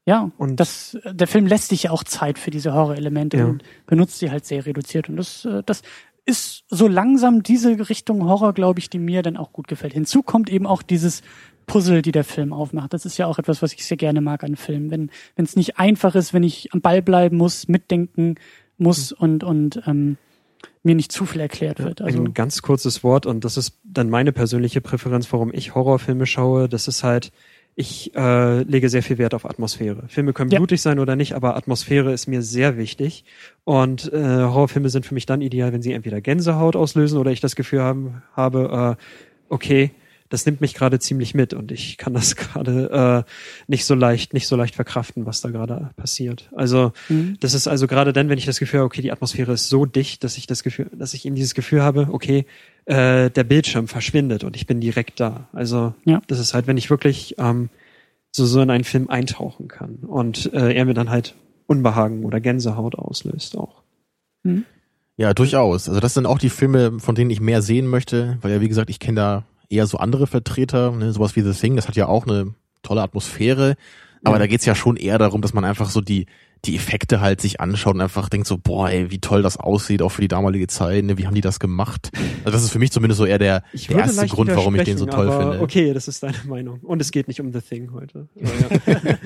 ja, Und- das, der Film lässt sich ja auch Zeit für diese Horrorelemente Ja. und benutzt sie halt sehr reduziert. Und das, äh, das ist so langsam diese Richtung Horror, glaube ich, die mir dann auch gut gefällt. Hinzu kommt eben auch dieses Puzzle, die der Film aufmacht. Das ist ja auch etwas, was ich sehr gerne mag an Filmen. Wenn wenn es nicht einfach ist, wenn ich am Ball bleiben muss, mitdenken muss und und ähm, mir nicht zu viel erklärt wird. Also ein ganz kurzes Wort und das ist dann meine persönliche Präferenz, warum ich Horrorfilme schaue. Das ist halt, ich äh, lege sehr viel Wert auf Atmosphäre. Filme können Ja. blutig sein oder nicht, aber Atmosphäre ist mir sehr wichtig. Und äh, Horrorfilme sind für mich dann ideal, wenn sie entweder Gänsehaut auslösen oder ich das Gefühl haben, habe, äh, okay, das nimmt mich gerade ziemlich mit und ich kann das gerade äh, nicht so leicht, nicht so leicht verkraften, was da gerade passiert. Also Mhm. das ist also gerade dann, wenn ich das Gefühl habe, okay, die Atmosphäre ist so dicht, dass ich das Gefühl, dass ich eben dieses Gefühl habe, okay, äh, der Bildschirm verschwindet und ich bin direkt da. Also Ja. das ist halt, wenn ich wirklich ähm, so so in einen Film eintauchen kann und äh, er mir dann halt Unbehagen oder Gänsehaut auslöst auch. Ja, durchaus. Also das sind auch die Filme, von denen ich mehr sehen möchte, weil ja, wie gesagt, ich kenne da eher so andere Vertreter, ne, sowas wie The Thing, das hat ja auch eine tolle Atmosphäre, aber Ja. da geht's ja schon eher darum, dass man einfach so die die Effekte halt sich anschaut und einfach denkt so, boah, ey, wie toll das aussieht, auch für die damalige Zeit, ne, wie haben die das gemacht? Also das ist für mich zumindest so eher der, der erste Grund, warum ich den so toll finde. Okay, das ist deine Meinung. Und es geht nicht um The Thing heute.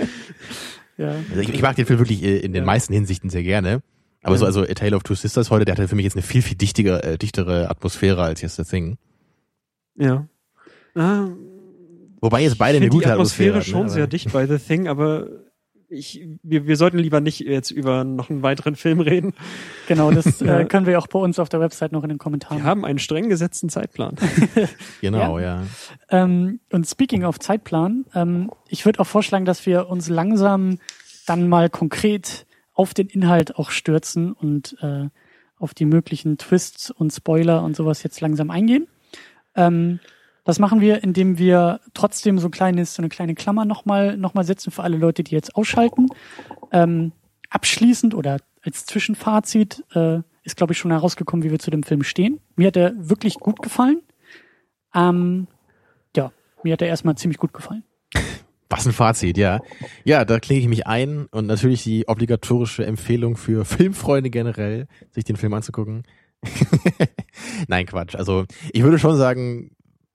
Ja. Also ich, ich mag den Film wirklich äh, in den Ja. meisten Hinsichten sehr gerne. Aber so, also A Tale of Two Sisters heute, der hatte für mich jetzt eine viel, viel dichtige, äh, dichtere Atmosphäre als jetzt The Thing. ja. Ah, Wobei jetzt beide ich eine gute die Atmosphäre Atmosphäre schon hat, ne? sehr dicht bei The Thing, aber ich, wir, wir sollten lieber nicht jetzt über noch einen weiteren Film reden. Genau, das Ja. äh, können wir auch bei uns auf der Website noch in den Kommentaren. Wir haben einen streng gesetzten Zeitplan. Genau, ja. Ähm, und speaking of Zeitplan, ähm, ich würde auch vorschlagen, dass wir uns langsam dann mal konkret auf den Inhalt auch stürzen und äh, auf die möglichen Twists und Spoiler und sowas jetzt langsam eingehen. Ähm, das machen wir, indem wir trotzdem so kleines, so eine kleine Klammer nochmal noch mal setzen für alle Leute, die jetzt ausschalten. Ähm, abschließend oder als Zwischenfazit äh, ist, glaube ich, schon herausgekommen, wie wir zu dem Film stehen. Mir hat er wirklich gut gefallen. Ähm, ja, mir hat er erstmal ziemlich gut gefallen. Was ein Fazit, ja. Ja, da klinge ich mich ein und natürlich die obligatorische Empfehlung für Filmfreunde generell, sich den Film anzugucken. Nein, Quatsch. Also ich würde schon sagen,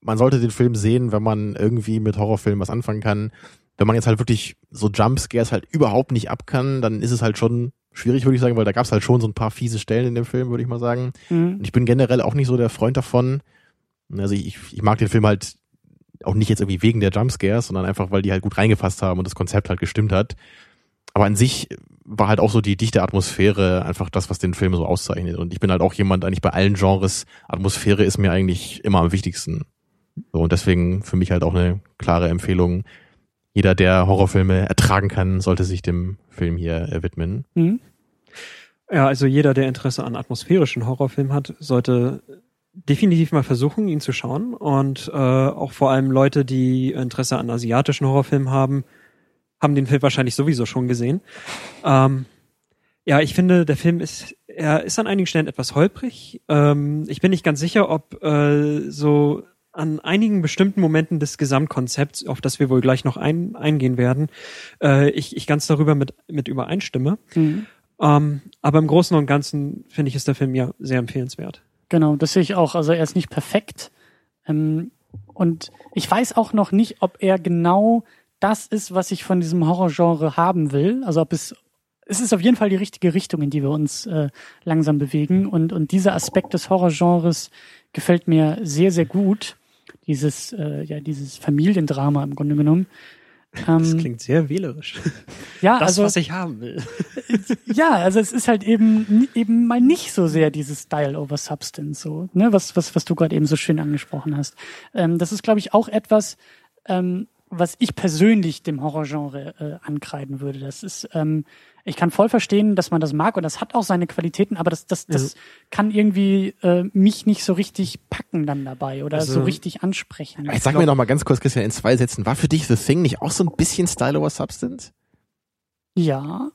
man sollte den Film sehen, wenn man irgendwie mit Horrorfilmen was anfangen kann. Wenn man jetzt halt wirklich so Jumpscares halt überhaupt nicht ab kann, dann ist es halt schon schwierig, würde ich sagen, weil da gab es halt schon so ein paar fiese Stellen in dem Film, würde ich mal sagen. Mhm. Und ich bin generell auch nicht so der Freund davon. Also ich, ich mag den Film halt auch nicht jetzt irgendwie wegen der Jumpscares, sondern einfach, weil die halt gut reingefasst haben und das Konzept halt gestimmt hat. Aber an sich war halt auch so die dichte Atmosphäre einfach das, was den Film so auszeichnet. Und ich bin halt auch jemand, eigentlich bei allen Genres, Atmosphäre ist mir eigentlich immer am wichtigsten. So, und deswegen für mich halt auch eine klare Empfehlung. Jeder, der Horrorfilme ertragen kann, sollte sich dem Film hier äh, widmen. Mhm. Ja, also jeder, der Interesse an atmosphärischen Horrorfilmen hat, sollte definitiv mal versuchen, ihn zu schauen. Und äh, auch vor allem Leute, die Interesse an asiatischen Horrorfilmen haben, haben den Film wahrscheinlich sowieso schon gesehen. Ähm, ja, ich finde, der Film ist, er ist an einigen Stellen etwas holprig. Ähm, ich bin nicht ganz sicher, ob äh, so an einigen bestimmten Momenten des Gesamtkonzepts, auf das wir wohl gleich noch ein, eingehen werden, äh, ich, ich ganz darüber mit, mit übereinstimme. Mhm. Ähm, aber im Großen und Ganzen finde ich, ist der Film ja sehr empfehlenswert. Genau, das sehe ich auch. Also er ist nicht perfekt. Ähm, und ich weiß auch noch nicht, ob er genau das ist, was ich von diesem Horrorgenre haben will. Also ob es es ist auf jeden Fall die richtige Richtung, in die wir uns äh, langsam bewegen. Und, und dieser Aspekt des Horrorgenres gefällt mir sehr, sehr gut. Dieses, äh, ja, dieses Familiendrama im Grunde genommen. Das Ähm, klingt sehr wählerisch. ja, Das, also was ich haben will. ja, also es ist halt eben eben mal nicht so sehr dieses Style over Substance, so ne, was was was du gerade eben so schön angesprochen hast. Ähm, das ist, glaube ich, auch etwas, ähm, was ich persönlich dem Horrorgenre äh, ankreiden würde. Das ist, ähm, ich kann voll verstehen, dass man das mag und das hat auch seine Qualitäten, aber das das das kann irgendwie äh, mich nicht so richtig packen dann dabei oder Also- so richtig ansprechen. Jetzt sag mir noch mal ganz kurz, Christian, in zwei Sätzen, war für dich The Thing nicht auch so ein bisschen Style over Substance? Ja,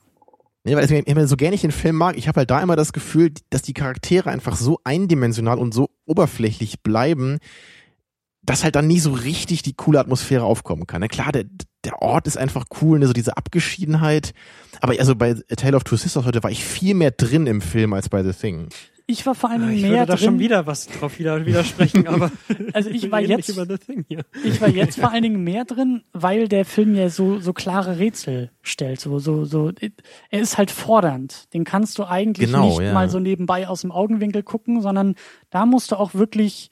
Nee, weil ich immer so gerne ich den Film mag, ich habe halt da immer das Gefühl, dass die Charaktere einfach so eindimensional und so oberflächlich bleiben, dass halt dann nie so richtig die coole Atmosphäre aufkommen kann. Na klar, der, der Ort ist einfach cool, ne, so diese Abgeschiedenheit. Aber also bei A Tale of Two Sisters heute war ich viel mehr drin im Film als bei The Thing. ich war vor allem Ich mehr würde da drin. schon wieder was drauf wieder widersprechen, aber Also ich war jetzt- nicht über The Thing hier. Ich war jetzt vor allen Dingen mehr drin, weil der Film ja so, so klare Rätsel stellt. So, so, so, er ist halt fordernd. Den kannst du eigentlich Genau, nicht ja. mal so nebenbei aus dem Augenwinkel gucken, sondern da musst du auch wirklich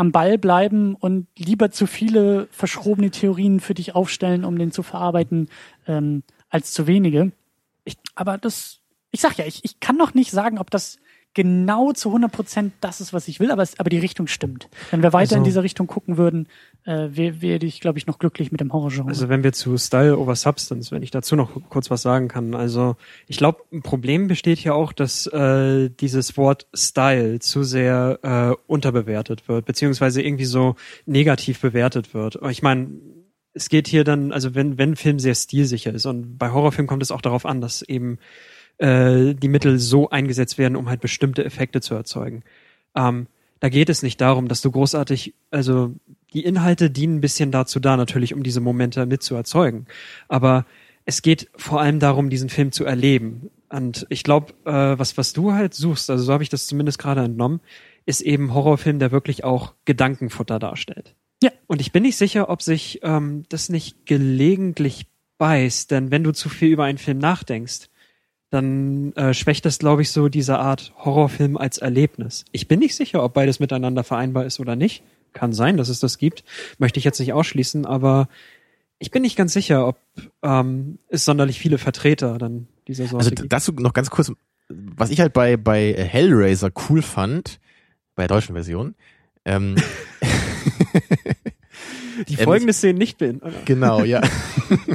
am Ball bleiben und lieber zu viele verschrobene Theorien für dich aufstellen, um den zu verarbeiten, ähm, als zu wenige. Ich, aber das, ich sag ja, ich, ich kann noch nicht sagen, ob das genau zu 100 Prozent das ist, was ich will, aber, es, aber die Richtung stimmt. Wenn wir weiter Also- in diese Richtung gucken würden, äh, wär ich, glaube ich, noch glücklich mit dem Horrorgenre. Also wenn wir zu Style over Substance, wenn ich dazu noch kurz was sagen kann. Also ich glaube, ein Problem besteht hier auch, dass äh, dieses Wort Style zu sehr äh, unterbewertet wird, beziehungsweise irgendwie so negativ bewertet wird. Ich meine, es geht hier dann, also wenn, wenn ein Film sehr stilsicher ist und bei Horrorfilmen kommt es auch darauf an, dass eben äh, die Mittel so eingesetzt werden, um halt bestimmte Effekte zu erzeugen. Ähm, da geht es nicht darum, dass du großartig, also die Inhalte dienen ein bisschen dazu da, natürlich, um diese Momente mit zu erzeugen. Aber es geht vor allem darum, diesen Film zu erleben. Und ich glaube, äh, was, was du halt suchst, also so habe ich das zumindest gerade entnommen, ist eben Horrorfilm, der wirklich auch Gedankenfutter darstellt. Ja. Und ich bin nicht sicher, ob sich ähm, das nicht gelegentlich beißt, denn wenn du zu viel über einen Film nachdenkst, dann äh, schwächt das, glaube ich, so diese Art Horrorfilm als Erlebnis. Ich bin nicht sicher, ob beides miteinander vereinbar ist oder nicht. Kann sein, dass es das gibt. Möchte ich jetzt nicht ausschließen, aber ich bin nicht ganz sicher, ob ähm, es sonderlich viele Vertreter dann dieser Sorte Also gibt. dazu noch ganz kurz, was ich halt bei, bei Hellraiser cool fand, bei der deutschen Version, ähm, Die ähm, folgende Szene nicht bin. Genau, ja.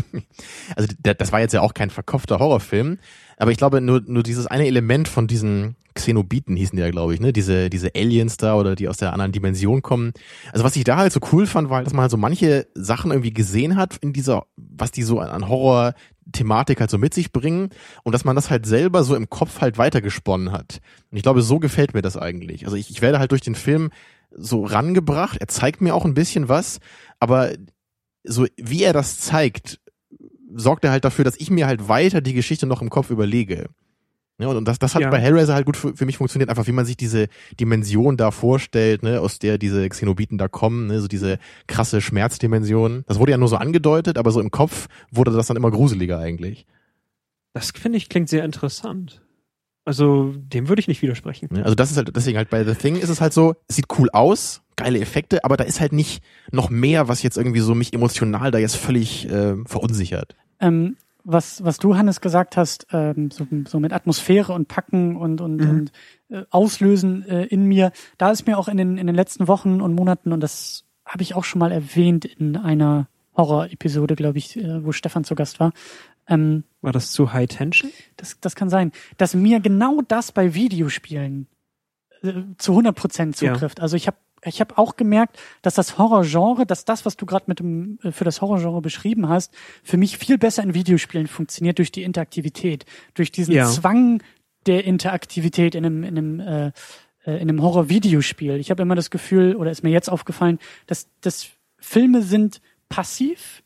also das war jetzt ja auch kein verkaufter Horrorfilm, aber ich glaube nur nur dieses eine Element von diesen Xenobiten hießen die ja, glaube ich, ne, diese diese Aliens da oder die aus der anderen Dimension kommen. Also was ich da halt so cool fand, war, dass man halt so manche Sachen irgendwie gesehen hat in dieser, was die so an, an Horror Thematik halt so mit sich bringen und dass man das halt selber so im Kopf halt weitergesponnen hat. Und ich glaube, so gefällt mir das eigentlich. Also ich, ich werde halt durch den Film so rangebracht. Er zeigt mir auch ein bisschen was, aber so wie er das zeigt, sorgt er halt dafür, dass ich mir halt weiter die Geschichte noch im Kopf überlege. Ja, und das, das hat Ja. bei Hellraiser halt gut für, für mich funktioniert, einfach wie man sich diese Dimension da vorstellt, ne, aus der diese Xenobiten da kommen, ne, so diese krasse Schmerzdimension. Das wurde ja nur so angedeutet, aber so im Kopf wurde das dann immer gruseliger eigentlich. Das finde ich klingt sehr interessant. Also dem würde ich nicht widersprechen. Ne? Also das ist halt, deswegen halt bei The Thing ist es halt so, es sieht cool aus, geile Effekte, aber da ist halt nicht noch mehr, was jetzt irgendwie so mich emotional da jetzt völlig äh, verunsichert. Ähm, was, was du, Hannes, gesagt hast, ähm, so, so mit Atmosphäre und Packen und, und, Mhm. und äh, Auslösen äh, in mir, da ist mir auch in den, in den letzten Wochen und Monaten, und das habe ich auch schon mal erwähnt in einer Horror-Episode, glaube ich, äh, wo Stefan zu Gast war, ähm, War das zu High Tension? das, das kann sein, dass mir genau das bei Videospielen zu 100 Prozent Ja. zutrifft. Also ich habe ich hab auch gemerkt, dass das Horrorgenre, dass das, was du gerade mit dem äh, für das Horrorgenre beschrieben hast, für mich viel besser in Videospielen funktioniert durch die Interaktivität, durch diesen Ja. Zwang der Interaktivität in einem in einem äh, äh, in einem Horror-Videospiel. Ich habe immer das Gefühl, oder ist mir jetzt aufgefallen, dass, dass Filme sind passiv,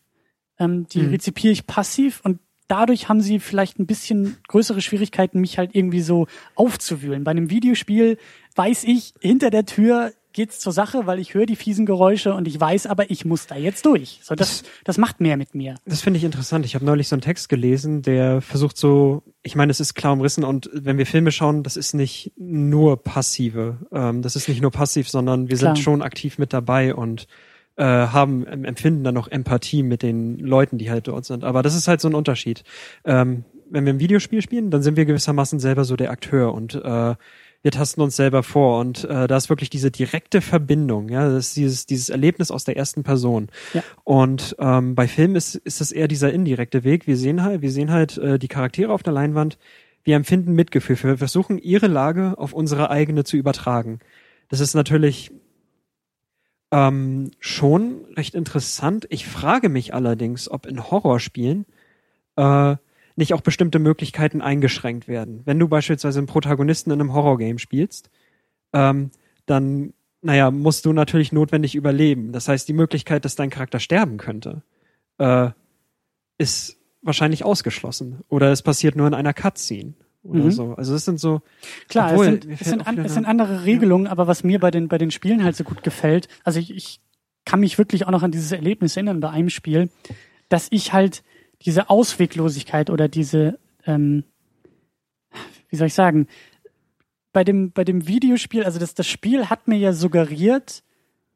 ähm, die Mhm. rezipiere ich passiv und dadurch haben sie vielleicht ein bisschen größere Schwierigkeiten, mich halt irgendwie so aufzuwühlen. Bei einem Videospiel weiß ich, hinter der Tür geht's zur Sache, weil ich höre die fiesen Geräusche und ich weiß aber, ich muss da jetzt durch. So, das, das macht mehr mit mir. Das finde ich interessant. Ich habe neulich so einen Text gelesen, der versucht so, ich meine, es ist klar umrissen und wenn wir Filme schauen, das ist nicht nur passive, ähm, das ist nicht nur passiv, sondern wir Klar. sind schon aktiv mit dabei und äh, haben, empfinden dann noch Empathie mit den Leuten, die halt dort sind. Aber das ist halt so ein Unterschied. Ähm, wenn wir ein Videospiel spielen, dann sind wir gewissermaßen selber so der Akteur und äh, wir tasten uns selber vor und äh, da ist wirklich diese direkte Verbindung, ja, das ist dieses, dieses Erlebnis aus der ersten Person. Ja. Und ähm, bei Filmen ist, ist das eher dieser indirekte Weg. Wir sehen halt, wir sehen halt äh, die Charaktere auf der Leinwand, wir empfinden Mitgefühl, wir versuchen ihre Lage auf unsere eigene zu übertragen. Das ist natürlich ähm, schon recht interessant. Ich frage mich allerdings, ob in Horrorspielen äh, nicht auch bestimmte Möglichkeiten eingeschränkt werden. Wenn du beispielsweise einen Protagonisten in einem Horrorgame spielst, ähm, dann, naja, musst du natürlich notwendig überleben. Das heißt, die Möglichkeit, dass dein Charakter sterben könnte, äh, ist wahrscheinlich ausgeschlossen. Oder es passiert nur in einer Cutscene oder Mhm. so. Also das sind so. Klar, Obwohl, es, sind, es, sind an, es sind andere Regelungen, aber was mir bei den, bei den Spielen halt so gut gefällt, also ich, ich kann mich wirklich auch noch an dieses Erlebnis erinnern bei einem Spiel, dass ich halt diese Ausweglosigkeit oder diese, ähm, wie soll ich sagen, bei dem, bei dem Videospiel, also das, das Spiel hat mir ja suggeriert,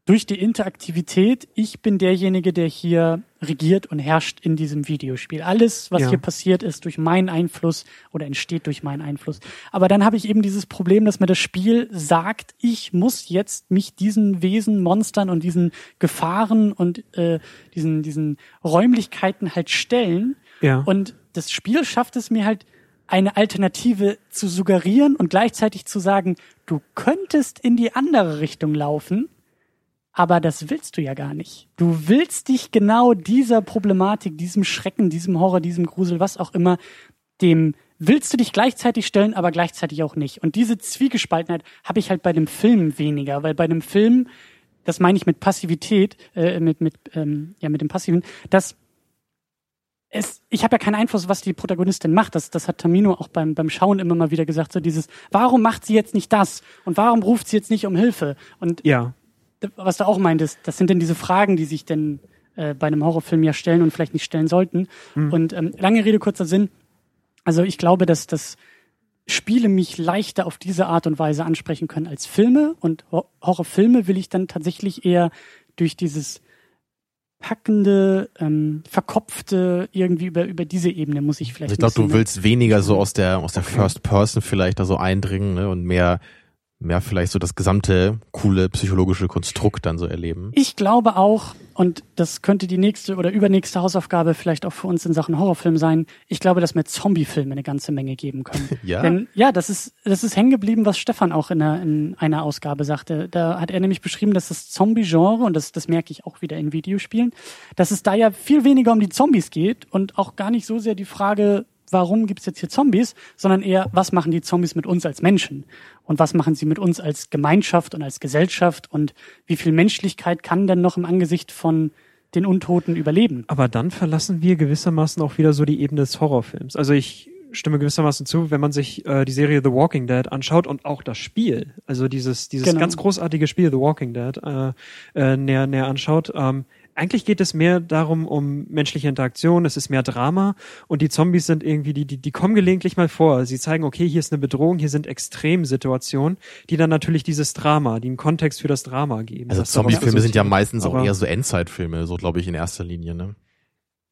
durch die Interaktivität, ich bin derjenige, der hier regiert und herrscht in diesem Videospiel. Alles, was Ja. hier passiert, ist durch meinen Einfluss oder entsteht durch meinen Einfluss. Aber dann habe ich eben dieses Problem, dass mir das Spiel sagt, ich muss jetzt mich diesen Wesen, Monstern und diesen Gefahren und äh, diesen, diesen Räumlichkeiten halt stellen. Ja. Und das Spiel schafft es mir halt, eine Alternative zu suggerieren und gleichzeitig zu sagen, du könntest in die andere Richtung laufen, aber das willst du ja gar nicht. Du willst dich genau dieser Problematik, diesem Schrecken, diesem Horror, diesem Grusel, was auch immer, dem willst du dich gleichzeitig stellen, aber gleichzeitig auch nicht. Und diese Zwiegespaltenheit habe ich halt bei dem Film weniger, weil bei dem Film, das meine ich mit Passivität, äh, mit, mit, ähm, ja, mit dem Passiven, dass es, ich habe ja keinen Einfluss, was die Protagonistin macht. Das, das hat Tamino auch beim, beim Schauen immer mal wieder gesagt. So dieses, warum macht sie jetzt nicht das? Und warum ruft sie jetzt nicht um Hilfe? Und ja. Was du auch meintest, das sind denn diese Fragen, die sich denn äh, bei einem Horrorfilm ja stellen und vielleicht nicht stellen sollten. Und ähm, lange Rede, kurzer Sinn. Also ich glaube, dass das Spiele mich leichter auf diese Art und Weise ansprechen können als Filme. Und Hor- Horrorfilme will ich dann tatsächlich eher durch dieses packende, ähm, verkopfte, irgendwie über, über diese Ebene muss ich vielleicht Also ich glaube, du willst weniger so aus der aus der First Person vielleicht da so eindringen ne, und mehr mehr vielleicht so das gesamte coole psychologische Konstrukt dann so erleben. Ich glaube auch, und das könnte die nächste oder übernächste Hausaufgabe vielleicht auch für uns in Sachen Horrorfilm sein, ich glaube, dass mir Zombiefilme eine ganze Menge geben können. Ja? Denn ja, das ist, das ist hängen geblieben, was Stefan auch in einer, in einer Ausgabe sagte. Da hat er nämlich beschrieben, dass das Zombie-Genre, und das, das merke ich auch wieder in Videospielen, dass es da ja viel weniger um die Zombies geht und auch gar nicht so sehr die Frage, warum gibt's jetzt hier Zombies, sondern eher, was machen die Zombies mit uns als Menschen? Und was machen sie mit uns als Gemeinschaft und als Gesellschaft? Und wie viel Menschlichkeit kann denn noch im Angesicht von den Untoten überleben? Aber dann verlassen wir gewissermaßen auch wieder so die Ebene des Horrorfilms. Also ich stimme gewissermaßen zu, wenn man sich äh, die Serie The Walking Dead anschaut und auch das Spiel, also dieses dieses Genau. ganz großartige Spiel The Walking Dead äh, äh, näher näher anschaut. Ähm, eigentlich geht es mehr darum um menschliche Interaktion, es ist mehr Drama und die Zombies sind irgendwie die die die kommen gelegentlich mal vor. Sie zeigen, okay, hier ist eine Bedrohung, hier sind Extremsituationen, die dann natürlich dieses Drama, die einen Kontext für das Drama geben. Also Zombie-Filme sind ja meistens auch eher so Endzeitfilme, so glaube ich in erster Linie. Ne?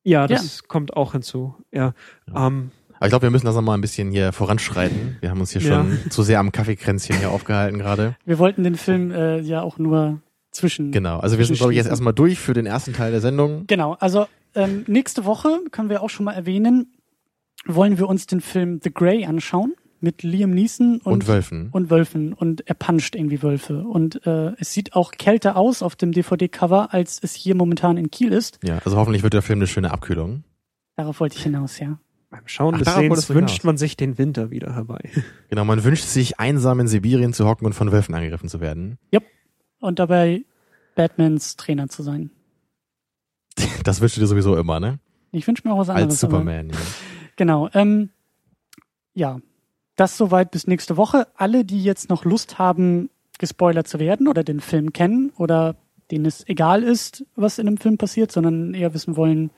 Ja, das kommt auch hinzu. Ja. Ähm, Aber ich glaube, wir müssen das nochmal ein bisschen hier voranschreiten. Wir haben uns hier schon zu sehr am Kaffeekränzchen hier aufgehalten gerade. Wir wollten den Film äh, ja auch nur zwischen. Genau. Also wir sind, glaube ich, jetzt erstmal durch für den ersten Teil der Sendung. Genau, also ähm, nächste Woche können wir auch schon mal erwähnen, wollen wir uns den Film The Grey anschauen mit Liam Neeson und, Und Wölfen. und Wölfen und er puncht irgendwie Wölfe und äh, es sieht auch kälter aus auf dem DVD-Cover, als es hier momentan in Kiel ist. Ja, also hoffentlich wird der Film eine schöne Abkühlung. Darauf wollte ich hinaus, ja. Beim Schauen Ach, des Sehens wünscht hinaus. man sich den Winter wieder herbei. Genau, man wünscht sich einsam in Sibirien zu hocken und von Wölfen angegriffen zu werden. Und dabei Batmans Trainer zu sein. Das wünschst du dir sowieso immer, ne? Ich wünsche mir auch was anderes. Als aber- Superman. Ja. Genau. Ähm, ja, das soweit bis nächste Woche. Alle, die jetzt noch Lust haben, gespoilert zu werden oder den Film kennen oder denen es egal ist, was in dem Film passiert, sondern eher wissen wollen,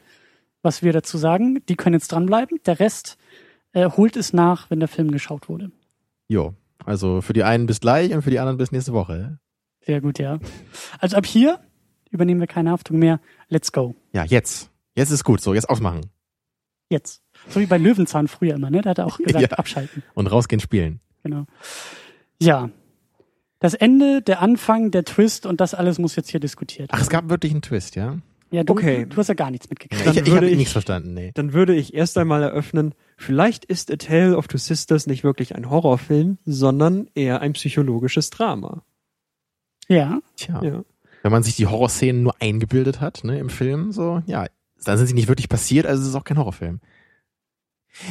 was wir dazu sagen, die können jetzt dranbleiben. Der Rest äh, holt es nach, wenn der Film geschaut wurde. Jo. Also für die einen bis gleich und für die anderen bis nächste Woche. Sehr gut, ja. Also ab hier übernehmen wir keine Haftung mehr. Let's go. Ja, jetzt. Jetzt ist gut. So, jetzt ausmachen. Jetzt. So wie bei Löwenzahn früher immer, ne? Da hat er auch gesagt, Ja. abschalten. Und rausgehen spielen. Genau. Ja. Das Ende, der Anfang, der Twist und das alles muss jetzt hier diskutiert Ach, es gab wirklich einen Twist, ja? Ja, du, Okay. du hast ja gar nichts mitgekriegt. Dann ich ich würde habe ich- nichts verstanden, nee. Dann würde ich erst einmal eröffnen, vielleicht ist A Tale of Two Sisters nicht wirklich ein Horrorfilm, sondern eher ein psychologisches Drama. Ja. Tja. Ja. Wenn man sich die Horrorszenen nur eingebildet hat, ne, im Film, so, ja, dann sind sie nicht wirklich passiert, also es ist auch kein Horrorfilm.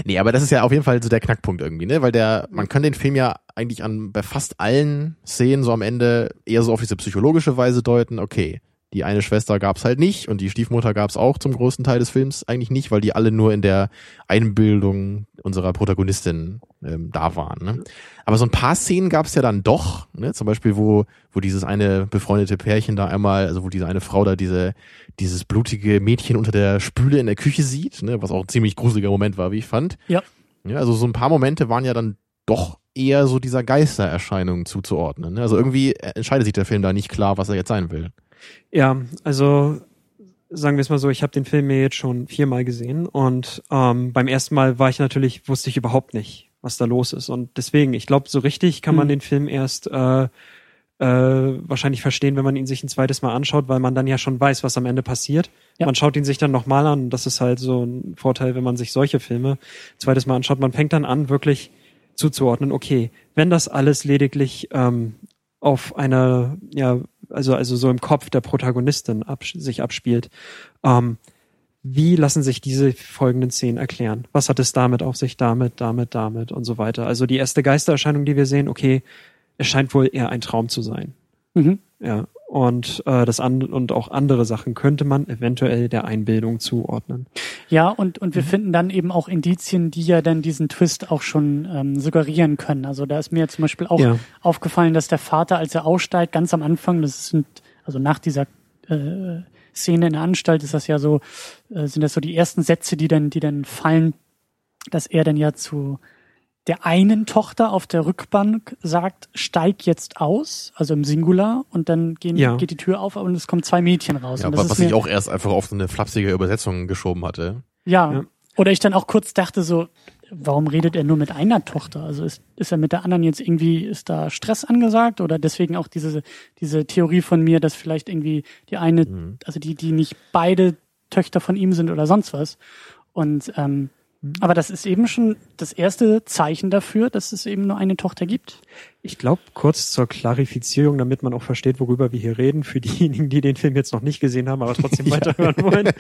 Nee, aber das ist ja auf jeden Fall so der Knackpunkt irgendwie, ne? Weil der, man kann den Film ja eigentlich an bei fast allen Szenen so am Ende eher so auf diese psychologische Weise deuten, okay, die eine Schwester gab's halt nicht und die Stiefmutter gab's auch zum größten Teil des Films eigentlich nicht, weil die alle nur in der Einbildung unserer Protagonistin ähm, da waren. Ne? Aber so ein paar Szenen gab's ja dann doch, ne? zum Beispiel wo wo dieses eine befreundete Pärchen da einmal, also wo diese eine Frau da diese dieses blutige Mädchen unter der Spüle in der Küche sieht, ne? was auch ein ziemlich gruseliger Moment war, wie ich fand. Ja. Ja, also so ein paar Momente waren ja dann doch eher so dieser Geistererscheinung zuzuordnen. Ne? Also irgendwie entscheidet sich der Film da nicht klar, was er jetzt sein will. Ja, also sagen wir es mal so, ich habe den Film mir jetzt schon viermal gesehen und ähm, beim ersten Mal war ich natürlich, wusste ich überhaupt nicht, was da los ist. Und deswegen, ich glaube, so richtig kann man Mhm. den Film erst äh, äh, wahrscheinlich verstehen, wenn man ihn sich ein zweites Mal anschaut, weil man dann ja schon weiß, was am Ende passiert. Ja. Man schaut ihn sich dann nochmal an. Das ist halt so ein Vorteil, wenn man sich solche Filme ein zweites Mal anschaut. Man fängt dann an, wirklich zuzuordnen, okay, wenn das alles lediglich ähm, auf einer, ja, also, also so im Kopf der Protagonistin abs sich abspielt, ähm, wie lassen sich diese folgenden Szenen erklären? Was hat es damit auf sich, damit, damit, damit und so weiter? Also die erste Geistererscheinung, die wir sehen, okay, es scheint wohl eher ein Traum zu sein. Mhm. Ja. Und äh, das an und auch andere Sachen könnte man eventuell der Einbildung zuordnen. Ja, und, und Mhm. wir finden dann eben auch Indizien, die ja dann diesen Twist auch schon ähm, suggerieren können. Also da ist mir zum Beispiel auch Ja. aufgefallen, dass der Vater, als er aussteigt, ganz am Anfang, das sind, also nach dieser äh, Szene in der Anstalt ist das ja so, äh, sind das so die ersten Sätze, die dann, die dann fallen, dass er dann ja zu der einen Tochter auf der Rückbank sagt, steig jetzt aus, also im Singular, und dann gehen, Ja. geht die Tür auf und es kommen zwei Mädchen raus. Ja, und das aber ist was ich auch erst einfach auf so eine flapsige Übersetzung geschoben hatte. ja. Ja. Oder ich dann auch kurz dachte so, warum redet er nur mit einer Tochter? Also ist, ist er mit der anderen jetzt irgendwie, ist da Stress angesagt? Oder deswegen auch diese, diese Theorie von mir, dass vielleicht irgendwie die eine, Mhm. also die, die nicht beide Töchter von ihm sind oder sonst was. Und ähm, aber das ist eben schon das erste Zeichen dafür, dass es eben nur eine Tochter gibt. Ich glaube, kurz zur Klarifizierung, damit man auch versteht, worüber wir hier reden, für diejenigen, die den Film jetzt noch nicht gesehen haben, aber trotzdem weiterhören wollen.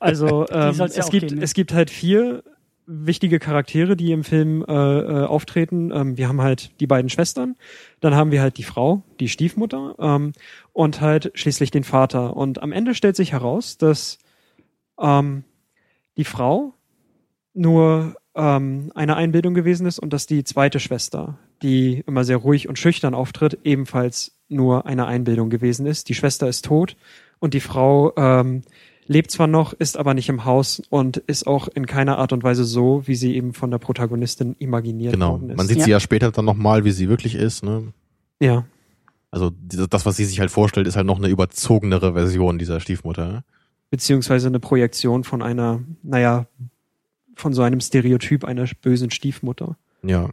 Also ähm, ja es gibt geben, ja. es gibt halt vier wichtige Charaktere, die im Film äh, äh, auftreten. Ähm, wir haben halt die beiden Schwestern, dann haben wir halt die Frau, die Stiefmutter ähm, und halt schließlich den Vater. Und am Ende stellt sich heraus, dass ähm, die Frau nur ähm, eine Einbildung gewesen ist und dass die zweite Schwester, die immer sehr ruhig und schüchtern auftritt, ebenfalls nur eine Einbildung gewesen ist. Die Schwester ist tot und die Frau ähm, lebt zwar noch, ist aber nicht im Haus und ist auch in keiner Art und Weise so, wie sie eben von der Protagonistin imaginiert Genau. worden ist. Man sieht Ja. sie ja später dann nochmal, wie sie wirklich ist. Ne? ja, Also das, was sie sich halt vorstellt, ist halt noch eine überzogenere Version dieser Stiefmutter. beziehungsweise eine Projektion von einer, naja, von so einem Stereotyp einer bösen Stiefmutter. Ja.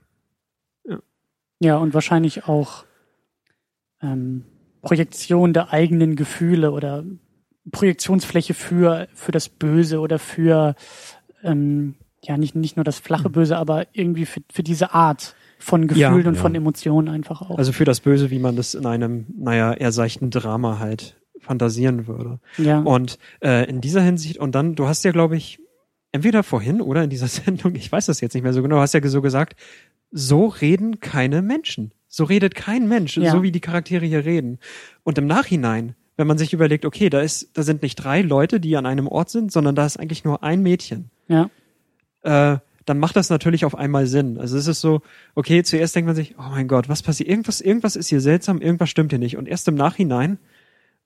Ja, und wahrscheinlich auch ähm, Projektion der eigenen Gefühle oder Projektionsfläche für, für das Böse oder für, ähm, ja, nicht, nicht nur das flache Böse, aber irgendwie für, für diese Art von Gefühlen und Ja. von Emotionen einfach auch. Also für das Böse, wie man das in einem, naja, eher seichten Drama halt fantasieren würde. ja. Und äh, in dieser Hinsicht, und dann, du hast ja, glaube ich, entweder vorhin oder in dieser Sendung, ich weiß das jetzt nicht mehr so genau, du hast ja so gesagt, so reden keine Menschen. So redet kein Mensch, Ja. so wie die Charaktere hier reden. Und im Nachhinein, wenn man sich überlegt, okay, da ist, da sind nicht drei Leute, die an einem Ort sind, sondern da ist eigentlich nur ein Mädchen. ja. Äh, dann macht das natürlich auf einmal Sinn. Also es ist so, okay, zuerst denkt man sich, oh mein Gott, was passiert? Irgendwas, irgendwas ist hier seltsam, irgendwas stimmt hier nicht. Und erst im Nachhinein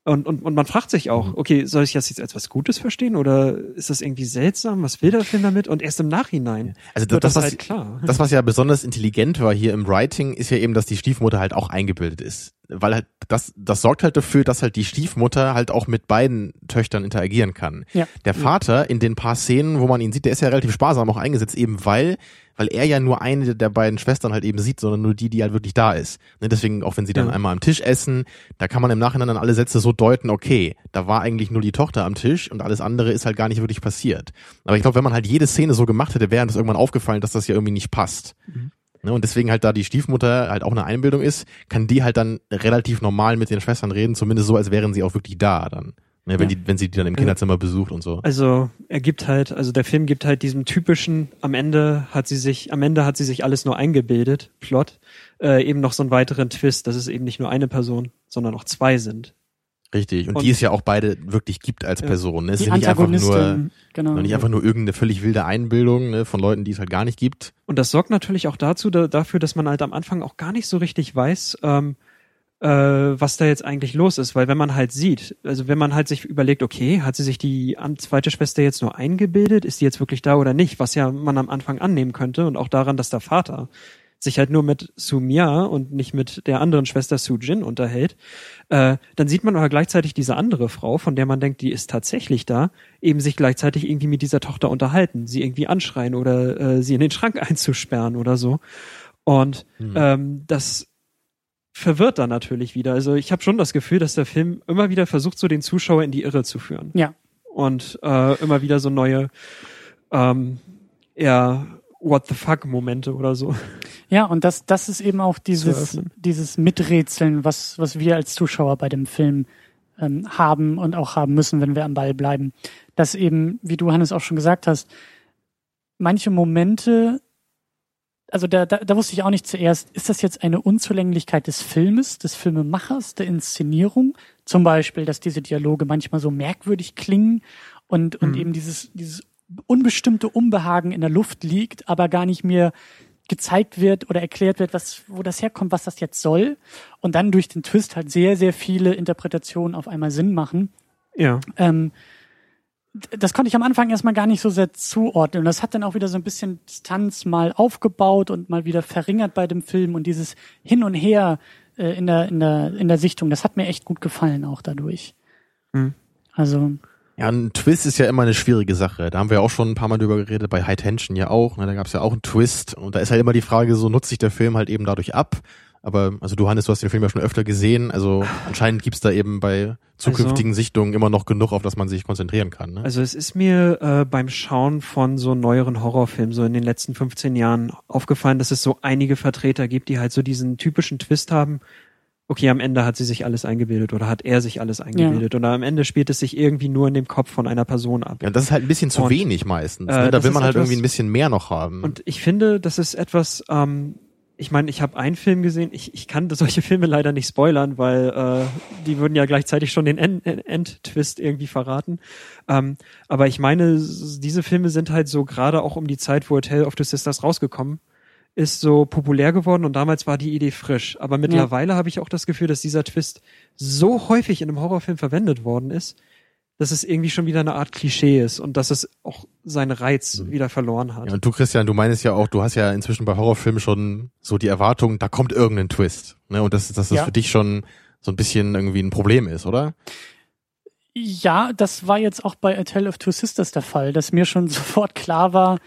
und, und, und man fragt sich auch, okay, soll ich das jetzt als was Gutes verstehen oder ist das irgendwie seltsam? Was will der Film damit? Und erst im Nachhinein Also wird das, das, was, halt klar. das, was ja besonders intelligent war hier im Writing, ist ja eben, dass die Stiefmutter halt auch eingebildet ist. Weil halt das, das sorgt halt dafür, dass halt die Stiefmutter halt auch mit beiden Töchtern interagieren kann. Ja. Der Vater in den paar Szenen, wo man ihn sieht, der ist ja relativ sparsam auch eingesetzt, eben weil, weil er ja nur eine der beiden Schwestern halt eben sieht, sondern nur die, die halt wirklich da ist. Ne, deswegen, auch wenn sie dann Ja. einmal am Tisch essen, da kann man im Nachhinein dann alle Sätze so deuten, okay, da war eigentlich nur die Tochter am Tisch und alles andere ist halt gar nicht wirklich passiert. Aber ich glaube, wenn man halt jede Szene so gemacht hätte, wäre das irgendwann aufgefallen, dass das ja irgendwie nicht passt. Ne, und deswegen halt da die Stiefmutter halt auch eine Einbildung ist, kann die halt dann relativ normal mit den Schwestern reden, zumindest so, als wären sie auch wirklich da dann. Ne, wenn Ja. die, wenn sie die dann im Kinderzimmer besucht und so. Also er gibt halt, also der Film gibt halt diesem typischen, am Ende hat sie sich, am Ende hat sie sich alles nur eingebildet, Plot, äh, eben noch so einen weiteren Twist, dass es eben nicht nur eine Person, sondern auch zwei sind. Richtig. Und, Und- die es ja auch beide wirklich gibt als Ja. Person. Ne? Es ist ja nicht einfach nur, genau. nicht einfach nur irgendeine völlig wilde Einbildung ne, von Leuten, die es halt gar nicht gibt. Und das sorgt natürlich auch dazu, da, dafür, dass man halt am Anfang auch gar nicht so richtig weiß, ähm, äh, was da jetzt eigentlich los ist. Weil wenn man halt sieht, also wenn man halt sich überlegt, okay, hat sie sich die zweite Schwester jetzt nur eingebildet, ist die jetzt wirklich da oder nicht, was ja man am Anfang annehmen könnte und auch daran, dass der Vater sich halt nur mit Sumia und nicht mit der anderen Schwester Sujin unterhält, äh, dann sieht man aber gleichzeitig diese andere Frau, von der man denkt, die ist tatsächlich da, eben sich gleichzeitig irgendwie mit dieser Tochter unterhalten, sie irgendwie anschreien oder äh, sie in den Schrank einzusperren oder so. Und ähm, das verwirrt dann natürlich wieder. Also ich habe schon das Gefühl, dass der Film immer wieder versucht, so den Zuschauer in die Irre zu führen ja, und äh, immer wieder so neue ähm, eher What the fuck Momente oder so. ja, und das, das ist eben auch dieses, dieses Miträtseln, was, was wir als Zuschauer bei dem Film ähm, haben und auch haben müssen, wenn wir am Ball bleiben. Dass eben, wie du Hannes auch schon gesagt hast, manche Momente, also da, da, da wusste ich auch nicht zuerst, ist das jetzt eine Unzulänglichkeit des Filmes, des Filmemachers, der Inszenierung? Zum Beispiel, dass diese Dialoge manchmal so merkwürdig klingen und, und Mhm. eben dieses, dieses unbestimmte Unbehagen in der Luft liegt, aber gar nicht mehr gezeigt wird oder erklärt wird, was, wo das herkommt, was das jetzt soll. Und dann durch den Twist halt sehr, sehr viele Interpretationen auf einmal Sinn machen. Ja. Ähm, das konnte ich am Anfang erstmal gar nicht so sehr zuordnen. Und das hat dann auch wieder so ein bisschen Distanz mal aufgebaut und mal wieder verringert bei dem Film und dieses Hin und Her äh, in, der, in, der, in der Sichtung, das hat mir echt gut gefallen auch dadurch. Mhm. Also, Ja, ein Twist ist ja immer eine schwierige Sache. Da haben wir auch schon ein paar Mal drüber geredet, bei High Tension ja auch. Ne? Da gab es ja auch einen Twist. Und da ist halt immer die Frage, so nutzt sich der Film halt eben dadurch ab. Aber, also du Hannes, du hast den Film ja schon öfter gesehen. Also anscheinend gibt's da eben bei zukünftigen Sichtungen immer noch genug, auf das man sich konzentrieren kann. Ne? Also es ist mir äh, beim Schauen von so neueren Horrorfilmen, so in den letzten 15 Jahren, aufgefallen, dass es so einige Vertreter gibt, die halt so diesen typischen Twist haben. Okay, am Ende hat sie sich alles eingebildet oder hat er sich alles eingebildet oder am Ende spielt es sich irgendwie nur in dem Kopf von einer Person ab. ja, das ist halt ein bisschen zu Und, wenig meistens. äh, Ne? Da das will man halt etwas- irgendwie ein bisschen mehr noch haben. Und ich finde, das ist etwas, ähm, ich meine, ich habe einen Film gesehen, ich, ich kann solche Filme leider nicht spoilern, weil äh, die würden ja gleichzeitig schon den End- End-Twist irgendwie verraten. Ähm, aber ich meine, diese Filme sind halt so gerade auch um die Zeit, wo Tale of the Sisters rausgekommen ist, so populär geworden und damals war die Idee frisch. Aber mittlerweile habe ich auch das Gefühl, dass dieser Twist so häufig in einem Horrorfilm verwendet worden ist, dass es irgendwie schon wieder eine Art Klischee ist und dass es auch seinen Reiz wieder verloren hat. ja, und du, Christian, du meinst ja auch, du hast ja inzwischen bei Horrorfilmen schon so die Erwartung, da kommt irgendein Twist. Ne? Und dass, dass das Ja. für dich schon so ein bisschen irgendwie ein Problem ist, oder? Ja, das war jetzt auch bei A Tale of Two Sisters der Fall, dass mir schon sofort klar war,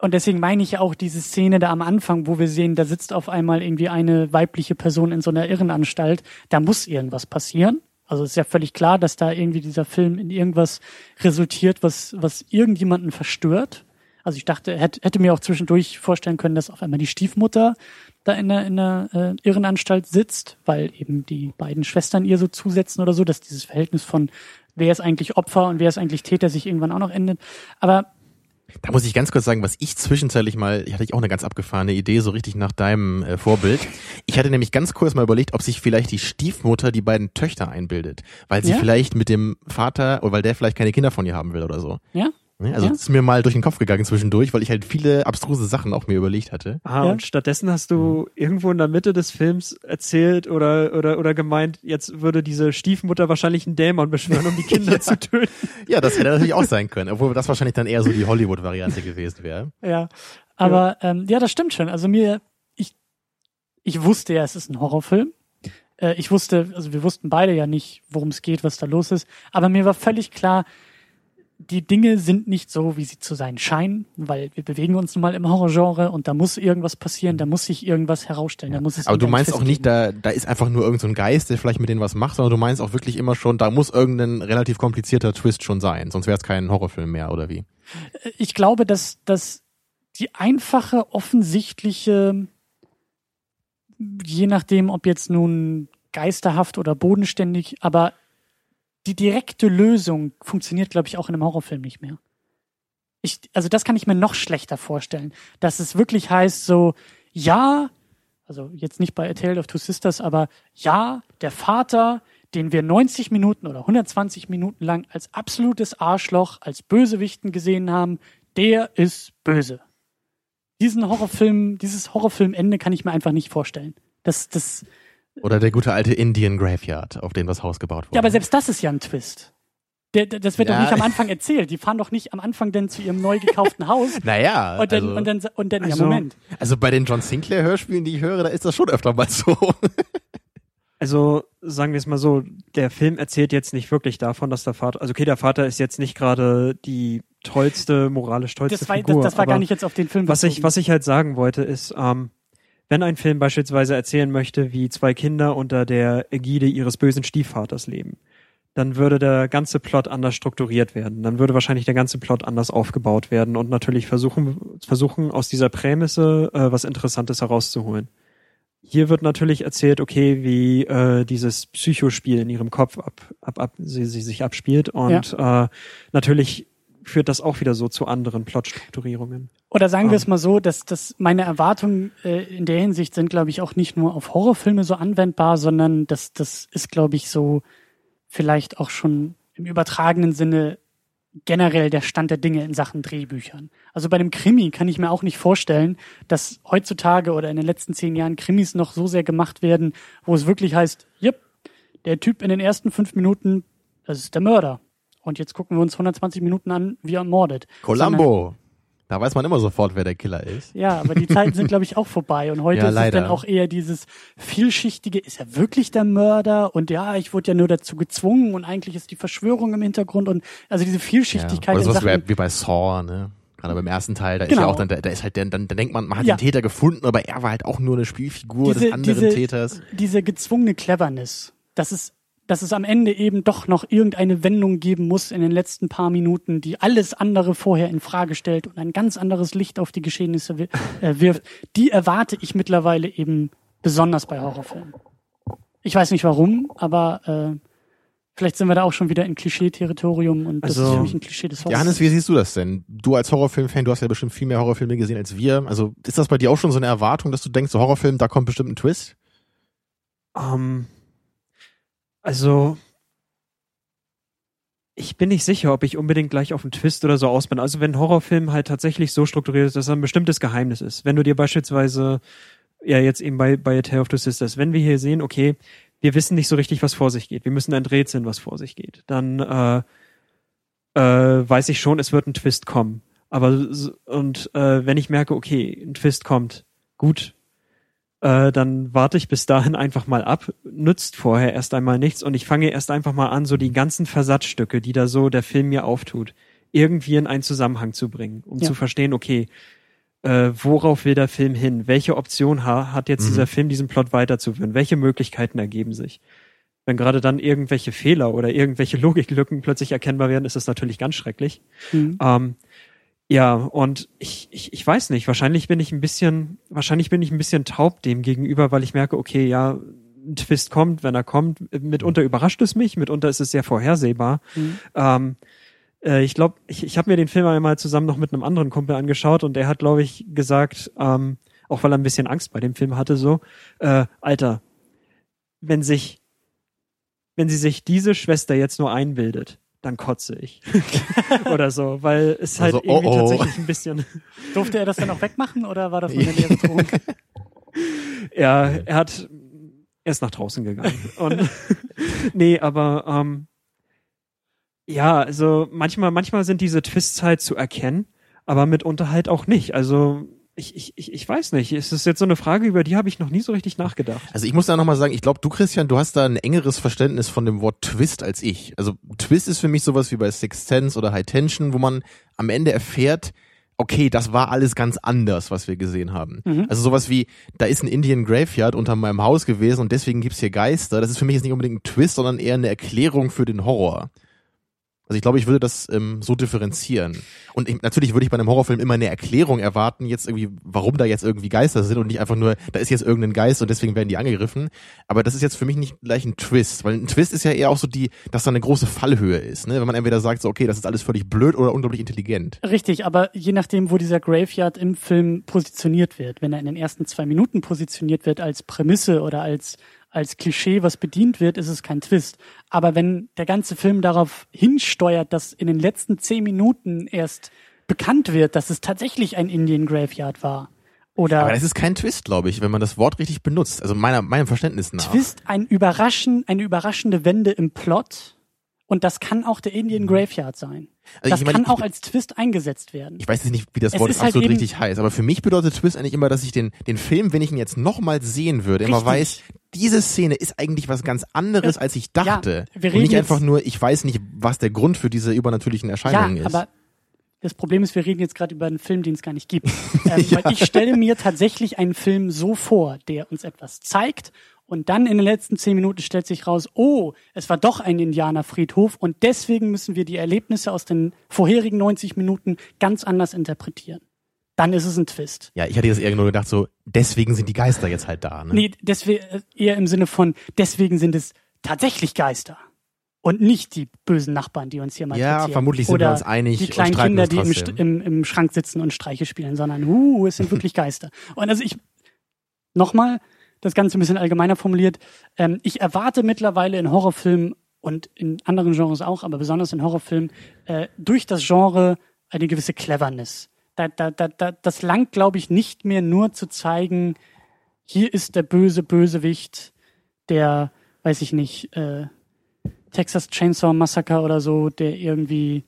und deswegen meine ich auch diese Szene da am Anfang, wo wir sehen, da sitzt auf einmal irgendwie eine weibliche Person in so einer Irrenanstalt, da muss irgendwas passieren. Also ist ja völlig klar, dass da irgendwie dieser Film in irgendwas resultiert, was, was irgendjemanden verstört. Also ich dachte, hätte, hätte mir auch zwischendurch vorstellen können, dass auf einmal die Stiefmutter da in der, in der äh, Irrenanstalt sitzt, weil eben die beiden Schwestern ihr so zusetzen oder so, dass dieses Verhältnis von wer ist eigentlich Opfer und wer ist eigentlich Täter sich irgendwann auch noch endet. Aber Da muss ich ganz kurz sagen, was ich zwischenzeitlich mal, ich hatte ich auch eine ganz abgefahrene Idee, so richtig nach deinem äh, Vorbild. Ich hatte nämlich ganz kurz mal überlegt, ob sich vielleicht die Stiefmutter die beiden Töchter einbildet, weil sie Ja? vielleicht mit dem Vater oder weil der vielleicht keine Kinder von ihr haben will oder so. ja? Also Ja. das ist mir mal durch den Kopf gegangen zwischendurch, weil ich halt viele abstruse Sachen auch mir überlegt hatte. Ah, Ja. und stattdessen hast du irgendwo in der Mitte des Films erzählt oder, oder, oder gemeint, jetzt würde diese Stiefmutter wahrscheinlich einen Dämon beschwören, um die Kinder zu töten. Ja, das hätte natürlich auch sein können, obwohl das wahrscheinlich dann eher so die Hollywood-Variante gewesen wäre. ja. Aber ja. Ähm, ja, das stimmt schon. Also mir, ich, ich wusste ja, es ist ein Horrorfilm. Äh, ich wusste, also wir wussten beide ja nicht, worum es geht, was da los ist. Aber mir war völlig klar, die Dinge sind nicht so, wie sie zu sein scheinen, weil wir bewegen uns nun mal im Horrorgenre und da muss irgendwas passieren, da muss sich irgendwas herausstellen, da muss es Aber du meinst auch nicht, da, da ist einfach nur irgendein so ein Geist, der vielleicht mit denen was macht, sondern du meinst auch wirklich immer schon, da muss irgendein relativ komplizierter Twist schon sein, sonst wäre es kein Horrorfilm mehr, oder wie? Geben. Ich glaube, dass, dass die einfache, offensichtliche, je nachdem, ob jetzt nun geisterhaft oder bodenständig, aber die direkte Lösung funktioniert, glaube ich, auch in einem Horrorfilm nicht mehr. Ich, also das kann ich mir noch schlechter vorstellen, dass es wirklich heißt so, ja, also jetzt nicht bei A Tale of Two Sisters, aber ja, der Vater, den wir 90 Minuten oder 120 Minuten lang als absolutes Arschloch, als Bösewichten gesehen haben, der ist böse. Diesen Horrorfilm, dieses Horrorfilmende kann ich mir einfach nicht vorstellen. Das, das, Oder der gute alte Indian Graveyard, auf den was Haus gebaut wurde. ja, aber selbst das ist ja ein Twist. Der, der, das wird Ja. doch nicht am Anfang erzählt. Die fahren doch nicht am Anfang denn zu ihrem neu gekauften Haus. naja, Und dann, also, und dann, und dann, ja, Also- Moment. also bei den John Sinclair Hörspielen, die ich höre, da ist das schon öfter mal so. Also sagen wir es mal so, der Film erzählt jetzt nicht wirklich davon, dass der Vater, also okay, der Vater ist jetzt nicht gerade die tollste, moralisch tollste Das war, Figur. das, das war gar nicht jetzt auf den Film was ich, was ich halt sagen wollte, ist, ähm, wenn ein Film beispielsweise erzählen möchte, wie zwei Kinder unter der Ägide ihres bösen Stiefvaters leben, dann würde der ganze Plot anders strukturiert werden. Dann würde wahrscheinlich der ganze Plot anders aufgebaut werden und natürlich versuchen, versuchen aus dieser Prämisse äh, was Interessantes herauszuholen. Hier wird natürlich erzählt, okay, wie äh, dieses Psychospiel in ihrem Kopf ab, ab, ab sie, sie sich abspielt und äh, natürlich führt das auch wieder so zu anderen Plotstrukturierungen. Oder sagen wir Ähm. es mal so, dass, dass meine Erwartungen äh, in der Hinsicht sind, glaube ich, auch nicht nur auf Horrorfilme so anwendbar, sondern das, das ist, glaube ich, so vielleicht auch schon im übertragenen Sinne generell der Stand der Dinge in Sachen Drehbüchern. Also bei einem Krimi kann ich mir auch nicht vorstellen, dass heutzutage oder in den letzten zehn Jahren Krimis noch so sehr gemacht werden, wo es wirklich heißt, yep, der Typ in den ersten fünf Minuten, das ist der Mörder. Und jetzt gucken wir uns 120 Minuten an, wie er mordet. Columbo. Da weiß man immer sofort, wer der Killer ist. ja, aber die Zeiten sind, glaube ich, auch vorbei. Und heute Ja, ist es leider. dann auch eher dieses vielschichtige, ist er wirklich der Mörder? Und ja, ich wurde ja nur dazu gezwungen und eigentlich ist die Verschwörung im Hintergrund und also diese Ja. Vielschichtigkeit Oder in sowas Sachen. wie, bei Saw, ne? Gerade beim ersten Teil, da ist ja Genau. auch dann, da, da ist halt, der, dann, dann denkt man, man hat Ja. den Täter gefunden, aber er war halt auch nur eine Spielfigur Diese- des anderen diese- Täters. Diese gezwungene Cleverness, dass es, dass es am Ende eben doch noch irgendeine Wendung geben muss in den letzten paar Minuten, die alles andere vorher in Frage stellt und ein ganz anderes Licht auf die Geschehnisse äh, wirft, die erwarte ich mittlerweile eben besonders bei Horrorfilmen. Ich weiß nicht warum, aber äh, vielleicht sind wir da auch schon wieder in Klischee-Territorium und das Also- ist für mich ein Klischee des Horrors. Johannes, wie siehst du das denn? Du als Horrorfilm-Fan, du hast ja bestimmt viel mehr Horrorfilme gesehen als wir. Also ist das bei dir auch schon so eine Erwartung, dass du denkst, so Horrorfilm, da kommt bestimmt ein Twist? Ähm, also, ich bin nicht sicher, ob ich unbedingt gleich auf einen Twist oder so aus bin. Also, wenn ein Horrorfilm halt tatsächlich so strukturiert ist, dass er ein bestimmtes Geheimnis ist. Wenn du dir beispielsweise, ja, jetzt eben bei, bei A Tale of Two Sisters, wenn wir hier sehen, okay, wir wissen nicht so richtig, was vor sich geht. Wir müssen enträtseln, was vor sich geht. Dann, äh, äh, weiß ich schon, es wird ein Twist kommen. Aber, und, äh, wenn ich merke, okay, ein Twist kommt, gut, äh, dann warte ich bis dahin einfach mal ab, nützt vorher erst einmal nichts und ich fange erst einfach mal an, so die ganzen Versatzstücke, die da so der Film mir auftut, irgendwie in einen Zusammenhang zu bringen, um Ja. zu verstehen, okay, äh, worauf will der Film hin? Welche Option ha hat jetzt Mhm. dieser Film, diesen Plot weiterzuführen? Welche Möglichkeiten ergeben sich? Wenn gerade dann irgendwelche Fehler oder irgendwelche Logiklücken plötzlich erkennbar werden, ist das natürlich ganz schrecklich. Mhm. Ähm, ja, und ich, ich, ich weiß nicht, wahrscheinlich bin ich ein bisschen, wahrscheinlich bin ich ein bisschen taub dem gegenüber, weil ich merke, okay, ja, ein Twist kommt, wenn er kommt. Mitunter überrascht es mich, mitunter ist es sehr vorhersehbar. Mhm. Ähm, äh, ich glaube, ich, ich habe mir den Film einmal zusammen noch mit einem anderen Kumpel angeschaut und der hat, glaube ich, gesagt, ähm, auch weil er ein bisschen Angst bei dem Film hatte, so, äh, Alter, wenn sich, wenn sie sich diese Schwester jetzt nur einbildet, dann kotze ich. oder so, weil es halt Also, oh, irgendwie oh. tatsächlich ein bisschen, Durfte er das dann auch wegmachen oder war das nur eine leere Drohung? ja, er hat, er ist nach draußen gegangen. Und nee, aber ähm, ja, also manchmal, manchmal sind diese Twists halt zu erkennen, aber mitunter halt auch nicht. Also ich, ich, ich, ich weiß nicht. Es ist jetzt so eine Frage, über die habe ich noch nie so richtig nachgedacht. Also ich muss da nochmal sagen, ich glaube, du Christian, du hast da ein engeres Verständnis von dem Wort Twist als ich. Also Twist ist für mich sowas wie bei Sixth Sense oder High Tension, wo man am Ende erfährt, okay, das war alles ganz anders, was wir gesehen haben. Mhm. Also sowas wie, da ist ein Indian Graveyard unter meinem Haus gewesen und deswegen gibt's hier Geister. Das ist für mich jetzt nicht unbedingt ein Twist, sondern eher eine Erklärung für den Horror. Also ich glaube, ich würde das ähm, so differenzieren. Und ich, natürlich würde ich bei einem Horrorfilm immer eine Erklärung erwarten, jetzt irgendwie, warum da jetzt irgendwie Geister sind und nicht einfach nur, da ist jetzt irgendein Geist und deswegen werden die angegriffen. Aber das ist jetzt für mich nicht gleich ein Twist, weil ein Twist ist ja eher auch so die, dass da eine große Fallhöhe ist, ne? Wenn man entweder sagt, so okay, das ist alles völlig blöd oder unglaublich intelligent. Richtig, aber je nachdem, wo dieser Graveyard im Film positioniert wird, wenn er in den ersten zwei Minuten positioniert wird als Prämisse oder als als Klischee, was bedient wird, ist es kein Twist. Aber wenn der ganze Film darauf hinsteuert, dass in den letzten zehn Minuten erst bekannt wird, dass es tatsächlich ein Indian Graveyard war. Oder Aber das ist kein Twist, glaube ich, wenn man das Wort richtig benutzt. Also meiner, meinem Verständnis nach. Twist, ein Überraschen, eine überraschende Wende im Plot. Und das kann auch der Indian Graveyard sein. Also das ich meine, kann ich- auch als Twist eingesetzt werden. ich weiß jetzt nicht, wie das Es Wort halt absolut eben- richtig heißt, aber für mich bedeutet Twist eigentlich immer, dass ich den, den Film, wenn ich ihn jetzt nochmal sehen würde, immer Richtig. weiß, diese Szene ist eigentlich was ganz anderes, Ja, als ich dachte. ja, wir Und nicht reden einfach nur, ich weiß nicht, was der Grund für diese übernatürlichen Erscheinungen Ja, ist. aber das Problem ist, wir reden jetzt gerade über einen Film, den es gar nicht gibt. ähm, Weil ich stelle mir tatsächlich einen Film so vor, der uns etwas zeigt und dann in den letzten zehn Minuten stellt sich raus, oh, es war doch ein Indianerfriedhof und deswegen müssen wir die Erlebnisse aus den vorherigen 90 Minuten ganz anders interpretieren. Dann ist es ein Twist. ja, ich hatte jetzt eher nur gedacht, so, deswegen sind die Geister jetzt halt da. Ne? Nee, deswegen eher im Sinne von, deswegen sind es tatsächlich Geister. Und nicht die bösen Nachbarn, die uns hier mal Ja, vermutlich sind wir uns einig Die kleinen Kinder, die im, im, im Schrank sitzen und Streiche spielen, sondern, uh, es sind wirklich Geister. Und also ich, nochmal, das Ganze ein bisschen allgemeiner formuliert, ähm, ich erwarte mittlerweile in Horrorfilmen und in anderen Genres auch, aber besonders in Horrorfilmen, äh, durch das Genre eine gewisse Cleverness. Da, da, da, da, das langt, glaube ich, nicht mehr nur zu zeigen, hier ist der böse Bösewicht, der, weiß ich nicht, äh, Texas Chainsaw Massacre oder so, der irgendwie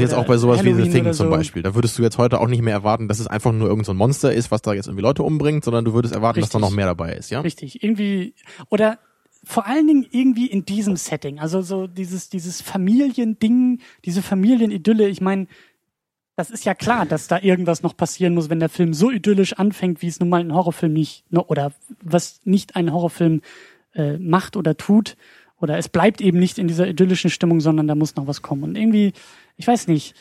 Also jetzt auch bei sowas wie Halloween The Thing zum so. Beispiel. Da würdest du jetzt heute auch nicht mehr erwarten, dass es einfach nur irgendein so ein Monster ist, was da jetzt irgendwie Leute umbringt, sondern du würdest erwarten, dass da Richtig. noch mehr dabei ist, ja? Richtig, irgendwie oder vor allen Dingen irgendwie in diesem Setting, also so dieses dieses Familiending, diese Familienidylle. Ich meine, das ist ja klar, dass da irgendwas noch passieren muss, wenn der Film so idyllisch anfängt, wie es nun mal ein Horrorfilm nicht no- oder was nicht ein Horrorfilm äh, macht oder tut. Oder es bleibt eben nicht in dieser idyllischen Stimmung, sondern da muss noch was kommen. Und irgendwie, ich weiß nicht,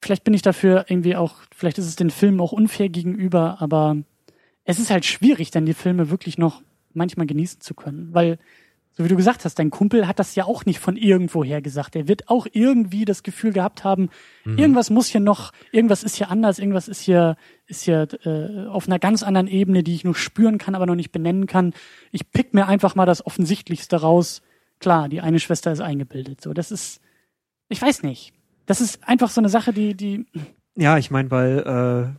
vielleicht bin ich dafür irgendwie auch, vielleicht ist es den Filmen auch unfair gegenüber, aber es ist halt schwierig, dann die Filme wirklich noch manchmal genießen zu können. Weil, so wie du gesagt hast, dein Kumpel hat das ja auch nicht von irgendwoher gesagt. Er wird auch irgendwie das Gefühl gehabt haben, irgendwas muss hier noch, irgendwas ist hier anders, irgendwas ist hier, ist hier äh, auf einer ganz anderen Ebene, die ich nur spüren kann, aber noch nicht benennen kann. Ich pick mir einfach mal das Offensichtlichste raus. Klar, die eine Schwester ist eingebildet. So, das ist, ich weiß nicht. Das ist einfach so eine Sache, die, die, Ja, ich meine, weil äh,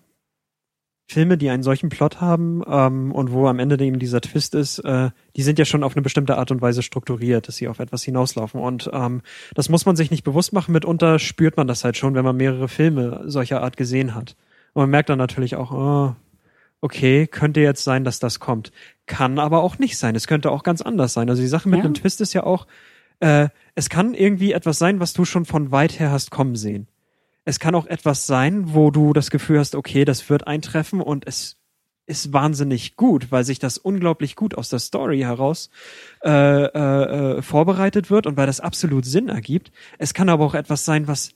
Filme, die einen solchen Plot haben ähm, und wo am Ende eben dieser Twist ist, äh, die sind ja schon auf eine bestimmte Art und Weise strukturiert, dass sie auf etwas hinauslaufen. Und ähm, das muss man sich nicht bewusst machen. Mitunter spürt man das halt schon, wenn man mehrere Filme solcher Art gesehen hat. Und man merkt dann natürlich auch, oh, okay, könnte jetzt sein, dass das kommt. Kann aber auch nicht sein. Es könnte auch ganz anders sein. Also die Sache mit Ja. einem Twist ist ja auch, äh, es kann irgendwie etwas sein, was du schon von weit her hast kommen sehen. Es kann auch etwas sein, wo du das Gefühl hast, okay, das wird eintreffen und es ist wahnsinnig gut, weil sich das unglaublich gut aus der Story heraus äh, äh, äh, vorbereitet wird und weil das absolut Sinn ergibt. Es kann aber auch etwas sein, was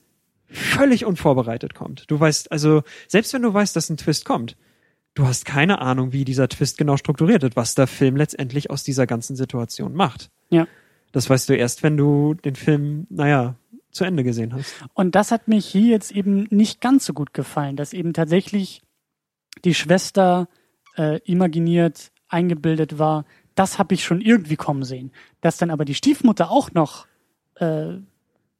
völlig unvorbereitet kommt. Du weißt, also selbst wenn du weißt, dass ein Twist kommt, du hast keine Ahnung, wie dieser Twist genau strukturiert wird, was der Film letztendlich aus dieser ganzen Situation macht. ja. Das weißt du erst, wenn du den Film, naja, zu Ende gesehen hast. Und das hat mich hier jetzt eben nicht ganz so gut gefallen, dass eben tatsächlich die Schwester äh, imaginiert, eingebildet war. Das habe ich schon irgendwie kommen sehen. Dass dann aber die Stiefmutter auch noch äh,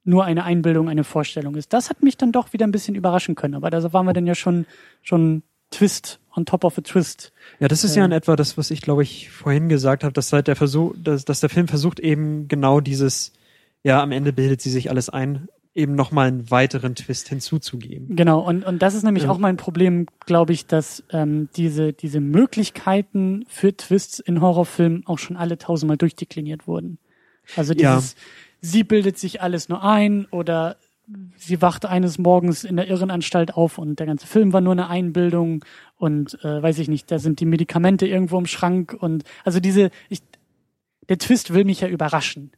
nur eine Einbildung, eine Vorstellung ist, das hat mich dann doch wieder ein bisschen überraschen können. Aber da waren wir dann ja schon schon Twist on top of a Twist. Ja, das ist ja in etwa das, was ich glaube ich vorhin gesagt habe, dass halt der Versuch, dass, dass der Film versucht eben genau dieses, ja, am Ende bildet sie sich alles ein, eben nochmal einen weiteren Twist hinzuzugeben. Genau, und, und das ist nämlich Ja. auch mein Problem, glaube ich, dass ähm, diese, diese Möglichkeiten für Twists in Horrorfilmen auch schon alle tausendmal durchdekliniert wurden. Also Ja. dieses, sie bildet sich alles nur ein oder sie wacht eines Morgens in der Irrenanstalt auf und der ganze Film war nur eine Einbildung und äh, weiß ich nicht, da sind die Medikamente irgendwo im Schrank und also diese, ich, der Twist will mich ja überraschen.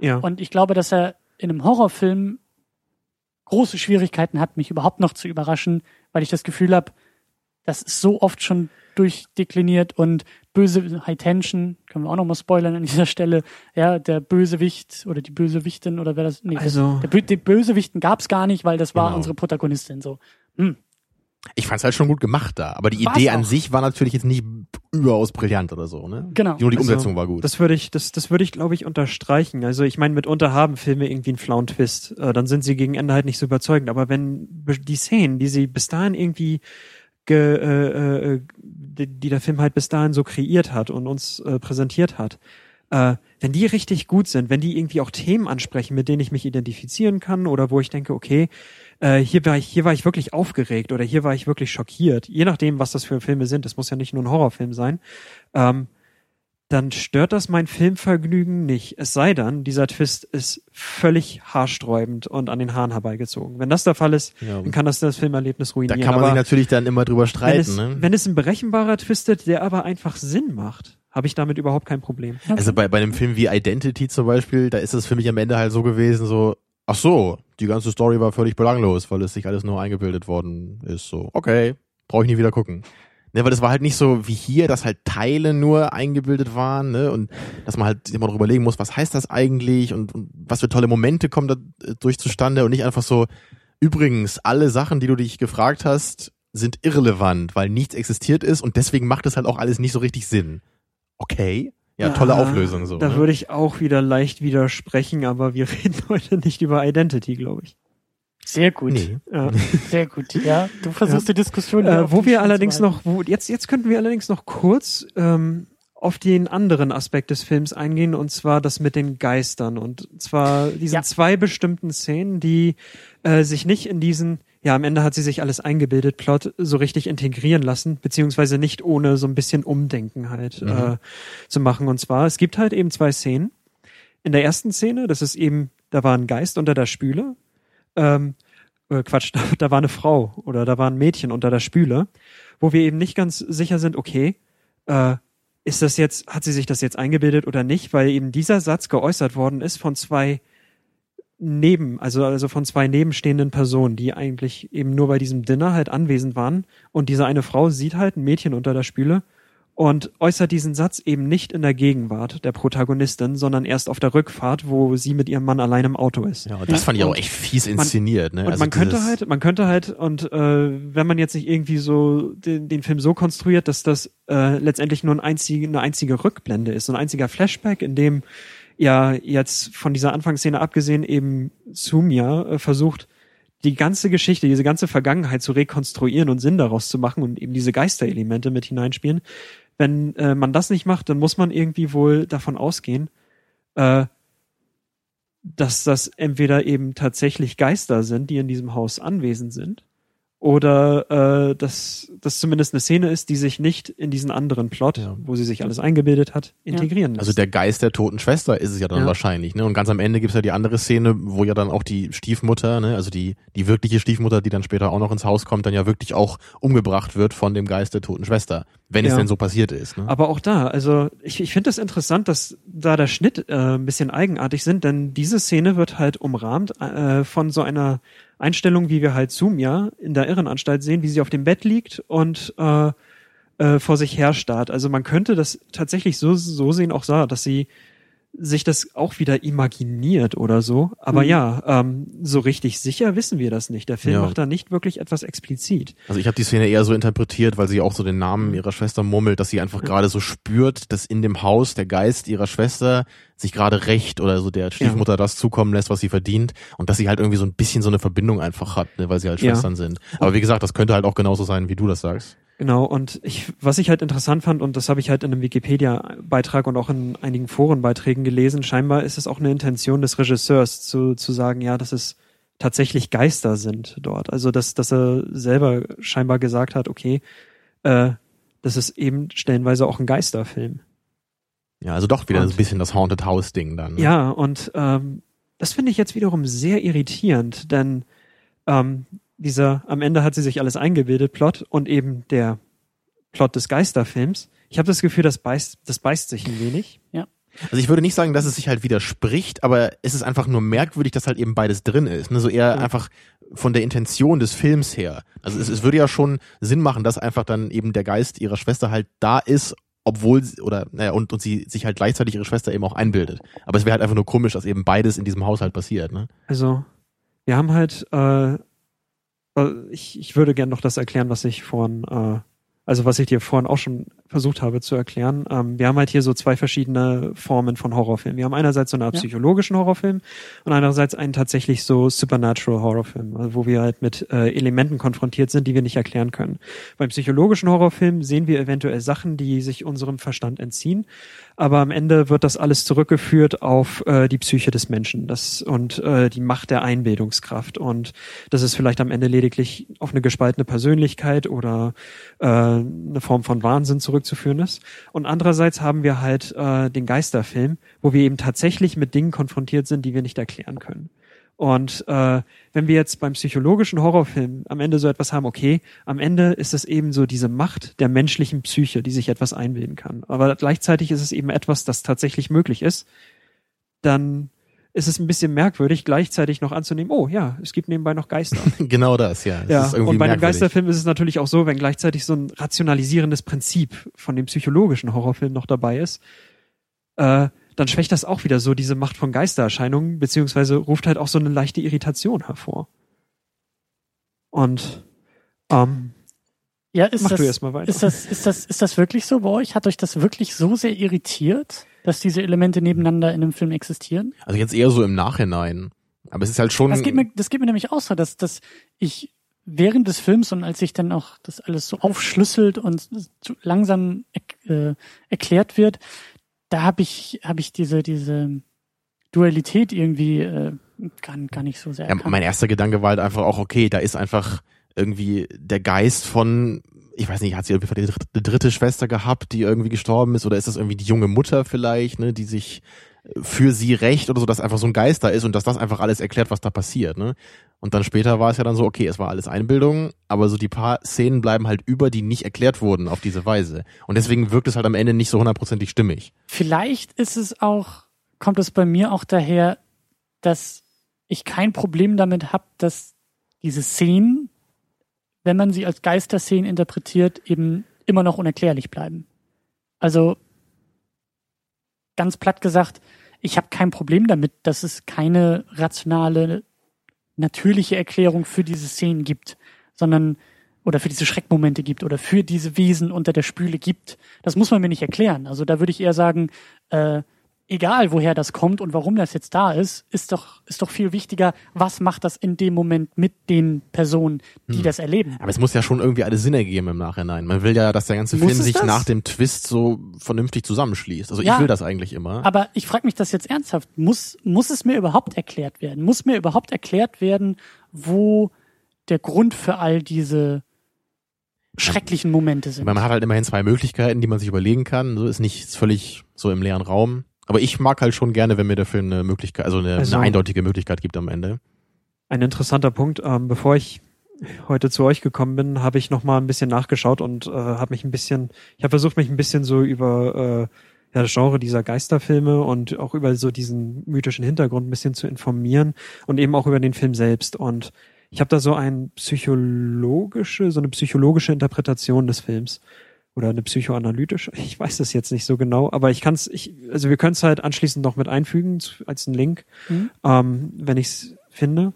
Ja. Und ich glaube, dass er in einem Horrorfilm große Schwierigkeiten hat, mich überhaupt noch zu überraschen, weil ich das Gefühl habe, das ist so oft schon durchdekliniert und böse High Tension, können wir auch noch mal spoilern an dieser Stelle, ja, der Bösewicht oder die Bösewichtin oder wer das, nee, Also- der, die Bösewichten gab's gar nicht, weil das war Genau. unsere Protagonistin so. Ich fand's halt schon gut gemacht da, aber die War's Idee an auch. sich war natürlich jetzt nicht überaus brillant oder so, ne? Genau. Nur die Also, Umsetzung war gut. Das würde ich, das, das würde ich, glaube ich, unterstreichen. Also ich meine, mitunter haben Filme irgendwie einen flauen Twist. Äh, dann sind sie gegen Ende halt nicht so überzeugend. Aber wenn die Szenen, die sie bis dahin irgendwie ge, äh, äh, die, die der Film halt bis dahin so kreiert hat und uns äh, präsentiert hat, äh, wenn die richtig gut sind, wenn die irgendwie auch Themen ansprechen, mit denen ich mich identifizieren kann oder wo ich denke, okay, äh, hier war ich, hier war ich wirklich aufgeregt oder hier war ich wirklich schockiert, je nachdem, was das für Filme sind, das muss ja nicht nur ein Horrorfilm sein, ähm, dann stört das mein Filmvergnügen nicht. Es sei dann, dieser Twist ist völlig haarsträubend und an den Haaren herbeigezogen. Wenn das der Fall ist, Ja. dann kann das das Filmerlebnis Da ruinieren. kann man Aber sich natürlich dann immer drüber wenn streiten, es, ne? wenn es ein berechenbarer Twist ist, der aber einfach Sinn macht, habe ich damit überhaupt kein Problem. Also bei, bei einem Film wie Identity zum Beispiel, da ist es für mich am Ende halt so gewesen, so, ach so, die ganze Story war völlig belanglos, weil es sich alles nur eingebildet worden ist. So, okay, brauche ich nie wieder gucken. Ne, weil das war halt nicht so wie hier, dass halt Teile nur eingebildet waren, ne, und dass man halt immer darüber überlegen muss, was heißt das eigentlich und, und was für tolle Momente kommen da äh, durch zustande und nicht einfach so, übrigens, alle Sachen, die du dich gefragt hast, sind irrelevant, weil nichts existiert ist und deswegen macht es halt auch alles nicht so richtig Sinn. Okay. Ja, tolle Auflösung so. Da ne? würde ich auch wieder leicht widersprechen, aber wir reden heute nicht über Identity, glaube ich. Sehr gut, Nee. Ja. sehr gut. Ja, du versuchst die Diskussion. Äh, wo wir Schiene allerdings noch, wo, jetzt, jetzt könnten wir allerdings noch kurz ähm, auf den anderen Aspekt des Films eingehen, und zwar das mit den Geistern. Und zwar diesen Ja. zwei bestimmten Szenen, die äh, sich nicht in diesen, ja, am Ende hat sie sich alles eingebildet, Plot so richtig integrieren lassen, beziehungsweise nicht ohne so ein bisschen Umdenken halt äh, zu machen. Und zwar, es gibt halt eben zwei Szenen. In der ersten Szene, das ist eben, da war ein Geist unter der Spüle. Ähm, äh, Quatsch, da, da war eine Frau oder da war ein Mädchen unter der Spüle, wo wir eben nicht ganz sicher sind, okay, äh, ist das jetzt, hat sie sich das jetzt eingebildet oder nicht, weil eben dieser Satz geäußert worden ist von zwei neben, also, also von zwei nebenstehenden Personen, die eigentlich eben nur bei diesem Dinner halt anwesend waren. Und diese eine Frau sieht halt ein Mädchen unter der Spüle und äußert diesen Satz eben nicht in der Gegenwart der Protagonistin, sondern erst auf der Rückfahrt, wo sie mit ihrem Mann allein im Auto ist. Ja, und das fand ich auch echt fies inszeniert, ne? Und Also man könnte halt, man könnte halt, und äh, wenn man jetzt nicht irgendwie so den, den Film so konstruiert, dass das äh, letztendlich nur ein einzige, eine einzige Rückblende ist, so ein einziger Flashback, in dem ja jetzt von dieser Anfangsszene abgesehen eben Sumia äh, versucht, die ganze Geschichte, diese ganze Vergangenheit zu rekonstruieren und Sinn daraus zu machen und eben diese Geisterelemente mit hineinspielen. Wenn äh, man das nicht macht, dann muss man irgendwie wohl davon ausgehen, äh, dass das entweder eben tatsächlich Geister sind, die in diesem Haus anwesend sind, oder äh, dass das zumindest eine Szene ist, die sich nicht in diesen anderen Plot, Ja. wo sie sich alles eingebildet hat, integrieren lässt. Also der Geist der toten Schwester ist es ja dann Ja. wahrscheinlich, ne? Und ganz am Ende gibt's ja die andere Szene, wo ja dann auch die Stiefmutter, ne, also die, die wirkliche Stiefmutter, die dann später auch noch ins Haus kommt, dann ja wirklich auch umgebracht wird von dem Geist der toten Schwester. Wenn es Ja. denn so passiert ist. Ne? Aber auch da, also ich, ich finde das interessant, dass da der Schnitt äh, ein bisschen eigenartig sind, denn diese Szene wird halt umrahmt äh, von so einer Einstellung, wie wir halt Sumia in der Irrenanstalt sehen, wie sie auf dem Bett liegt und äh, äh, vor sich her starrt. Also man könnte das tatsächlich so, so sehen, auch so, dass sie sich das auch wieder imaginiert oder so. Aber Mhm. ja, ähm, so richtig sicher wissen wir das nicht. Der Film Ja. macht da nicht wirklich etwas explizit. Also ich habe die Szene eher so interpretiert, weil sie auch so den Namen ihrer Schwester murmelt, dass sie einfach gerade so spürt, dass in dem Haus der Geist ihrer Schwester sich gerade recht oder so der Stiefmutter das zukommen lässt, was sie verdient und dass sie halt irgendwie so ein bisschen so eine Verbindung einfach hat, ne, weil sie halt Ja. Schwestern sind. Aber wie gesagt, das könnte halt auch genauso sein, wie du das sagst. Genau, und ich, was ich halt interessant fand, und das habe ich halt in einem Wikipedia-Beitrag und auch in einigen Forenbeiträgen gelesen, scheinbar ist es auch eine Intention des Regisseurs zu, zu sagen, ja, das ist tatsächlich Geister sind dort. Also dass, dass er selber scheinbar gesagt hat, okay, äh, das ist eben stellenweise auch ein Geisterfilm. Ja, also doch wieder Und- so ein bisschen das Haunted House Ding dann. Ne? Ja, und ähm, das finde ich jetzt wiederum sehr irritierend, denn ähm, dieser am Ende hat sie sich alles eingebildet Plot und eben der Plot des Geisterfilms. Ich habe das Gefühl, das beißt, das beißt sich ein wenig. Also ich würde nicht sagen, dass es sich halt widerspricht, aber es ist einfach nur merkwürdig, dass halt eben beides drin ist. Ne? So eher einfach von der Intention des Films her. Also es, es würde ja schon Sinn machen, dass einfach dann eben der Geist ihrer Schwester halt da ist, obwohl sie, oder naja, und, und sie sich halt gleichzeitig ihre Schwester eben auch einbildet. Aber es wäre halt einfach nur komisch, dass eben beides in diesem Haushalt passiert. Ne? Also wir haben halt, äh, ich, ich würde gern noch das erklären, was ich vorhin, äh, also was ich dir vorhin auch schon versucht habe zu erklären. Ähm, wir haben halt hier so zwei verschiedene Formen von Horrorfilmen. Wir haben einerseits so einen psychologischen Horrorfilm und andererseits einen tatsächlich so supernatural Horrorfilm, also wo wir halt mit äh, Elementen konfrontiert sind, die wir nicht erklären können. Beim psychologischen Horrorfilm sehen wir eventuell Sachen, die sich unserem Verstand entziehen, aber am Ende wird das alles zurückgeführt auf äh, die Psyche des Menschen das, und äh, die Macht der Einbildungskraft. Und das ist vielleicht am Ende lediglich auf eine gespaltene Persönlichkeit oder äh, eine Form von Wahnsinn zurückzuführen ist. Und andererseits haben wir halt äh, den Geisterfilm, wo wir eben tatsächlich mit Dingen konfrontiert sind, die wir nicht erklären können. Und äh, wenn wir jetzt beim psychologischen Horrorfilm am Ende so etwas haben, okay, am Ende ist es eben so diese Macht der menschlichen Psyche, die sich etwas einbilden kann. Aber gleichzeitig ist es eben etwas, das tatsächlich möglich ist. Dann ist es ein bisschen merkwürdig, gleichzeitig noch anzunehmen, oh ja, es gibt nebenbei noch Geister. genau das, ja. Ja, ist irgendwie und bei einem merkwürdig. Geisterfilm ist es natürlich auch so, wenn gleichzeitig so ein rationalisierendes Prinzip von dem psychologischen Horrorfilm noch dabei ist, äh, dann schwächt das auch wieder so diese Macht von Geistererscheinungen, beziehungsweise ruft halt auch so eine leichte Irritation hervor. Und ähm, Ja, ist mach das, du erst mal weiter. ist das, ist das, ist das wirklich so bei euch? Hat euch das wirklich so sehr irritiert, dass diese Elemente nebeneinander in einem Film existieren? Also jetzt eher so im Nachhinein. Aber es ist halt schon. Das geht mir, das geht mir nämlich auch so, dass, dass ich während des Films und als sich dann auch das alles so aufschlüsselt und so langsam äh, erklärt wird, da habe ich, habe ich diese, diese Dualität irgendwie äh, gar, gar nicht so sehr Ja, erkannt. mein erster Gedanke war halt einfach auch, okay, da ist einfach irgendwie der Geist von, ich weiß nicht, hat sie irgendwie eine dritte, Schwester gehabt, die irgendwie gestorben ist, oder ist das irgendwie die junge Mutter vielleicht, ne, die sich für sie rächt oder so, dass einfach so ein Geist da ist und dass das einfach alles erklärt, was da passiert, ne? Und dann später war es ja dann so, okay, es war alles Einbildung, aber so die paar Szenen bleiben halt über, die nicht erklärt wurden auf diese Weise. Und deswegen wirkt es halt am Ende nicht so hundertprozentig stimmig. Vielleicht ist es auch, kommt es bei mir auch daher, dass ich kein Problem damit habe, dass diese Szenen, wenn man sie als Geisterszenen interpretiert, eben immer noch unerklärlich bleiben. Also ganz platt gesagt, ich habe kein Problem damit, dass es keine rationale, natürliche Erklärung für diese Szenen gibt, sondern oder für diese Schreckmomente gibt oder für diese Wesen unter der Spüle gibt. Das muss man mir nicht erklären. Also da würde ich eher sagen, äh, egal woher das kommt und warum das jetzt da ist, ist doch, ist doch viel wichtiger, was macht das in dem Moment mit den Personen, die Hm. das erleben. Aber es muss ja schon irgendwie alles Sinn ergeben im Nachhinein. Man will ja, dass der ganze Muss Film sich das? nach dem Twist so vernünftig zusammenschließt. Also Ja. ich will das eigentlich immer. Aber ich frage mich das jetzt ernsthaft. Muss, muss es mir überhaupt erklärt werden? Muss mir überhaupt erklärt werden, wo der Grund für all diese schrecklichen Momente sind? Man hat halt immerhin zwei Möglichkeiten, die man sich überlegen kann. So ist nicht völlig so im leeren Raum. Aber ich mag halt schon gerne, wenn mir dafür eine Möglichkeit, also eine, Also- eine eindeutige Möglichkeit gibt am Ende. Ein interessanter Punkt. Ähm, bevor ich heute zu euch gekommen bin, habe ich noch mal ein bisschen nachgeschaut und äh, habe mich ein bisschen, ich habe versucht, mich ein bisschen so über äh, ja, das Genre dieser Geisterfilme und auch über so diesen mythischen Hintergrund ein bisschen zu informieren und eben auch über den Film selbst. Und ich habe da so ein psychologische, so eine psychologische Interpretation des Films oder eine psychoanalytische. Ich weiß das jetzt nicht so genau, aber ich kann es, ich, also wir können es halt anschließend noch mit einfügen als einen Link, Mhm. ähm, wenn ich es finde.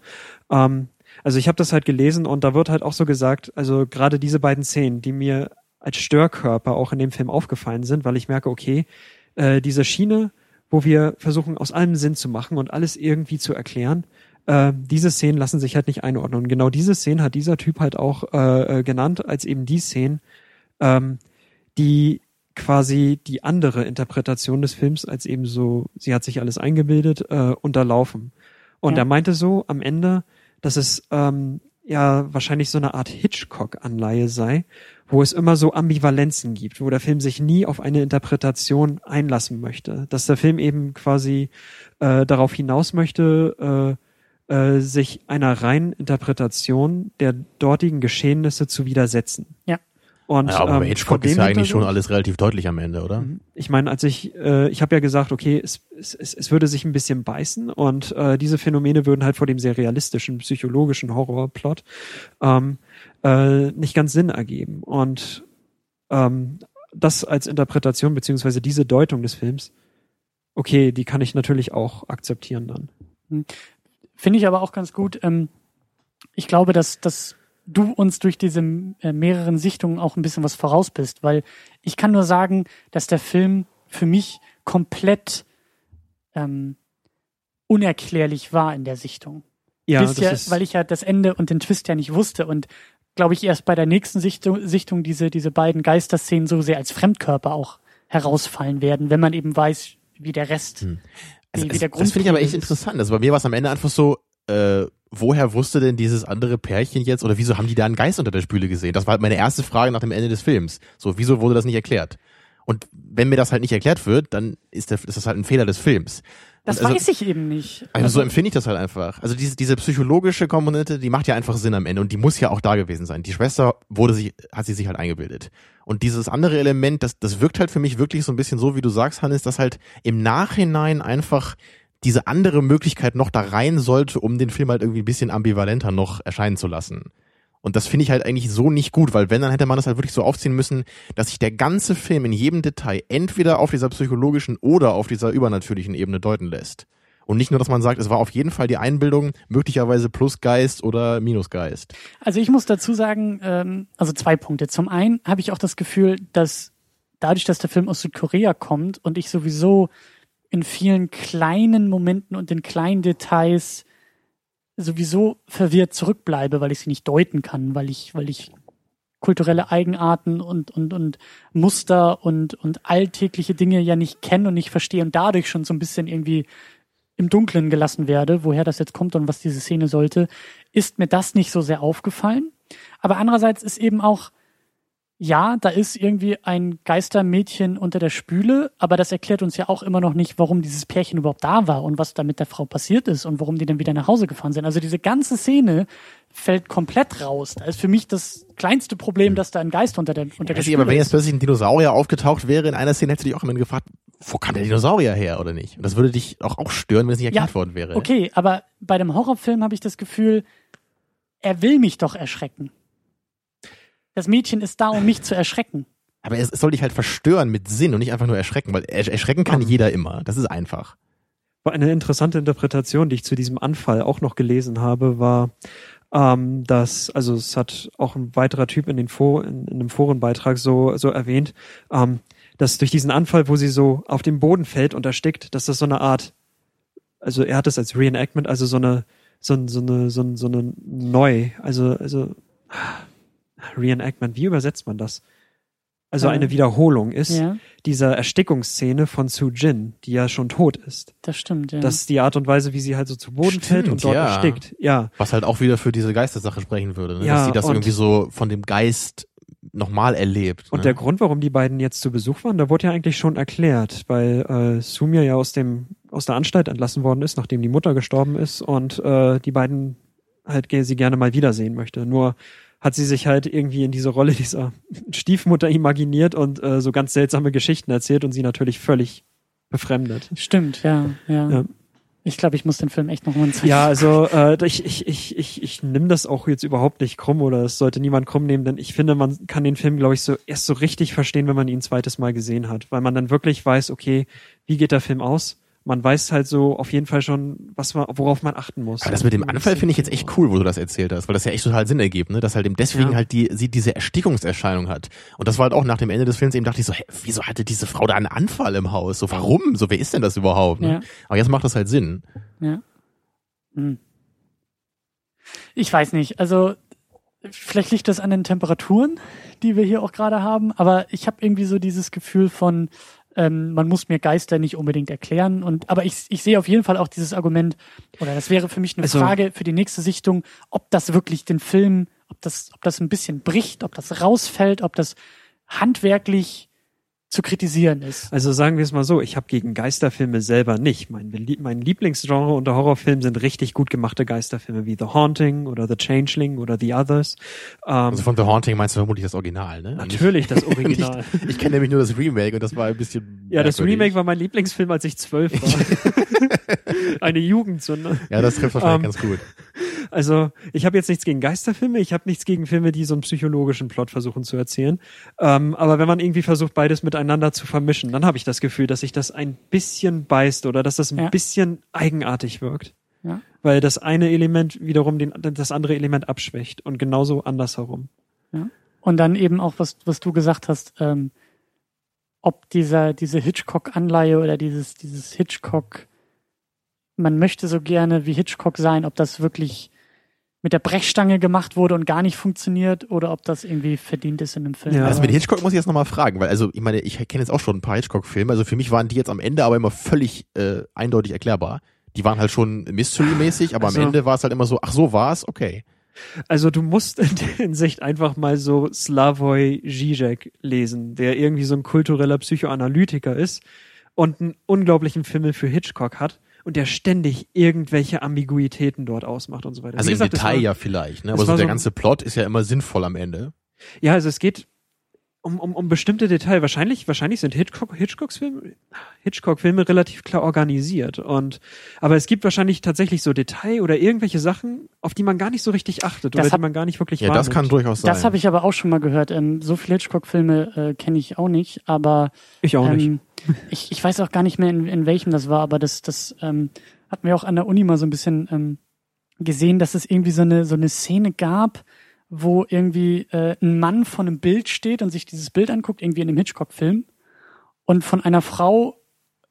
Ähm, also ich habe das halt gelesen und da wird halt auch so gesagt, also gerade diese beiden Szenen, die mir als Störkörper auch in dem Film aufgefallen sind, weil ich merke, okay, äh, diese Schiene, wo wir versuchen, aus allem Sinn zu machen und alles irgendwie zu erklären, äh, diese Szenen lassen sich halt nicht einordnen. Und genau diese Szenen hat dieser Typ halt auch äh, äh, genannt als eben die Szenen, ähm, die quasi die andere Interpretation des Films als eben so, sie hat sich alles eingebildet, äh, unterlaufen. Und Ja. er meinte so am Ende, dass es ähm, ja wahrscheinlich so eine Art Hitchcock-Anleihe sei, wo es immer so Ambivalenzen gibt, wo der Film sich nie auf eine Interpretation einlassen möchte. Dass der Film eben quasi äh, darauf hinaus möchte, äh, äh, sich einer reinen Interpretation der dortigen Geschehnisse zu widersetzen. Ja. Und, Ja, aber bei ähm, Hitchcock vor ist ja eigentlich schon alles relativ deutlich am Ende, oder? ich meine, als ich, äh, ich habe ja gesagt, okay, es, es, es würde sich ein bisschen beißen und äh, diese Phänomene würden halt vor dem sehr realistischen, psychologischen Horrorplot ähm, äh, nicht ganz Sinn ergeben. Und ähm, das als Interpretation beziehungsweise diese Deutung des Films, okay, die kann ich natürlich auch akzeptieren dann. Finde ich aber auch ganz gut. Ähm, ich glaube, dass, dass du uns durch diese äh, mehreren Sichtungen auch ein bisschen was voraus bist, weil ich kann nur sagen, dass der Film für mich komplett ähm, unerklärlich war in der Sichtung. Ja, Bis ja, weil ich ja das Ende und den Twist ja nicht wusste und glaube ich erst bei der nächsten Sichtung, Sichtung diese, diese beiden Geisterszenen so sehr als Fremdkörper auch herausfallen werden, wenn man eben weiß, wie der Rest, Hm. wie, Also, wie der das das finde ich aber echt ist. interessant. Also bei mir war es am Ende einfach so, äh, woher wusste denn dieses andere Pärchen jetzt oder wieso haben die da einen Geist unter der Spüle gesehen? Das war halt meine erste Frage nach dem Ende des Films. So, wieso wurde das nicht erklärt? Und wenn mir das halt nicht erklärt wird, dann ist, der, ist das halt ein Fehler des Films. Das also, weiß ich eben nicht. Also so empfinde ich das halt einfach. Also diese, diese psychologische Komponente, die macht ja einfach Sinn am Ende und die muss ja auch da gewesen sein. Die Schwester wurde sich, hat sie sich halt eingebildet. Und dieses andere Element, das, das wirkt halt für mich wirklich so ein bisschen so, wie du sagst, Hannes, dass halt im Nachhinein einfach diese andere Möglichkeit noch da rein sollte, um den Film halt irgendwie ein bisschen ambivalenter noch erscheinen zu lassen. Und das finde ich halt eigentlich so nicht gut, weil wenn, dann hätte man das halt wirklich so aufziehen müssen, dass sich der ganze Film in jedem Detail entweder auf dieser psychologischen oder auf dieser übernatürlichen Ebene deuten lässt. Und nicht nur, dass man sagt, es war auf jeden Fall die Einbildung, möglicherweise plus Geist oder minus Geist. Also ich muss dazu sagen, ähm, also zwei Punkte. Zum einen habe ich auch das Gefühl, dass dadurch, dass der Film aus Südkorea kommt und ich sowieso in vielen kleinen Momenten und in kleinen Details sowieso verwirrt zurückbleibe, weil ich sie nicht deuten kann, weil ich, weil ich kulturelle Eigenarten und, und, und Muster und, und alltägliche Dinge ja nicht kenne und nicht verstehe und dadurch schon so ein bisschen irgendwie im Dunkeln gelassen werde, woher das jetzt kommt und was diese Szene sollte, ist mir das nicht so sehr aufgefallen. Aber andererseits ist eben auch, ja, da ist irgendwie ein Geistermädchen unter der Spüle, aber das erklärt uns ja auch immer noch nicht, warum dieses Pärchen überhaupt da war und was da mit der Frau passiert ist und warum die dann wieder nach Hause gefahren sind. Also diese ganze Szene fällt komplett raus. Da ist für mich das kleinste Problem, dass da ein Geist unter der, unter der Spüle aber wenn jetzt plötzlich ein Dinosaurier aufgetaucht wäre in einer Szene, hättest du dich auch immer gefragt, wo kam der Dinosaurier her oder nicht? Und das würde dich auch, auch stören, wenn es nicht erklärt Ja, worden wäre. Okay, aber bei dem Horrorfilm habe ich das Gefühl, er will mich doch erschrecken. Das Mädchen ist da, um mich zu erschrecken. Aber es, es soll dich halt verstören mit Sinn und nicht einfach nur erschrecken, weil ersch- erschrecken kann Mhm. jeder immer. Das ist einfach. Eine interessante Interpretation, die ich zu diesem Anfall auch noch gelesen habe, war, ähm, dass, also es hat auch ein weiterer Typ in, den For in, in einem Forenbeitrag so, so erwähnt, ähm, dass durch diesen Anfall, wo sie so auf dem Boden fällt und erstickt, dass das so eine Art, also er hat es als Reenactment, also so eine, so, so eine, so, so eine neu, also, also Reenactment, wie übersetzt man das? Also Äh, eine Wiederholung ist Ja, dieser Erstickungsszene von Su Jin, die ja schon tot ist. das stimmt, ja. Das ist die Art und Weise, wie sie halt so zu Boden Stimmt, fällt und dort ja. erstickt. Ja, Was halt auch wieder für diese Geistersache sprechen würde, ne? Ja, dass sie das irgendwie so von dem Geist nochmal erlebt. und ne? der Grund, warum die beiden jetzt zu Besuch waren, da wurde ja eigentlich schon erklärt, weil äh, Sumia ja aus dem aus der Anstalt entlassen worden ist, nachdem die Mutter gestorben ist und äh, die beiden halt sie gerne mal wiedersehen möchte. Nur hat sie sich halt irgendwie in diese Rolle dieser Stiefmutter imaginiert und äh, so ganz seltsame Geschichten erzählt und sie natürlich völlig befremdet. Stimmt, ja, ja. Ja. Ich glaube, ich muss den Film echt nochmal zeigen. Ja, also äh, ich, ich, ich, ich, ich nehme das auch jetzt überhaupt nicht krumm oder es sollte niemand krumm nehmen, denn ich finde, man kann den Film, glaube ich, so erst so richtig verstehen, wenn man ihn ein zweites Mal gesehen hat, weil man dann wirklich weiß, okay, wie geht der Film aus? Man weiß halt so auf jeden Fall schon, was man, worauf man achten muss. Aber das mit dem Anfall finde ich jetzt echt cool, wo du das erzählt hast, weil das ja echt total Sinn ergibt, ne? dass halt eben deswegen Ja. halt die, sie diese Erstickungserscheinung hat. Und das war halt auch nach dem Ende des Films eben dachte ich so, hä, wieso hatte diese Frau da einen Anfall im Haus? So, warum? So, wer ist denn das überhaupt? Ne? Ja. Aber jetzt macht das halt Sinn. Ja. Hm. Ich weiß nicht. Also vielleicht liegt das an den Temperaturen, die wir hier auch gerade haben, aber ich habe irgendwie so dieses Gefühl von ähm, man muss mir Geister nicht unbedingt erklären. Und aber ich, ich sehe auf jeden Fall auch dieses Argument, oder das wäre für mich eine Also- Frage für die nächste Sichtung, ob das wirklich den Film, ob das, ob das ein bisschen bricht, ob das rausfällt, ob das handwerklich zu kritisieren ist. Also sagen wir es mal so, ich habe gegen Geisterfilme selber nicht. Mein, mein Lieblingsgenre unter Horrorfilmen sind richtig gut gemachte Geisterfilme wie The Haunting oder The Changeling oder The Others. Ähm, Also von The Haunting meinst du vermutlich das Original, ne? natürlich das Original. ich kenne nämlich nur das Remake und das war ein bisschen. Ja, das merkwürdig. Remake war mein Lieblingsfilm, als ich zwölf war. Eine Jugendsünde. Ja, das trifft wahrscheinlich Ähm, ganz gut. Also, ich habe jetzt nichts gegen Geisterfilme, ich habe nichts gegen Filme, die so einen psychologischen Plot versuchen zu erzählen. Ähm, aber wenn man irgendwie versucht, beides miteinander zu vermischen, dann habe ich das Gefühl, dass sich das ein bisschen beißt oder dass das ein Ja. bisschen eigenartig wirkt. Ja. Weil das eine Element wiederum den, das andere Element abschwächt und genauso andersherum. Und dann eben auch, was, was du gesagt hast, ähm, ob dieser, diese Hitchcock-Anleihe oder dieses, dieses Hitchcock, man möchte so gerne wie Hitchcock sein, ob das wirklich mit der Brechstange gemacht wurde und gar nicht funktioniert oder ob das irgendwie verdient ist in einem Film. Ja. Also mit Hitchcock muss ich jetzt nochmal fragen, weil also ich meine, ich kenne jetzt auch schon ein paar Hitchcock-Filme, also für mich waren die jetzt am Ende aber immer völlig äh, eindeutig erklärbar. Die waren halt schon Mystery-mäßig, aber Also- am Ende war es halt immer so, ach so war's, okay. Also du musst in der Hinsicht einfach mal so Slavoj Žižek lesen, der irgendwie so ein kultureller Psychoanalytiker ist und einen unglaublichen Film für Hitchcock hat und der ständig irgendwelche Ambiguitäten dort ausmacht und so weiter. Also Wie im gesagt, Detail war- ja vielleicht, ne? Aber so der so- ganze Plot ist ja immer sinnvoll am Ende. Ja, also es geht um, um, um bestimmte Details. Wahrscheinlich, wahrscheinlich sind Hitchcock, Hitchcocks Filme, Hitchcock-Filme relativ klar organisiert. Und, aber es gibt wahrscheinlich tatsächlich so Detail oder irgendwelche Sachen, auf die man gar nicht so richtig achtet Das oder hab- die man gar nicht wirklich Ja, das kann wahrnimmt. durchaus sein. Das habe ich aber auch schon mal gehört. Ähm, so viele Hitchcock-Filme äh, kenne ich auch nicht, aber Ich auch nicht. ähm, ich, ich weiß auch gar nicht mehr, in, in welchem das war, aber das, das ähm, hatten wir auch an der Uni mal so ein bisschen ähm, gesehen, dass es irgendwie so eine, so eine Szene gab, wo irgendwie äh, ein Mann vor einem Bild steht und sich dieses Bild anguckt, irgendwie in einem Hitchcock-Film, und von einer Frau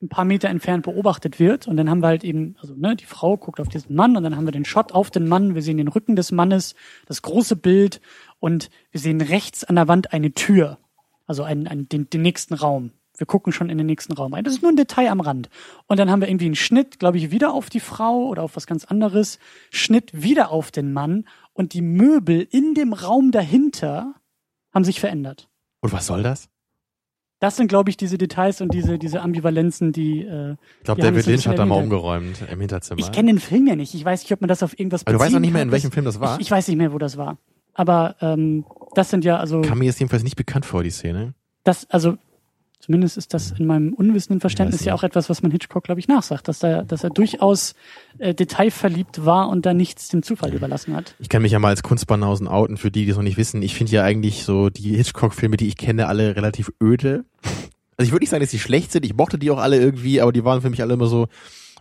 ein paar Meter entfernt beobachtet wird. Und dann haben wir halt eben, also ne, die Frau guckt auf diesen Mann und dann haben wir den Shot auf den Mann, wir sehen den Rücken des Mannes, das große Bild und wir sehen rechts an der Wand eine Tür, also einen, einen, den, den nächsten Raum. Wir gucken schon in den nächsten Raum rein. Das ist nur ein Detail am Rand. Und dann haben wir irgendwie einen Schnitt, glaube ich, wieder auf die Frau oder auf was ganz anderes. Schnitt wieder auf den Mann und die Möbel in dem Raum dahinter haben sich verändert. Und was soll das? Das sind, glaube ich, diese Details und diese, diese Ambivalenzen, die. Äh, Ich glaube, David ein Lynch hat da mal umgeräumt im Hinterzimmer. ich kenne den Film ja nicht. Ich weiß nicht, ob man das auf irgendwas Aber du weißt auch nicht mehr, in welchem Film das war? Ich, ich weiß nicht mehr, wo das war. Aber ähm, das sind ja also Kam mir jetzt jedenfalls nicht bekannt vor, die Szene. das also zumindest ist das in meinem unwissenden Verständnis ja auch etwas, was man Hitchcock glaube ich nachsagt, dass er dass er durchaus äh, detailverliebt war und da nichts dem Zufall überlassen hat. Ich kann mich ja mal als Kunstbanausen outen, für die, die es noch nicht wissen. Ich finde ja eigentlich so die Hitchcock-Filme, die ich kenne, alle relativ öde. Also ich würde nicht sagen, dass die schlecht sind. Ich mochte die auch alle irgendwie, aber die waren für mich alle immer so,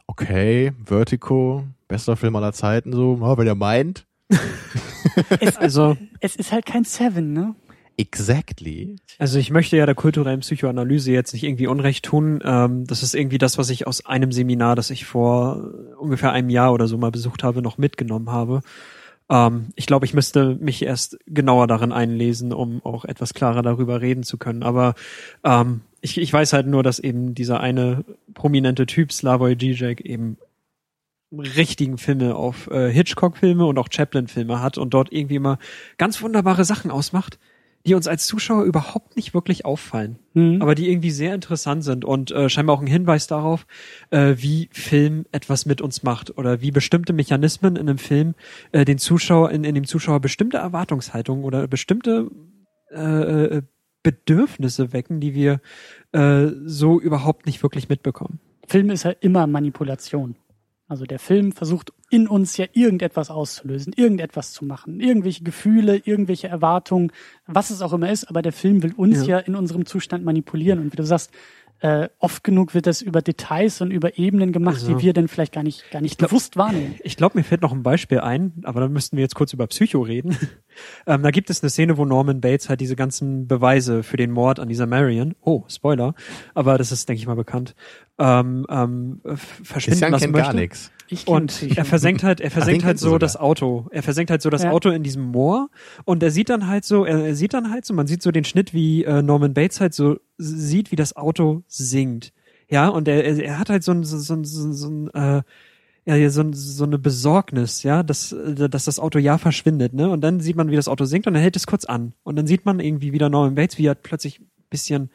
okay, Vertigo, bester Film aller Zeiten, so, ja, wenn ihr meint. Es, Also, es ist halt kein Seven, ne? Exactly. Also ich möchte ja der kulturellen Psychoanalyse jetzt nicht irgendwie Unrecht tun. Ähm, das ist irgendwie das, was ich aus einem Seminar, das ich vor ungefähr einem Jahr oder so mal besucht habe, noch mitgenommen habe. Ähm, ich glaube, ich müsste mich erst genauer darin einlesen, um auch etwas klarer darüber reden zu können. Aber ähm, ich, ich weiß halt nur, dass eben dieser eine prominente Typ, Slavoj Žižek, eben richtigen Filme auf äh, Hitchcock-Filme und auch Chaplin-Filme hat und dort irgendwie immer ganz wunderbare Sachen ausmacht, die uns als Zuschauer überhaupt nicht wirklich auffallen, Hm. aber die irgendwie sehr interessant sind und äh, scheinbar auch ein Hinweis darauf, äh, wie Film etwas mit uns macht oder wie bestimmte Mechanismen in einem Film äh, den Zuschauer in, in dem Zuschauer bestimmte Erwartungshaltungen oder bestimmte äh, äh, Bedürfnisse wecken, die wir äh, so überhaupt nicht wirklich mitbekommen. Film ist halt immer Manipulation. Also der Film versucht in uns ja irgendetwas auszulösen, irgendetwas zu machen, irgendwelche Gefühle, irgendwelche Erwartungen, was es auch immer ist, aber der Film will uns ja, Ja. in unserem Zustand manipulieren und wie du sagst, äh, oft genug wird das über Details und über Ebenen gemacht, Also, die wir dann vielleicht gar nicht, gar nicht glaub- bewusst wahrnehmen. Ich glaube, mir fällt noch ein Beispiel ein, aber dann müssten wir jetzt kurz über Psycho reden. Ähm, da gibt es eine Szene, wo Norman Bates halt diese ganzen Beweise für den Mord an dieser Marion, oh, Spoiler, aber das ist, denke ich mal, bekannt, ähm, ähm, verschwinden Christian lassen kennt möchte. gar nichts. Und er versenkt halt, er versenkt halt so sogar. das Auto. Er versenkt halt so das Ja. Auto in diesem Moor und er sieht dann halt so, er, er sieht dann halt so, man sieht so den Schnitt, wie äh, Norman Bates halt so sieht, wie das Auto sinkt. Ja, und er, er, er hat halt so ein, so, so, so, so ein äh, ja, so, so eine Besorgnis, ja, dass, dass das Auto ja verschwindet, ne? Und dann sieht man, wie das Auto sinkt und dann hält es kurz an. Und dann sieht man irgendwie wieder Norman Bates, wie er plötzlich ein bisschen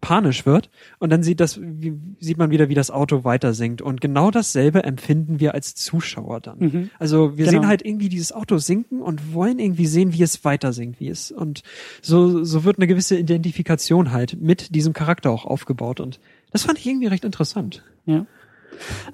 panisch wird. Und dann sieht das, wie, sieht man wieder, wie das Auto weiter sinkt. Und genau dasselbe empfinden wir als Zuschauer dann. Mhm. Also wir Genau. sehen halt irgendwie dieses Auto sinken und wollen irgendwie sehen, wie es weiter sinkt, wie es. Und so, so wird eine gewisse Identifikation halt mit diesem Charakter auch aufgebaut. Und das fand ich irgendwie recht interessant. Ja.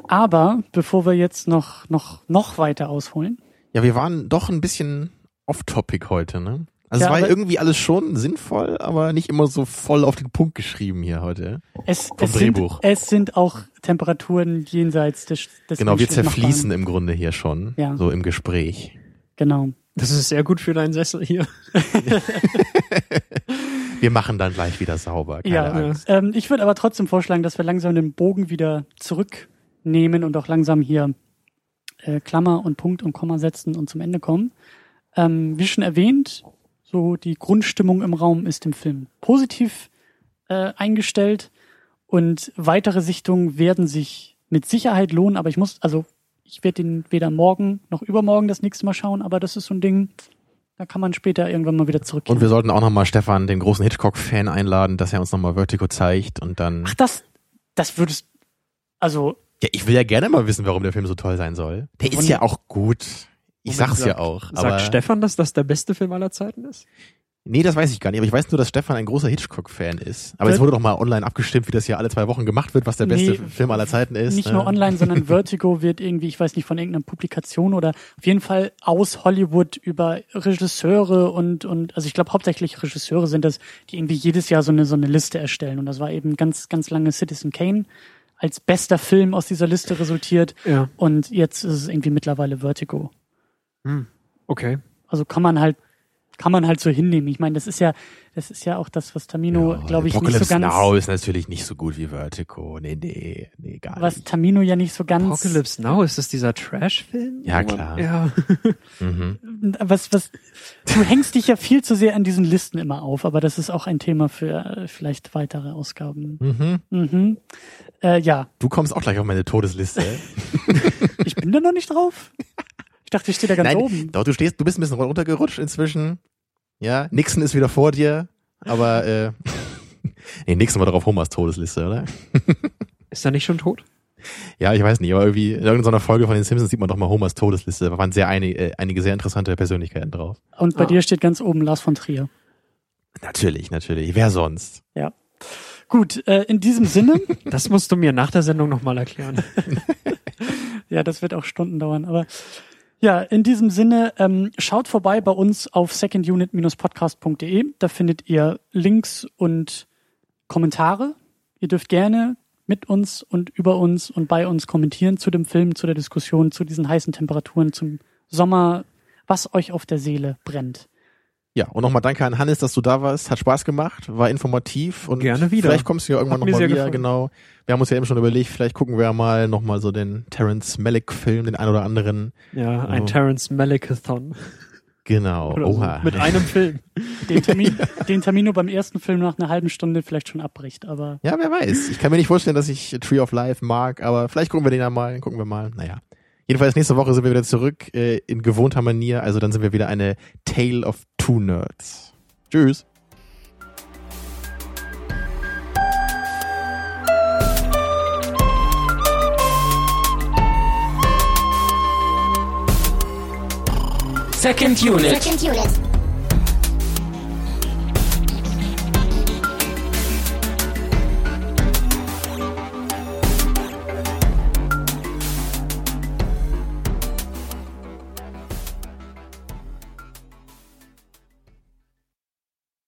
Aber bevor wir jetzt noch, noch, noch weiter ausholen, Ja, wir waren doch ein bisschen off-topic heute, ne? Also Ja, es war irgendwie alles schon sinnvoll, aber nicht immer so voll auf den Punkt geschrieben hier heute. es, es, sind, Drehbuch. es sind auch Temperaturen jenseits des, des Genau, wir zerfließen im Grunde hier schon, Ja. so im Gespräch. Genau. Das ist sehr gut für deinen Sessel hier. Wir machen dann gleich wieder sauber, keine Ja, Angst. ähm, ich würde aber trotzdem vorschlagen, dass wir langsam den Bogen wieder zurücknehmen und auch langsam hier äh, Klammer und Punkt und Komma setzen und zum Ende kommen. Ähm, wie schon erwähnt, so die Grundstimmung im Raum ist im Film positiv äh, eingestellt und weitere Sichtungen werden sich mit Sicherheit lohnen, aber ich muss, also ich werde den weder morgen noch übermorgen das nächste Mal schauen, aber das ist so ein Ding, da kann man später irgendwann mal wieder zurückgehen. Und wir sollten auch nochmal Stefan, den großen Hitchcock-Fan, einladen, dass er uns nochmal Vertigo zeigt und dann. Ach, das, das würdest, also Ja, ich will ja gerne mal wissen, warum der Film so toll sein soll. Der ist ja auch gut. Ich Moment, sag's ja sagt- auch. Sagt Stefan, dass das der beste Film aller Zeiten ist? Nee, das weiß ich gar nicht. Aber ich weiß nur, dass Stefan ein großer Hitchcock-Fan ist. Aber es wurde doch mal online abgestimmt, wie das hier alle zwei Wochen gemacht wird, was der beste Nee, Film aller Zeiten ist. nicht ne? nur online, sondern Vertigo wird irgendwie, ich weiß nicht, von irgendeiner Publikation oder auf jeden Fall aus Hollywood über Regisseure und, und also ich glaube hauptsächlich Regisseure sind das, die irgendwie jedes Jahr so eine, so eine Liste erstellen. Und das war eben ganz, ganz lange Citizen Kane als bester Film aus dieser Liste resultiert. Ja. Und jetzt ist es irgendwie mittlerweile Vertigo. Okay. Also kann man halt, kann man halt so hinnehmen. Ich meine, das ist ja, das ist ja auch das, was Tamino, Ja, glaube ich, nicht Apocalypse so ganz, Now ist natürlich nicht so gut wie Vertigo. Nee, nee, nee, gar was nicht. Tamino ja nicht so ganz, Apocalypse Now, ist das dieser Trash-Film? Ja, klar. Ja. Mhm. was, was, du hängst dich ja viel zu sehr an diesen Listen immer auf, aber das ist auch ein Thema für äh, vielleicht weitere Ausgaben. Mhm. Mhm. Äh, ja, Du kommst auch gleich auf meine Todesliste. ich bin da noch nicht drauf. Ich dachte, ich stehe da ganz Nein, oben. doch, du stehst, du bist ein bisschen runtergerutscht inzwischen. Ja, Nixon ist wieder vor dir, aber äh, nee, Nixon war doch auf Homers Todesliste, oder? Ist er nicht schon tot? Ja, ich weiß nicht, aber irgendwie in irgendeiner Folge von den Simpsons sieht man doch mal Homers Todesliste. Da waren sehr einige, äh, einige sehr interessante Persönlichkeiten drauf. Und bei Ah. dir steht ganz oben Lars von Trier. Natürlich, natürlich. Wer sonst? Ja. Gut, äh, in diesem Sinne, Das musst du mir nach der Sendung nochmal erklären. ja, das wird auch Stunden dauern, aber ja, in diesem Sinne, ähm, schaut vorbei bei uns auf secondunit-podcast.de. Da findet ihr Links und Kommentare. Ihr dürft gerne mit uns und über uns und bei uns kommentieren zu dem Film, zu der Diskussion, zu diesen heißen Temperaturen, zum Sommer, was euch auf der Seele brennt. Ja, und nochmal danke an Hannes, dass du da warst. Hat Spaß gemacht, war informativ und Gerne wieder. vielleicht kommst du ja irgendwann nochmal wieder, gefallen. genau. Wir haben uns ja eben schon überlegt, vielleicht gucken wir ja mal nochmal so den Terrence Malick Film, den ein oder anderen. Ja, ein Oh. Terrence Malick-a-thon. Genau. Oder so. Oha. Mit einem Film. Den Termin, den Termino beim ersten Film nach einer halben Stunde vielleicht schon abbricht, aber Ja, wer weiß. Ich kann mir nicht vorstellen, dass ich Tree of Life mag, aber vielleicht gucken wir den ja mal, gucken wir mal. Naja. Jedenfalls nächste Woche sind wir wieder zurück äh, in gewohnter Manier. Also dann sind wir wieder eine Tale of Two Nerds. Tschüss. Second Unit. Second unit.